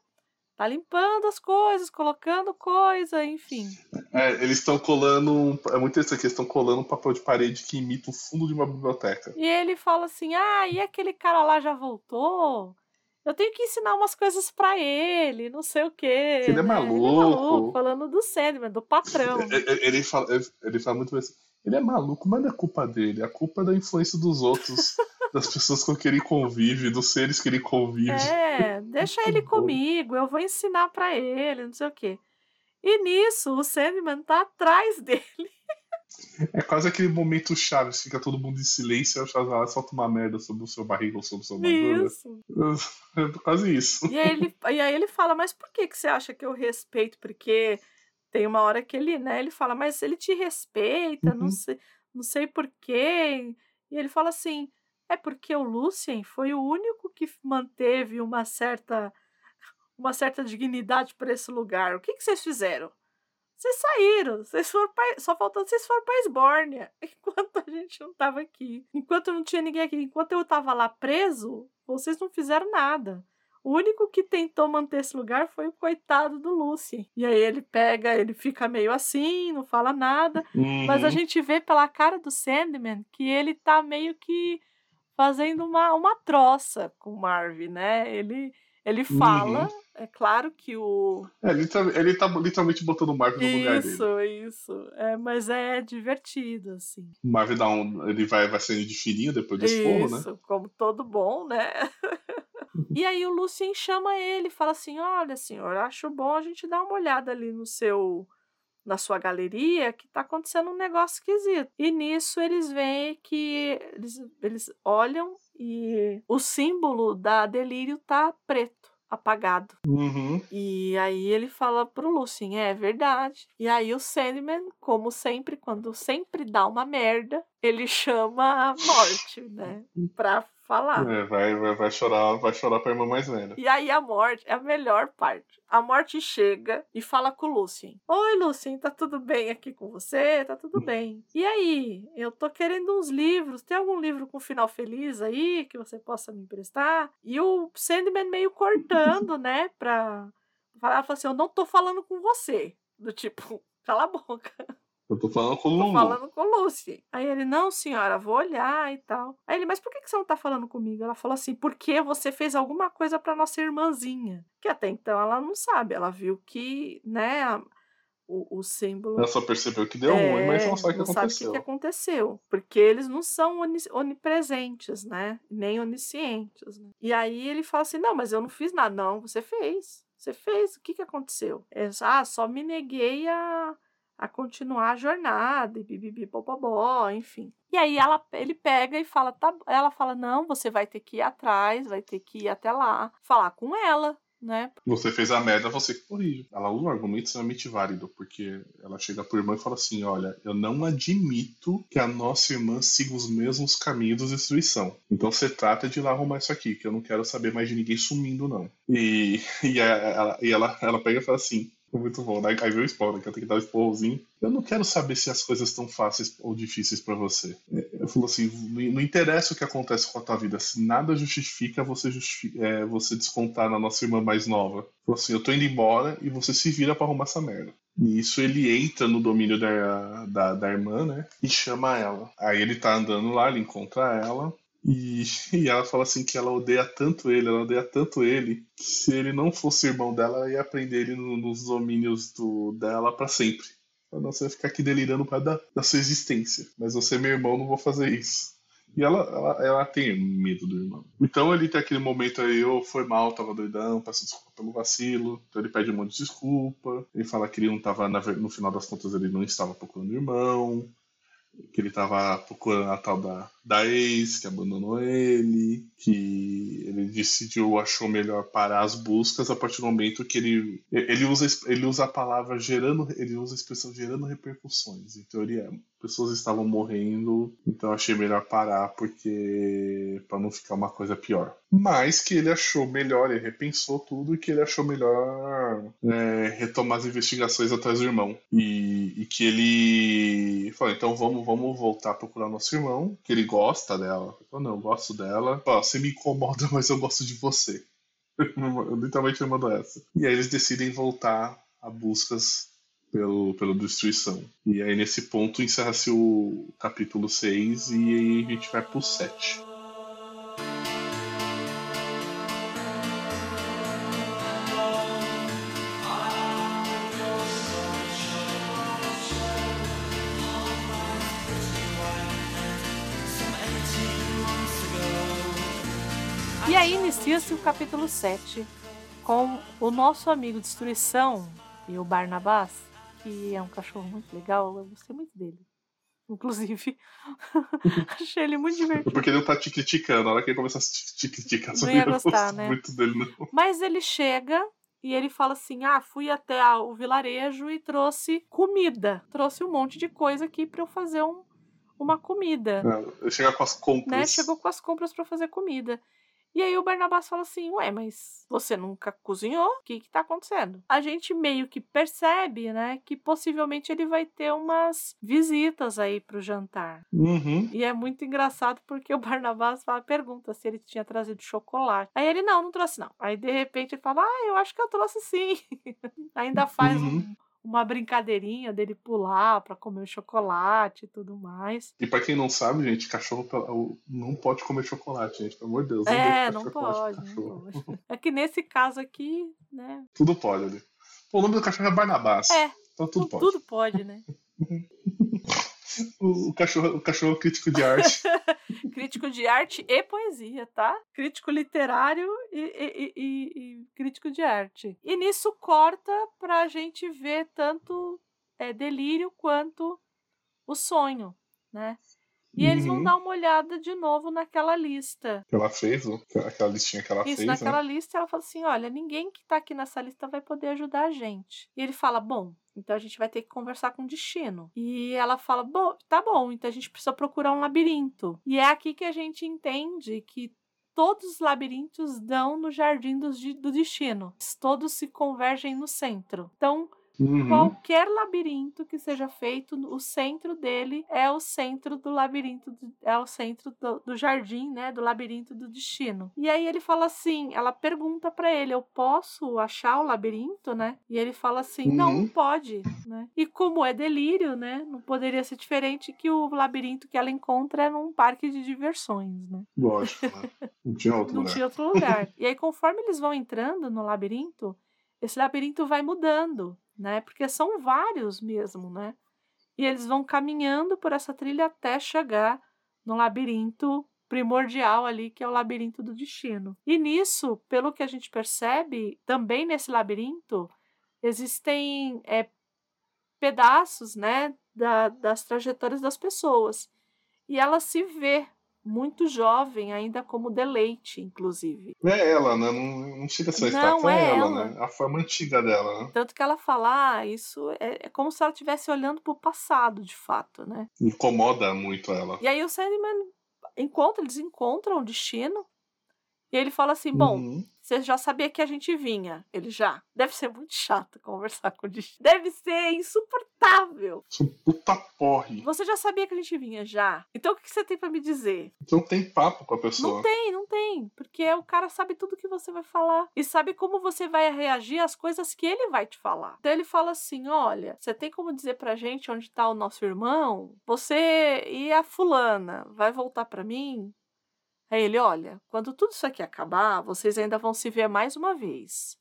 tá limpando as coisas, colocando coisa, enfim. É, eles estão colando. um- É muito interessante que eles estão colando um papel de parede que imita o fundo de uma biblioteca. E ele fala assim: ah, e aquele cara lá já voltou? Eu tenho que ensinar umas coisas pra ele, não sei o quê. Ele é né? maluco. falando do Sandman, do patrão. É, é, Ele fala, ele- ele fala muito assim. Ele é maluco, mas não é culpa dele. A culpa é da influência dos outros, das pessoas com quem ele convive, dos seres que ele convive. É, deixa ele comigo, eu vou ensinar pra ele, não sei o quê. E nisso, o Sandman tá atrás dele. É quase aquele momento Chaves, fica todo mundo em silêncio e o solta uma merda sobre o seu barriga ou sobre o seu barriga. Isso. É quase isso. E aí, ele, e aí ele fala, mas por que, que você acha que eu respeito? Porque tem uma hora que ele, né, ele fala, mas ele te respeita, não Uhum. sei, não sei por quê. E ele fala assim, é porque o Lucien foi o único que manteve uma certa uma certa dignidade para esse lugar. O que, que vocês fizeram? Vocês saíram, vocês foram pra, só faltando vocês foram para Esbórnia, enquanto a gente não tava aqui. Enquanto não tinha ninguém aqui, enquanto eu tava lá preso, vocês não fizeram nada. O único que tentou manter esse lugar foi o coitado do Lucy. E aí ele pega, ele fica meio assim, não fala nada. Mas a Uhum. gente vê pela cara do Sandman que ele tá meio que fazendo uma, uma troça com o Marvin, né? Ele, ele fala, é claro que o. É, ele, tá, ele tá literalmente botando o Marvel no lugar dele. Isso, isso. É, mas é divertido, assim. O Marvel dá um. Ele vai, vai saindo de fininho depois do esporro, né? Isso, como todo bom, né? e aí o Lucien chama ele, fala assim: "Olha, senhor, acho bom a gente dar uma olhada ali no seu na sua galeria que tá acontecendo um negócio esquisito". E nisso eles veem que eles, eles olham e o símbolo da delírio tá preto, apagado. Uhum. E aí ele fala pro Lucien, é verdade. E aí o Sandman, como sempre, quando sempre dá uma merda, ele chama a morte, né? Pra falar. É, vai, vai, vai chorar, vai chorar pra irmã mais velha. E aí a morte é a melhor parte. A morte chega e fala com o Lucien. Oi, Lucien, tá tudo bem aqui com você? Tá tudo bem. E aí, eu tô querendo uns livros. Tem algum livro com final feliz aí que você possa me emprestar? E o Sandman meio cortando, né, pra falar, fala assim, eu não tô falando com você. Do tipo, cala a boca. Eu tô falando com o Tô falando com o Lucy. Aí ele, não, senhora, vou olhar e tal. Aí ele, mas por que que você não tá falando comigo? Ela falou assim, porque você fez alguma coisa pra nossa irmãzinha. Que até então ela não sabe. Ela viu que, né, a- o, o símbolo. Ela só percebeu que deu ruim, mas não sabe o que É, não sabe o que, aconteceu. que aconteceu. Porque eles não são oni- onipresentes, né? Nem oniscientes. Né? E aí ele fala assim: não, mas eu não fiz nada. Não, você fez. Você fez. O que, que aconteceu? É, ah, só me neguei a, a continuar a jornada e bibibi popobó, enfim. E aí ela, ele pega e fala, tá, ela fala, não, você vai ter que ir atrás, vai ter que ir até lá, falar com ela, né? Você fez a merda, você que corrige. Ela usa um argumento extremamente válido, porque ela chega pro irmão e fala assim: olha, eu não admito que a nossa irmã siga os mesmos caminhos de destruição. Então você trata de ir lá arrumar isso aqui, que eu não quero saber mais de ninguém sumindo, não. E, e, ela, e ela, ela pega e fala assim. Muito bom, né? Aí veio o spoiler, que ela tem que dar o esporrozinho. Eu não quero saber se as coisas estão fáceis ou difíceis pra você. Eu falo assim, não interessa o que acontece com a tua vida, se nada justifica você, é, você descontar na nossa irmã mais nova. Falou assim, eu tô indo embora e você se vira pra arrumar essa merda. Nisso ele entra no domínio da, da, da irmã, né? E chama ela. Aí ele tá andando lá, ele encontra ela. E, e ela fala assim que ela odeia tanto ele, ela odeia tanto ele, que se ele não fosse irmão dela, ela ia prender ele no- nos domínios do, dela pra sempre. Fala, Não, você vai ficar aqui delirando para da, da sua existência. Mas você é meu irmão, não vou fazer isso. E ela, ela, ela tem medo do irmão. Então ele tem aquele momento aí, ô, foi mal, tava doidão, peço desculpa pelo vacilo. Então ele pede um monte de desculpa. Ele fala que ele não tava, no final das contas, ele não estava procurando o irmão. Que ele tava procurando a tal da da ex que abandonou ele, que ele decidiu, achou melhor parar as buscas a partir do momento que ele ele usa ele usa a palavra gerando, ele usa a expressão gerando repercussões. Em teoria, pessoas estavam morrendo, então achei melhor parar porque para não ficar uma coisa pior. Mas que ele achou melhor, ele repensou tudo e que ele achou melhor é, retomar as investigações atrás do irmão e, e que ele falou então vamos vamos voltar a procurar nosso irmão, que ele gosta dela. Falei, não, eu gosto dela. Você me incomoda, mas eu gosto de você. Eu literalmente me mandou essa. E aí eles decidem voltar a buscas pelo, pela destruição. E aí nesse ponto encerra-se o capítulo 6 e aí a gente vai pro 7. Inicia-se o capítulo 7 com o nosso amigo Destruição e o Barnabás, que é um cachorro muito legal, eu gostei muito dele. Inclusive, achei ele muito divertido. Porque ele não tá te criticando, na hora que ele começar a te criticar, Não ia gostar, né? muito dele, não. Mas ele chega e ele fala assim: Ah, fui até a- o vilarejo e trouxe comida. Trouxe um monte de coisa aqui pra eu fazer um- uma comida. Não, Ele chega com as compras. né? Chegou com as compras pra fazer comida. E aí o Barnabás fala assim: Ué, mas você nunca cozinhou? O que que tá acontecendo? A gente meio que percebe, né, que possivelmente ele vai ter umas visitas aí pro jantar. Uhum. E é muito engraçado porque o Barnabás fala, pergunta se ele tinha trazido chocolate. Aí ele, não, não trouxe não. Aí de repente ele fala, ah, eu acho que eu trouxe sim. Ainda faz um- Uhum. Uma brincadeirinha dele pular pra comer o chocolate e tudo mais. E pra quem não sabe, gente, cachorro não pode comer chocolate, gente. Pelo amor de Deus. É, não pode, não pode. É que nesse caso aqui, né? Tudo pode ali. Pô, o nome do cachorro é Barnabás. É, Então tudo tu- pode. tudo pode, né? O, cachorro, o cachorro crítico de arte. Crítico de arte e poesia, tá? Crítico literário e, e- e- e- crítico de arte. E nisso corta pra gente ver tanto é, delírio quanto o sonho, né? E eles vão Uhum. dar uma olhada de novo naquela lista. que ela fez, ó, aquela listinha que ela Isso, fez, naquela né? lista ela fala assim: olha, ninguém que tá aqui nessa lista vai poder ajudar a gente. E ele fala: bom, então a gente vai ter que conversar com o destino. E ela fala: bom, tá bom, então a gente precisa procurar um labirinto. E é aqui que a gente entende que todos os labirintos dão no jardim de- do destino. Todos se convergem no centro. Então, Uhum. qualquer labirinto que seja feito, o centro dele é o centro do labirinto, é o centro do, do jardim, né, do labirinto do destino. E aí ele fala assim, ela pergunta pra ele, eu posso achar o labirinto, né? E ele fala assim, não, não Uhum. pode, né? E como é delírio, né, não poderia ser diferente que o labirinto que ela encontra é num parque de diversões, né? Lógico, né? Não tinha outro Não lugar. tinha outro lugar. e aí, conforme eles vão entrando no labirinto, esse labirinto vai mudando, né? Porque são vários mesmo, né? E eles vão caminhando por essa trilha até chegar no labirinto primordial ali, que é o labirinto do destino. E nisso, pelo que a gente percebe, também nesse labirinto, existem é, pedaços, né, da- das trajetórias das pessoas. E ela se vê muito jovem, ainda como deleite, inclusive. É ela, né? Não, não chega a ser Não, estátua, é é ela, ela. né? A forma antiga dela, né? Tanto que ela fala, ah, isso é, é como se ela estivesse olhando pro passado, de fato, né? Incomoda muito ela. E aí o Sandman encontra, eles encontram o destino. E ele fala assim: bom, Uhum. Você já sabia que a gente vinha. Ele já. Deve ser muito chato conversar com o destino. Deve ser insuportável. Um puta porre. Você já sabia que a gente vinha já. Então o que que você tem pra me dizer? Então tem papo com a pessoa. Não tem, não tem. Porque o cara sabe tudo que você vai falar. E sabe como você vai reagir às coisas que ele vai te falar. Então ele fala assim: olha, você tem como dizer pra gente onde tá o nosso irmão? Você e a fulana vai voltar pra mim? Aí ele, olha, quando tudo isso aqui acabar, vocês ainda vão se ver mais uma vez.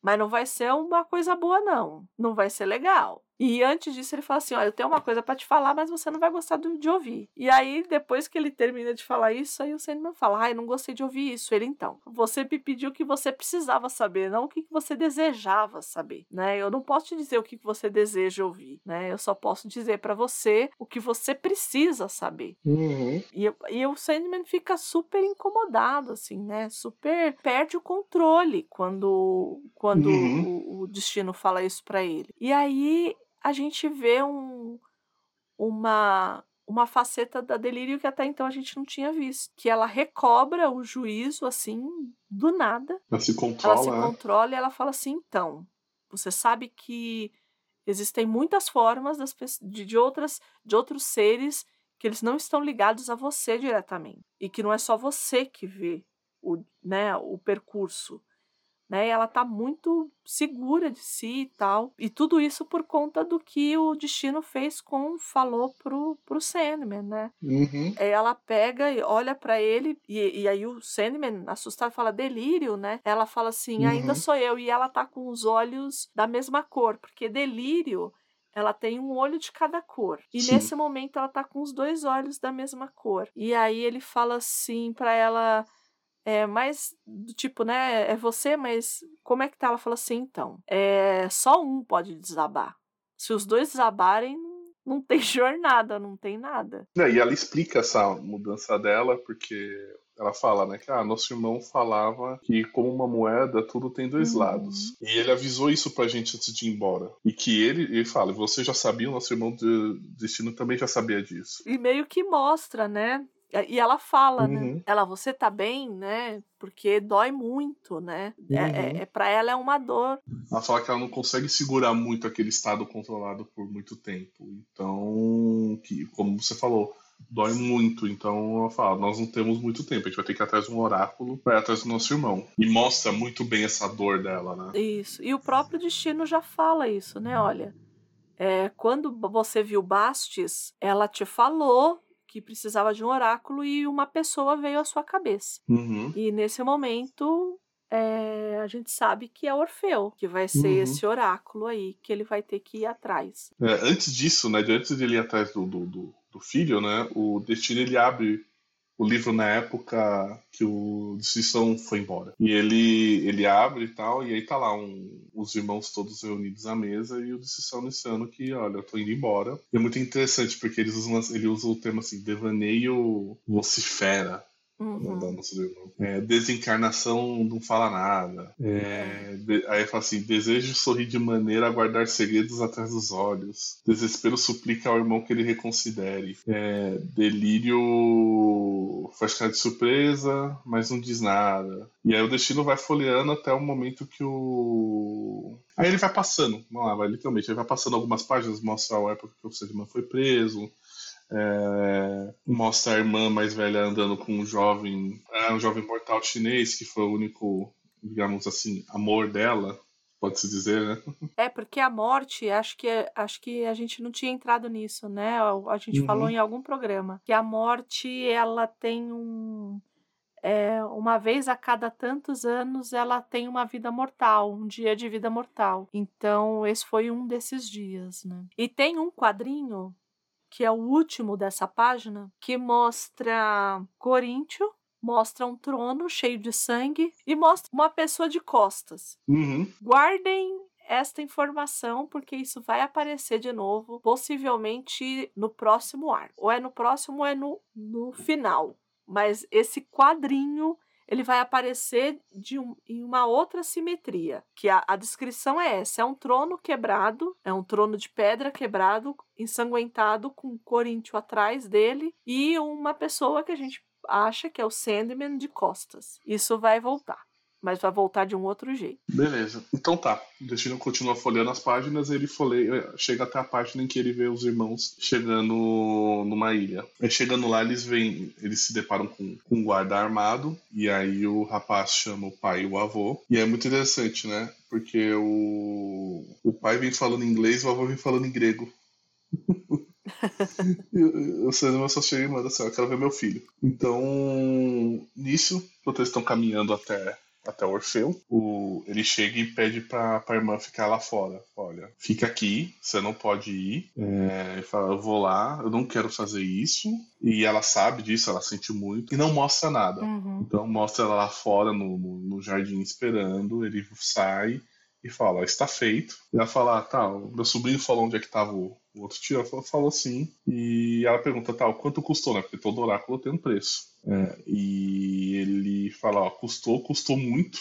Mas não vai ser uma coisa boa, não. Não vai ser legal. E antes disso ele fala assim: Olha, eu tenho uma coisa para te falar, mas você não vai gostar de ouvir. E aí, depois que ele termina de falar isso, aí o Sandman fala: Ai, não gostei de ouvir isso. Ele então, você me pediu o que você precisava saber, não o que você desejava saber, né? Eu não posso te dizer o que você deseja ouvir, né? Eu só posso dizer para você o que você precisa saber. Uhum. E, e o Sandman fica super incomodado, assim, né? Super perde o controle quando, quando Uhum. o, o destino fala isso para ele. E aí a gente vê um, uma, uma faceta da delírio que até então a gente não tinha visto. Que ela recobra o juízo, assim, do nada. Ela se Ela se controla, né? controla e ela fala assim: então, você sabe que existem muitas formas das, de, de, outras, de outros seres que eles não estão ligados a você diretamente. E que não é só você que vê o, né, o percurso. Né? Ela tá muito segura de si e tal. E tudo isso por conta do que o destino fez com falou pro, pro Sandman, né? Uhum. Aí ela pega e olha pra ele, e, e aí o Sandman, assustado, fala delírio, né? Ela fala assim: ainda Uhum. sou eu. E ela tá com os olhos da mesma cor, porque delírio. Ela tem um olho de cada cor. E Sim. nesse momento ela tá com os dois olhos da mesma cor. E aí ele fala assim pra ela: é, mas do tipo, né? É você, mas como é que tá? Ela fala assim: então, é, só um pode desabar. Se os dois desabarem, não tem jornada, não tem nada. É, e ela explica essa mudança dela, porque ela fala, né, que ah, nosso irmão falava que como uma moeda tudo tem dois Uhum. lados. E ele avisou isso pra gente antes de ir embora. E que ele, ele fala, você já sabia, o nosso irmão de destino também já sabia disso. E meio que mostra, né? E ela fala, né? Uhum. Ela, você tá bem, né? Porque dói muito, né? É, Uhum. é, é, pra ela é uma dor. Ela fala que ela não consegue segurar muito aquele estado controlado por muito tempo. Então, que, como você falou, dói muito. Então ela fala, nós não temos muito tempo, a gente vai ter que ir atrás de um oráculo para ir atrás do nosso irmão. E mostra muito bem essa dor dela, né? Isso. E o próprio destino já fala isso, né? Olha, é, quando você viu Bastes, ela te falou que precisava de um oráculo e uma pessoa veio à sua cabeça. Uhum. E nesse momento, é, a gente sabe que é Orfeu, que vai ser Uhum. esse oráculo aí, que ele vai ter que ir atrás. É, antes disso, né, antes de ele ir atrás do, do, do, do filho, né, o Destino ele abre o livro na época que o Destruição foi embora. E ele, ele abre e tal, e aí tá lá um, os irmãos todos reunidos à mesa e o Destruição anunciando que, olha, eu tô indo embora. E é muito interessante porque eles usam, ele usa o termo assim, devaneio vocifera. Uhum. da nossa irmã. É, desencarnação não fala nada. É, de- aí fala assim: desejo sorrir de maneira a guardar segredos atrás dos olhos. Desespero suplica ao irmão que ele reconsidere. É, delírio faz cara de surpresa, mas não diz nada. E aí o destino vai folheando até o momento que o. Aí ele vai passando, vamos lá, vai literalmente, ele vai passando algumas páginas, mostra a época que o Sedman foi preso, é, mostra a irmã mais velha andando com um jovem, é, um jovem mortal chinês que foi o único, digamos assim, amor dela, pode-se dizer, né? É, porque a morte, acho que, acho que a gente não tinha entrado nisso, né? A, a gente Uhum. falou em algum programa. Que a morte, ela tem um. é, uma vez a cada tantos anos, ela tem uma vida mortal, um dia de vida mortal. Então, esse foi um desses dias, né? E tem um quadrinho, que é o último dessa página, que mostra Coríntio, mostra um trono cheio de sangue e mostra uma pessoa de costas. Uhum. Guardem esta informação, porque isso vai aparecer de novo, possivelmente no próximo arco. Ou é no próximo ou é no, no final. Mas esse quadrinho ele vai aparecer um, em uma outra simetria. Que a, a descrição é essa: é um trono quebrado, é um trono de pedra quebrado, ensanguentado, com um coríntio atrás dele, e uma pessoa que a gente acha que é o Sandman de costas. Isso vai voltar. Mas vai voltar de um outro jeito. Beleza. Então tá. O Destino continua folheando as páginas, ele folheia, chega até a página em que ele vê os irmãos chegando numa ilha. Aí chegando lá, eles vêm, eles se deparam com, com um guarda armado, e aí o rapaz chama o pai e o avô. E é muito interessante, né? Porque o, o pai vem falando inglês e o avô vem falando em grego. Eu sei, eu só cheguei e manda assim, eu quero ver meu filho. Então, nisso, eles estão caminhando até até o Orfeu, o, ele chega e pede pra, pra irmã ficar lá fora. Olha, fica aqui, você não pode ir. É, ele fala, eu vou lá, eu não quero fazer isso. E ela sabe disso, ela sente muito. E não mostra nada. Uhum. Então mostra ela lá fora no, no, no jardim esperando, ele sai e fala, está feito. E ela fala, ah, tá, meu sobrinho falou onde é que tava o, o outro tio. Ela falou, falou sim. E ela pergunta, tá, quanto custou, né? Porque todo oráculo tem um preço. É, e ele fala, ó, custou, custou muito.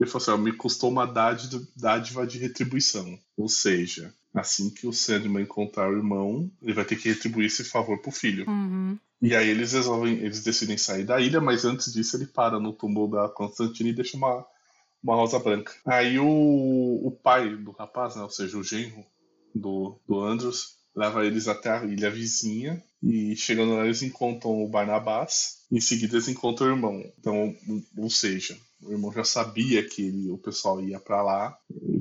Ele falou assim, ó, me custou uma dádiva, dádiva de retribuição. Ou seja, assim que o Sandman encontrar o irmão, ele vai ter que retribuir esse favor pro filho. Uhum. E aí eles resolvem, eles decidem sair da ilha, mas antes disso ele para no túmulo da Constantine e deixa uma, uma rosa branca. Aí o, o pai do rapaz, né, ou seja, o genro do, do Andros, leva eles até a ilha vizinha e chegando lá eles encontram o Barnabás. Em seguida eles encontram o irmão. Então, ou seja, o irmão já sabia que ele, o pessoal ia para lá,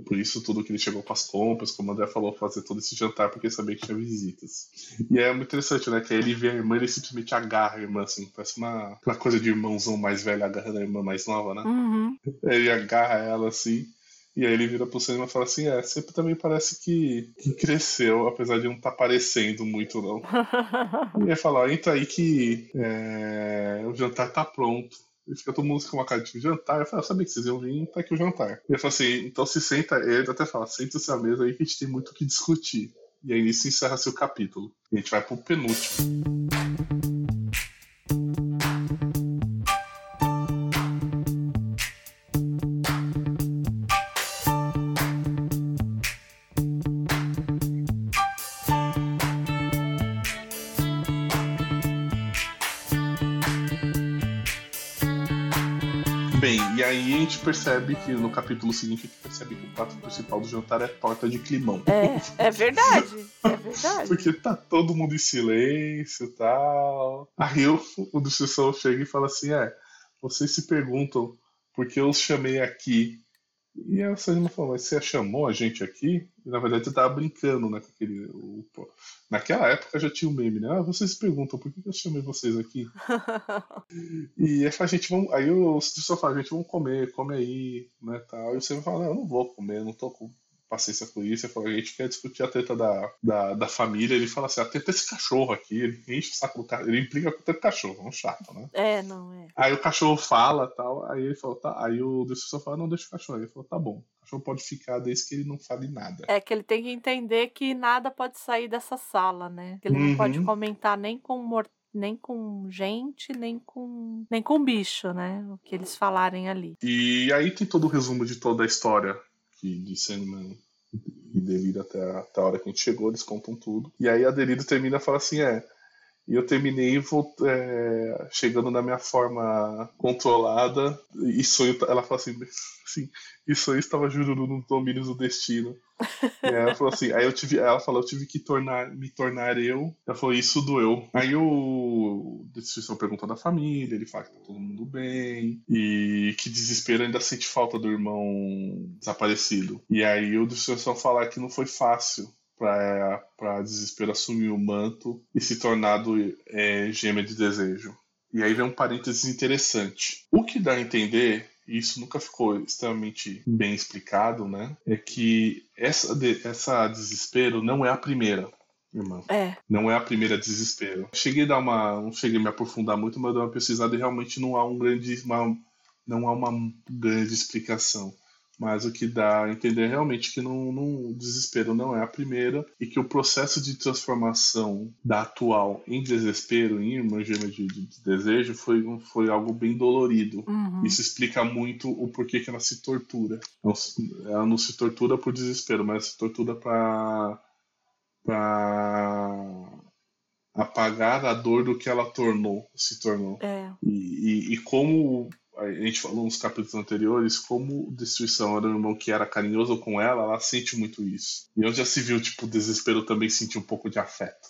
por isso tudo que ele chegou com as compras, como o André falou, fazer todo esse jantar porque sabia que tinha visitas. E é muito interessante, né? Que aí ele vê a irmã, ele simplesmente agarra a irmã, assim, parece uma aquela coisa de irmãozão mais velho agarrando a irmã mais nova, né? Uhum. Ele agarra ela assim. E aí ele vira pro cinema e fala assim, é, sempre também parece que, que cresceu, apesar de não estar tá parecendo muito, não. E ele fala, ó, entra aí que é, o jantar tá pronto. E fica todo mundo com uma cara de jantar. Eu falo, eu sabia que vocês iam vir, tá aqui o jantar. E ele fala assim, então se senta, ele até fala, senta-se à mesa aí que a gente tem muito o que discutir. E aí nisso encerra-se o capítulo. E a gente vai pro penúltimo. Bem, e aí a gente percebe que no capítulo seguinte a gente percebe que o prato principal do jantar é torta de climão. É, é verdade. É verdade. Porque tá todo mundo em silêncio e tal. Aí o, o Destruição chega e fala assim: é, vocês se perguntam por que eu os chamei aqui. E a Sanima falou, mas você chamou a gente aqui? E na verdade você tava brincando, né? Com aquele, o- naquela época já tinha o meme, né? Ah, vocês se perguntam por que eu chamei vocês aqui? E aí fala, gente, vamos. Aí o Destruição fala, gente, vamos comer, come aí, né? Tal. E você fala, não, eu não vou comer, não tô com paciência com isso. Ele fala, a gente quer discutir a treta da, da, da família. Ele fala assim, a treta desse cachorro aqui, ele enche o saco do cachorro, ele implica com o treta do cachorro, é um chato, né? É, não é. Aí o cachorro fala tal, aí ele falou, tá. Aí o Destruição fala, não, deixa o cachorro. Aí ele falou, tá bom, o cachorro pode ficar desde que ele não fale nada. É que ele tem que entender que nada pode sair dessa sala, né? Que ele não pode Uhum. comentar nem com mor nem com gente, nem com nem com bicho, né? O que eles falarem ali. E aí tem todo o resumo de toda a história que, de Sandman e Delírio até a, até a hora que a gente chegou, eles contam tudo. E aí a Delírio termina e fala assim, é, e eu terminei é, chegando na minha forma controlada e sonho, ela fala assim, assim e sonho estava jurando nos domínios do destino. E aí ela falou assim, aí eu tive, ela falou, eu tive que tornar, me tornar eu. Ela falou, isso doeu. Aí o Destruição pergunta da família, ele fala que tá todo mundo bem, e que desespero ainda sente falta do irmão desaparecido. E aí o Destruição fala que não foi fácil pra Desespero assumir o manto e se tornar do, é, gêmea de desejo. E aí vem um parênteses interessante. O que dá a entender, e isso nunca ficou extremamente bem explicado, né? É que essa, essa desespero não é a primeira, irmã. É, Não é a primeira desespero. Cheguei a dar uma. Não cheguei a me aprofundar muito, mas eu dei uma pesquisada e realmente não há um grande. Uma, não há uma grande explicação. Mas o que dá a entender é realmente que não, não, o desespero não é a primeira e que o processo de transformação da atual em desespero, em gêmea de, de- de desejo, foi, foi algo bem dolorido. uhum. Isso explica muito o porquê que ela se tortura. Não Ela não se tortura por desespero, mas se tortura para para apagar a dor do que ela tornou, se tornou. é, E, e, e como a gente falou nos capítulos anteriores, como Destruição era um irmão que era carinhoso com ela, ela sente muito isso. E onde já se viu, tipo, o desespero também sentir um pouco de afeto.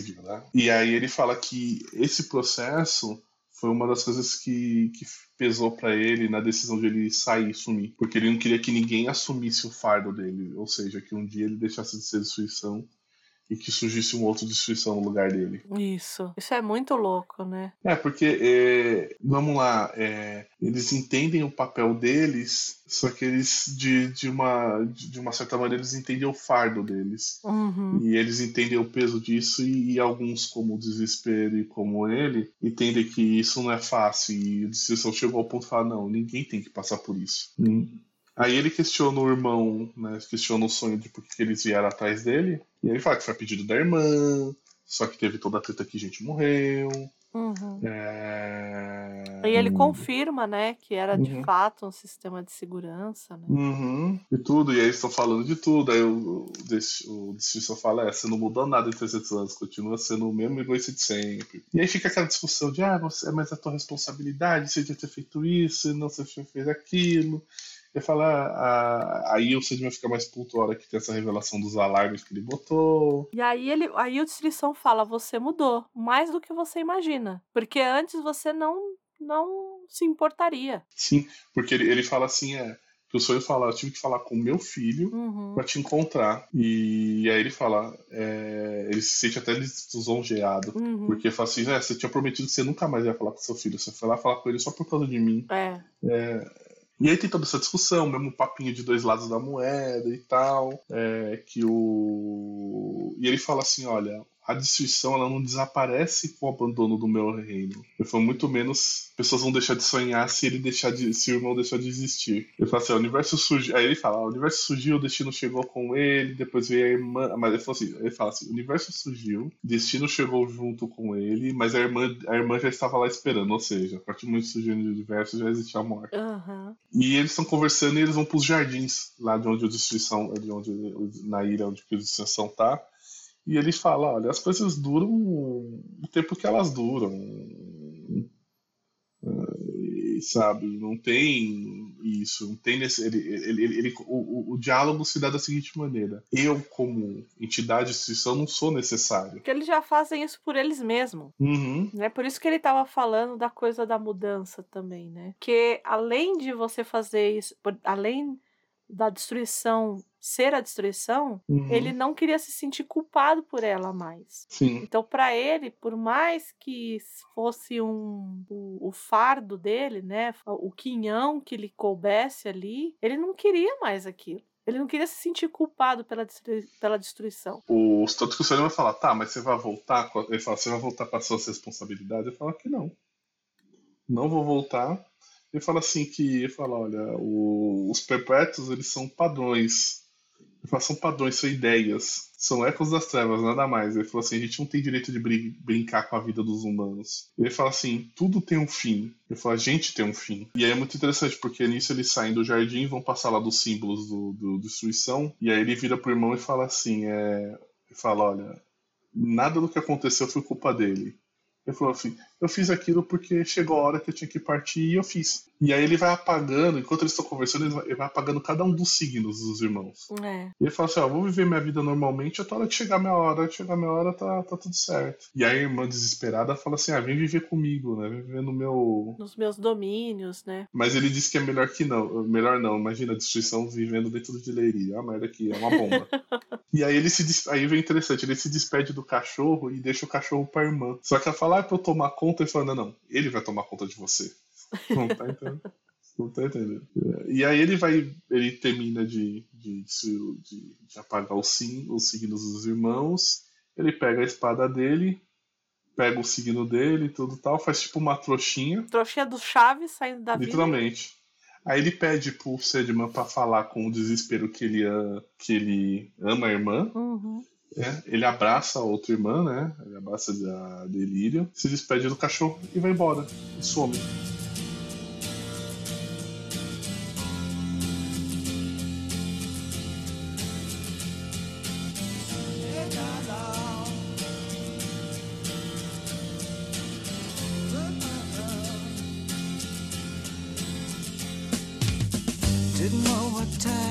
é. Viu, né? E aí ele fala que esse processo foi uma das coisas que, que pesou pra ele na decisão de ele sair e sumir. Porque ele não queria que ninguém assumisse o fardo dele. Ou seja, que um dia ele deixasse de ser destruição e que surgisse um outro destruição no lugar dele. Isso. Isso é muito louco, né? É, porque, é, vamos lá, é, eles entendem o papel deles, só que eles, de, de, uma, de uma certa maneira, eles entendem o fardo deles. Uhum. E eles entendem o peso disso, e, e alguns, como o Desespero e como ele, entendem que isso não é fácil. E o Destruição chegou ao ponto de falar: não, ninguém tem que passar por isso. Aí ele questiona o irmão, né? Questiona o sonho de por que eles vieram atrás dele. E ele fala que foi a pedido da irmã, só que teve toda a treta que gente morreu. Uhum. É... E ele confirma, né, que era de Uhum. fato um sistema de segurança, né? Uhum, e tudo, e aí eles estão falando de tudo. Aí o, o, fala: é, você não mudou nada em 300 anos, continua sendo o mesmo egoísta de sempre. E aí fica aquela discussão de: ah, você, mas é a tua responsabilidade, você devia ter feito isso, não você fez aquilo. E fala, ah, aí o Sandman fica mais puto a hora que tem essa revelação dos alarmes que ele botou. E aí ele, aí o Destruição fala: você mudou mais do que você imagina, porque antes você não não se importaria. Sim, porque ele, ele fala assim: é, que o sonho fala, eu tive que falar com meu filho Uhum. pra te encontrar. E aí ele fala, é, ele se sente até lisonjeado. Uhum. Porque fala assim, é, você tinha prometido que você nunca mais ia falar com seu filho. Você foi lá falar com ele só por causa de mim. É. E aí tem toda essa discussão, mesmo papinho de dois lados da moeda e tal. é, que o. E ele fala assim, olha. A destruição ela não desaparece com o abandono do meu reino. Ele falou muito menos pessoas vão deixar de sonhar se ele deixar de, se o irmão deixar de existir. Ele fala assim, o universo surgiu. Aí ele fala, o universo surgiu, o destino chegou com ele, depois veio a irmã. Mas ele falou assim, ele fala assim, o universo surgiu, destino chegou junto com ele, mas a irmã, a irmã já estava lá esperando, ou seja, a partir do momento que surgiu o universo já existia a morte. Aham. E eles estão conversando e eles vão para os jardins, lá de onde a destruição, de onde na ilha onde a destruição tá. E ele fala, olha, as coisas duram o tempo que elas duram. E, sabe, não tem isso, não tem nesse, ele, ele, ele, o, o, diálogo se dá da seguinte maneira: eu, como entidade de destruição, não sou necessário. Porque eles já fazem isso por eles mesmos. Uhum, Né? Por isso que ele tava falando da coisa da mudança também, né? Que além de você fazer isso, por- além da destruição ser a destruição, uhum. ele não queria se sentir culpado por ela mais. Sim, Então, para ele, por mais que fosse um o, o fardo dele, né, o quinhão que lhe coubesse ali, ele não queria mais aquilo. Ele não queria se sentir culpado pela, destrui- pela destruição. o, tanto que o senhor vai falar, tá, mas você vai voltar? com a- Ele fala, você vai voltar com as suas responsabilidades? Ele fala que não. Não vou voltar. Ele fala assim que, ele fala, olha, o- os perpétuos, eles são padrões. Fala, são padrões, são ideias. São ecos das trevas, nada mais. Ele falou assim, a gente não tem direito de brin- brincar com a vida dos humanos. Ele fala assim, tudo tem um fim. Ele fala, a gente tem um fim. E aí é muito interessante, porque nisso eles saem do jardim, vão passar lá dos símbolos do, do destruição, e aí ele vira pro irmão e fala assim, é... Ele fala, olha, nada do que aconteceu foi culpa dele. Ele falou assim, eu fiz aquilo porque chegou a hora que eu tinha que partir e eu fiz. E aí ele vai apagando, enquanto eles estão conversando, ele vai, apagando cada um dos signos dos irmãos. É. E ele fala assim, ó, vou viver minha vida normalmente, até a hora que chegar a minha hora, chegar minha hora, tá, tá tudo certo. E aí a irmã desesperada fala assim, ah, vem viver comigo, né? Vem viver no meu... Nos meus domínios, né? Mas ele disse que é melhor que não. Melhor não. Imagina a destruição vivendo dentro de Leiria. É uma merda aqui, é uma bomba. e aí ele se aí vem interessante, ele se despede do cachorro e deixa o cachorro pra irmã. Só que ela fala, ah, é pra eu tomar conta, ele fala, não, não, ele vai tomar conta de você. Não tá entendendo? Não tá entendendo. E aí ele vai, ele termina de, de, de, de apagar os, sim, os signos dos irmãos, ele pega a espada dele, pega o signo dele e tudo tal, faz tipo uma trouxinha. Trouxinha do Chaves saindo da vida. Literalmente. Aí ele pede pro Sedman pra falar com o desespero que ele, a- que ele ama a irmã. Uhum. Né? Ele abraça a outra irmã, né? Ele abraça a Delírio, se despede do cachorro e vai embora. E some. Didn't know what time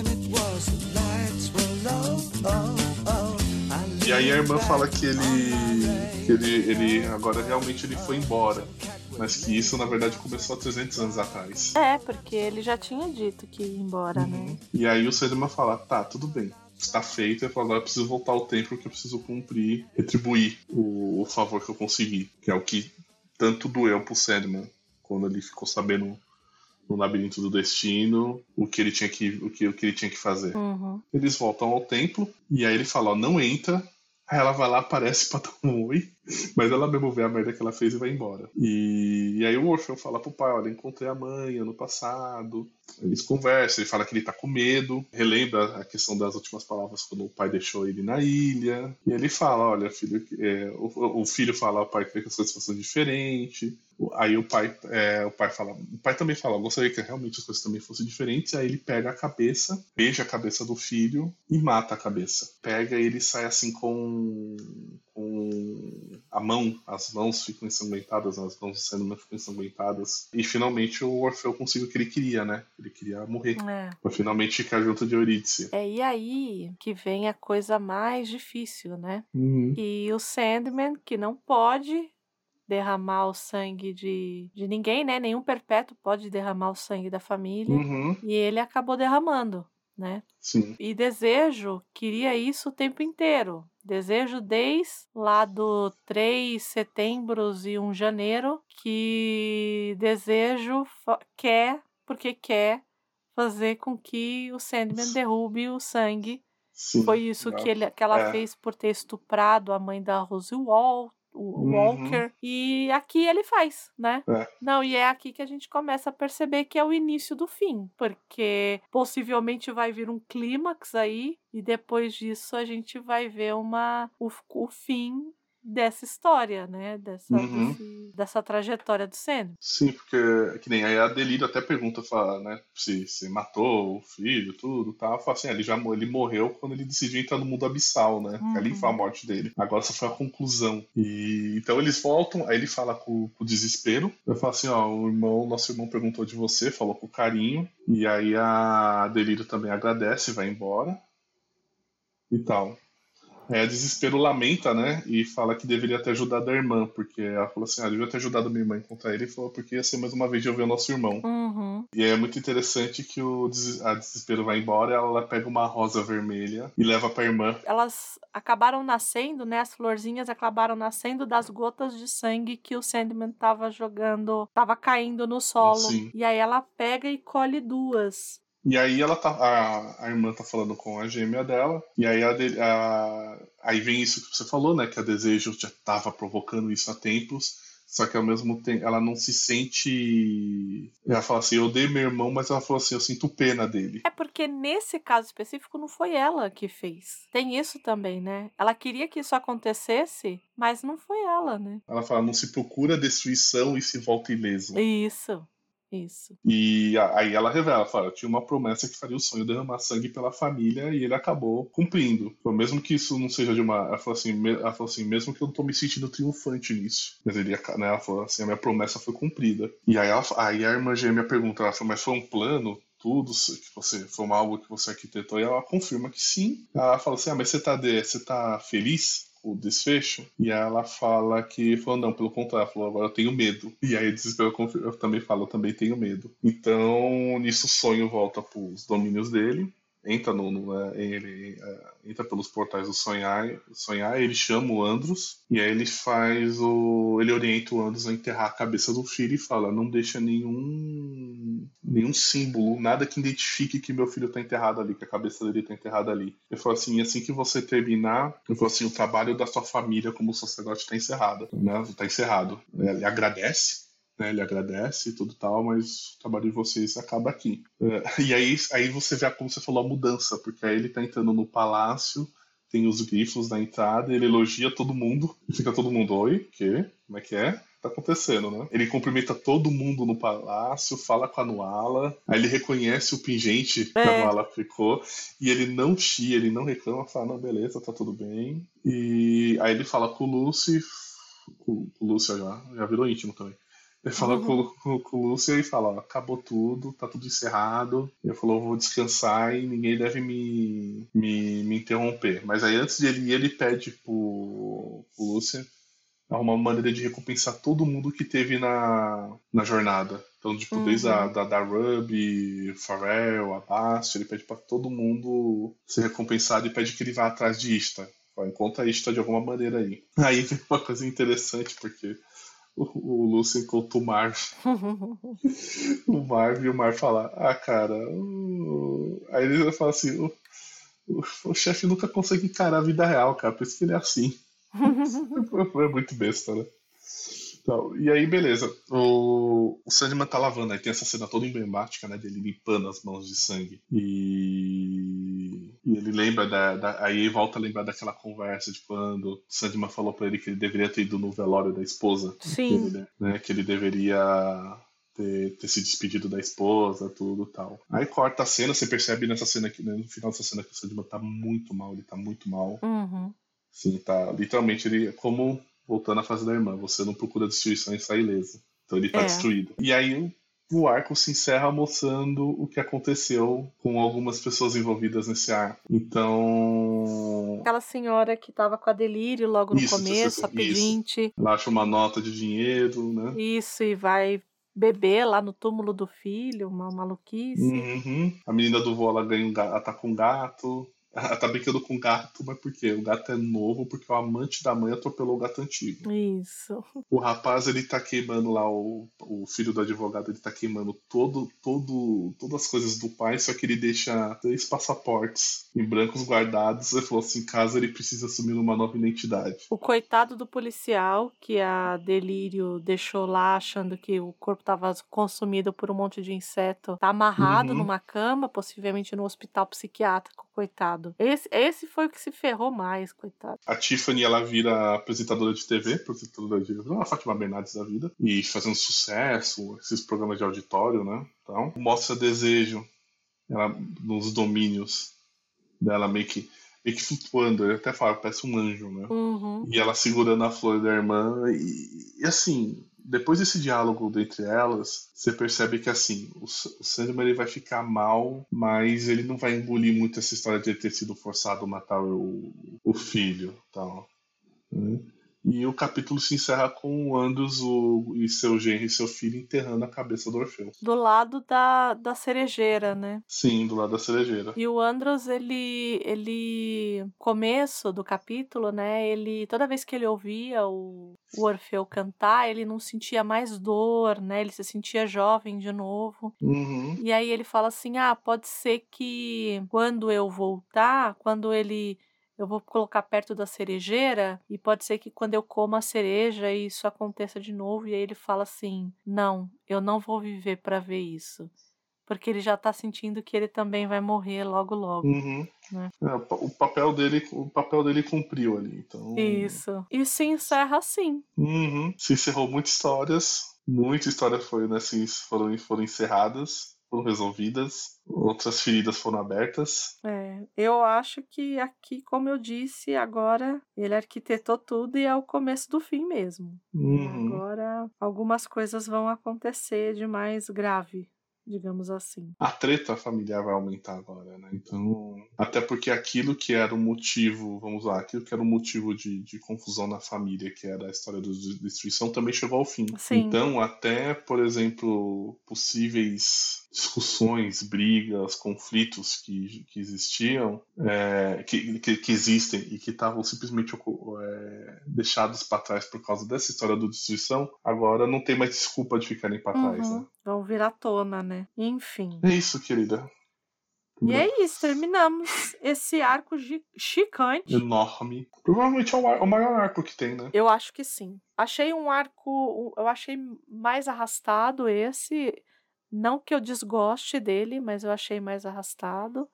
E aí a irmã fala que ele, que ele, ele agora realmente ele foi embora. Mas que isso na verdade começou há 300 anos atrás. É, porque ele já tinha dito que ia embora, né? E aí o Sedman fala, tá, tudo bem. está feito. Ele falou, agora eu preciso voltar ao templo porque eu preciso cumprir, retribuir o, o favor que eu consegui. Que é o que tanto doeu pro Sandman quando ele ficou sabendo no labirinto do destino o que ele tinha que o que, o que ele tinha que fazer. Uhum. Eles voltam ao templo e aí ele fala, ó, não entra. Aí ela vai lá, aparece pra dar um oi, mas ela mesmo vê a merda que ela fez e vai embora. E, e aí o Orfeu fala pro pai, olha, encontrei a mãe ano passado. Eles conversam, ele fala que ele tá com medo, relembra a questão das últimas palavras quando o pai deixou ele na ilha. E ele fala, olha, filho, é, o, o filho fala ao pai que as coisas fossem diferentes. Aí o pai, é, o pai fala, o pai também fala, eu gostaria que realmente as coisas também fossem diferentes. Aí ele pega a cabeça, beija a cabeça do filho e mata a cabeça. Pega e ele sai assim com, com a mão, as mãos ficam ensanguentadas, as mãos do Sandman ficam ensanguentadas. E finalmente o Orfeu conseguiu o que ele queria, né? Ele queria morrer. É. Pra finalmente ficar junto de Eurídice. É, e aí que vem a coisa mais difícil, né? Uhum. E o Sandman, que não pode derramar o sangue de, de ninguém, né? Nenhum perpétuo pode derramar o sangue da família. Uhum. E ele acabou derramando, né? Sim. E Desejo queria isso o tempo inteiro. Desejo desde lá do 3 setembros e 1 janeiro que Desejo quer, porque quer fazer com que o Sandman derrube o sangue. Sim. Foi isso que, ele, que ela É. fez por ter estuprado a mãe da Rose Wal, o Uhum. Walker. E aqui ele faz, né? É. Não, e é aqui que a gente começa a perceber que é o início do fim, porque possivelmente vai vir um clímax aí e depois disso a gente vai ver uma o, o fim dessa história, né? Dessa, Uhum. desse- dessa trajetória do Sandman. Sim, porque que nem aí a Delírio até pergunta, fala, né, se, se matou o filho, tudo, tal. Fala assim, ah, ele já ele morreu quando ele decidiu entrar no mundo abissal, né? Que ali Uhum. foi a morte dele. Agora essa foi a conclusão. E então eles voltam, aí ele fala com, com desespero. Eu falo assim, ó, o irmão, nosso irmão perguntou de você, falou com carinho. E aí a Delírio também agradece, vai embora. E tal. É, Desespero lamenta, né? E fala que deveria ter ajudado a irmã, porque ela falou assim: ah, devia ter ajudado minha irmã a encontrar ele, e falou, porque ia ser mais uma vez de ouvir o nosso irmão. Uhum. E é muito interessante que o des- a Desespero vai embora, ela pega uma rosa vermelha e leva pra irmã. Elas acabaram nascendo, né? As florzinhas acabaram nascendo das gotas de sangue que o Sandman tava jogando, tava caindo no solo. Sim. E aí ela pega e colhe duas. E aí ela tá. A, a irmã tá falando com a gêmea dela. E aí a, a- aí vem isso que você falou, né? Que a desejo já tava provocando isso há tempos. Só que ao mesmo tempo ela não se sente. Ela fala assim, eu odeio meu irmão, mas ela falou assim, eu sinto pena dele. É porque nesse caso específico não foi ela que fez. Tem isso também, né? Ela queria que isso acontecesse, mas não foi ela, né? Ela fala, não se procura destruição e se volta ileso. Isso. Isso. E aí ela revela, fala, tinha uma promessa que faria o sonho derramar sangue pela família e ele acabou cumprindo. Mesmo que isso não seja de uma. Ela falou assim, me- ela falou assim mesmo que eu não tô me sentindo triunfante nisso. Mas ele, né, ela falou assim, a minha promessa foi cumprida. E aí, ela, aí a irmã gêmea pergunta, ela falou, mas foi um plano? Tudo que você foi algo que você arquitetou e ela confirma que sim. Ela fala assim: Ah, mas você tá, de, você tá feliz? O desfecho, e ela fala que falou, não, pelo contrário, falou, agora eu tenho medo. E aí desespero confir- eu também falo, eu também tenho medo. Então, nisso o sonho volta pros domínios dele, entra no, no é, ele é, entra pelos portais do sonhar, sonhar, ele chama o Andros e aí ele faz o ele orienta o Andros a enterrar a cabeça do filho e fala, não deixa nenhum nenhum símbolo, nada que identifique que meu filho tá enterrado ali, que a cabeça dele tá enterrada ali. Ele falou assim, assim que você terminar, ele falou assim, o trabalho da sua família como sacerdote tá encerrado, né? Tá encerrado. Ele agradece né, ele agradece e tudo tal, mas o trabalho de vocês acaba aqui. É, e aí, aí você vê, como você falou, a mudança, porque aí ele tá entrando no palácio, tem os grifos na entrada, ele elogia todo mundo, fica todo mundo, oi, que? Como é que é? Tá acontecendo, né? Ele cumprimenta todo mundo no palácio, fala com a Nuala, aí ele reconhece o pingente que a É. Nuala ficou, e ele não chia, ele não reclama, fala, não, beleza, tá tudo bem. E aí ele fala com o Lucy, com o Lúcio já, já virou íntimo também. Ele fala com, com, com o Lúcio e fala, ó, acabou tudo, tá tudo encerrado. Ele falou, vou descansar e ninguém deve me, me, me interromper. Mas aí antes de ele ir, ele pede pro, pro Lúcio arrumar uma maneira de recompensar todo mundo que teve na, na jornada. Então tipo, desde a da, da Ruby, Pharrell, a Bast, ele pede pra todo mundo ser recompensado e pede que ele vá atrás de Ista. Ó, Encontra a Ista de alguma maneira aí. Aí vem uma coisa interessante, porque o, o Lúcio encontra o Marv. o Marv e o Marv fala, ah, cara. o-" Aí ele fala assim, o, o, o chefe nunca consegue encarar a vida real, cara, por isso que ele é assim. é muito besta, né? Então, e aí, beleza. O, o Sandman tá lavando, aí tem essa cena toda emblemática, né? Dele limpando as mãos de sangue. E, e ele lembra da, da- Aí volta a lembrar daquela conversa de quando o Sandman falou pra ele que ele deveria ter ido no velório da esposa. Sim. dele, né? Que ele deveria. Ter, ter se despedido da esposa, tudo e tal. Aí corta a cena, você percebe nessa cena aqui, né, no final dessa cena que o Sandman tá muito mal, ele tá muito mal. Uhum. Sim, tá. Literalmente, ele é como voltando à fase da irmã. Você não procura destruição e sai ileso. Então ele tá É. destruído. E aí o, arco se encerra mostrando o que aconteceu com algumas pessoas envolvidas nesse arco. Então. Aquela senhora que tava com a delírio logo no Isso, começo, isso, a pedinte. Ela acha uma nota de dinheiro, né? Isso, e vai beber lá no túmulo do filho, uma maluquice. Uhum. A menina do voo, ela ganha um gato, ela tá com um gato. Ela tá brincando com o gato, mas por quê? O gato é novo porque o amante da mãe atropelou o gato antigo. Isso. O rapaz, ele tá queimando lá, o, o filho do advogado, ele tá queimando todo, todo, todas as coisas do pai, só que ele deixa três passaportes em brancos guardados. Ele falou assim, caso ele precise assumir uma nova identidade. O coitado do policial que a Delírio deixou lá achando que o corpo estava consumido por um monte de inseto, tá amarrado Uhum. numa cama, possivelmente no hospital psiquiátrico, coitado. Esse, esse foi o que se ferrou mais, coitado. A Tiffany, ela vira apresentadora de TV, apresentadora de uma Fátima Bernardes da vida, e fazendo sucesso, esses programas de auditório, né? Então, mostra desejo ela, nos domínios dela, meio que, meio que flutuando. Ele até fala, parece um anjo, né? Uhum. E ela segurando a flor da irmã. E, e, assim, depois desse diálogo entre elas, você percebe que assim, o, Sandman ele vai ficar mal, mas ele não vai engolir muito essa história de ter sido forçado a matar o, o filho. Tal, né? E o capítulo se encerra com o Andros o, e seu genro e seu filho enterrando a cabeça do Orfeu. Do lado da, da cerejeira, né? Sim, do lado da cerejeira. E o Andros, ele, ele, começo do capítulo, né? Ele, toda vez que ele ouvia o, o Orfeu cantar, ele não sentia mais dor, né? Ele se sentia jovem de novo. Uhum. E aí ele fala assim: ah, pode ser que quando eu voltar, quando ele. Eu vou colocar perto da cerejeira e pode ser que quando eu coma a cereja isso aconteça de novo. E aí ele fala assim: não, eu não vou viver para ver isso. Porque ele já tá sentindo que ele também vai morrer logo logo. Uhum. Né? É, o pa- o papel dele, o papel dele cumpriu ali. Então, Isso. E se encerra assim. Uhum. Se encerrou muitas histórias. Muitas histórias foram, né, foram, foram encerradas, foram resolvidas. Outras feridas foram abertas. É, eu acho que aqui, como eu disse, agora ele arquitetou tudo e é o começo do fim mesmo. Uhum. Agora algumas coisas vão acontecer de mais grave, digamos assim. A treta familiar vai aumentar agora, né? Então, até porque aquilo que era o motivo, vamos lá, aquilo que era o motivo de, de confusão na família, que era a história da destruição, também chegou ao fim. Sim. Então, até, por exemplo, possíveis discussões, brigas, conflitos que, que existiam, é, que, que, que existem e que estavam simplesmente é, deixados para trás por causa dessa história da destruição, agora não tem mais desculpa de ficarem para trás, Uhum, né? Vão vir à tona, né? Enfim. É isso, querida. E é isso, terminamos esse arco chicante. enorme. Provavelmente é o, maior arco que tem, né? Eu acho que sim. Achei um arco, eu achei mais arrastado esse. Não que eu desgoste dele, mas eu achei mais arrastado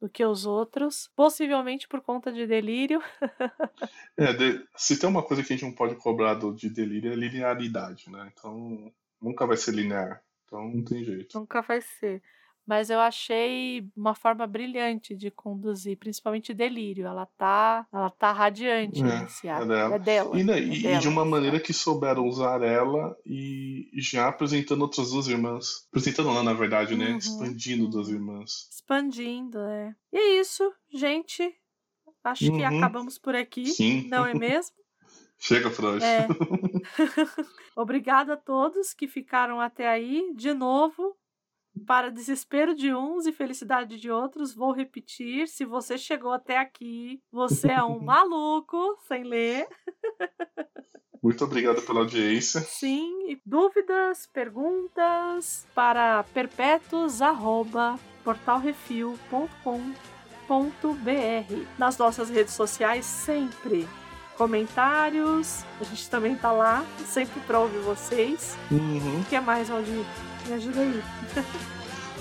do que os outros. Possivelmente por conta de delírio. É, de- se tem uma coisa que a gente não pode cobrar do, de delírio é linearidade, né? Então nunca vai ser linear. Então não tem jeito. Nunca vai ser. Mas eu achei uma forma brilhante de conduzir, principalmente delírio. Ela tá, ela tá radiante É, é dela. É dela. E, né, é e- dela de uma maneira que souberam usar ela e já apresentando outras duas irmãs. Apresentando lá, na verdade, né? Uhum, Expandindo duas uhum. irmãs. Expandindo, é. E é isso, gente. Acho que Uhum. acabamos por aqui, Sim. não é mesmo? Chega hoje. É. Obrigada a todos que ficaram até aí. De novo, para desespero de uns e felicidade de outros, vou repetir: se você chegou até aqui, você é um maluco sem ler. Muito obrigado pela audiência. Sim, e dúvidas, perguntas para perpétuos@portalrefil.com.br. Nas nossas redes sociais sempre comentários, a gente também tá lá, sempre para ouvir vocês. Uhum. O que mais, Valdir? Me ajuda aí.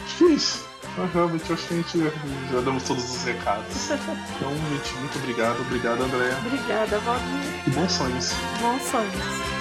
Acho que é isso. Mas realmente acho que a gente já damos todos os recados. Então, gente, muito obrigado. Obrigado, André. Obrigada, Valdir. E bons sonhos. Bons sonhos.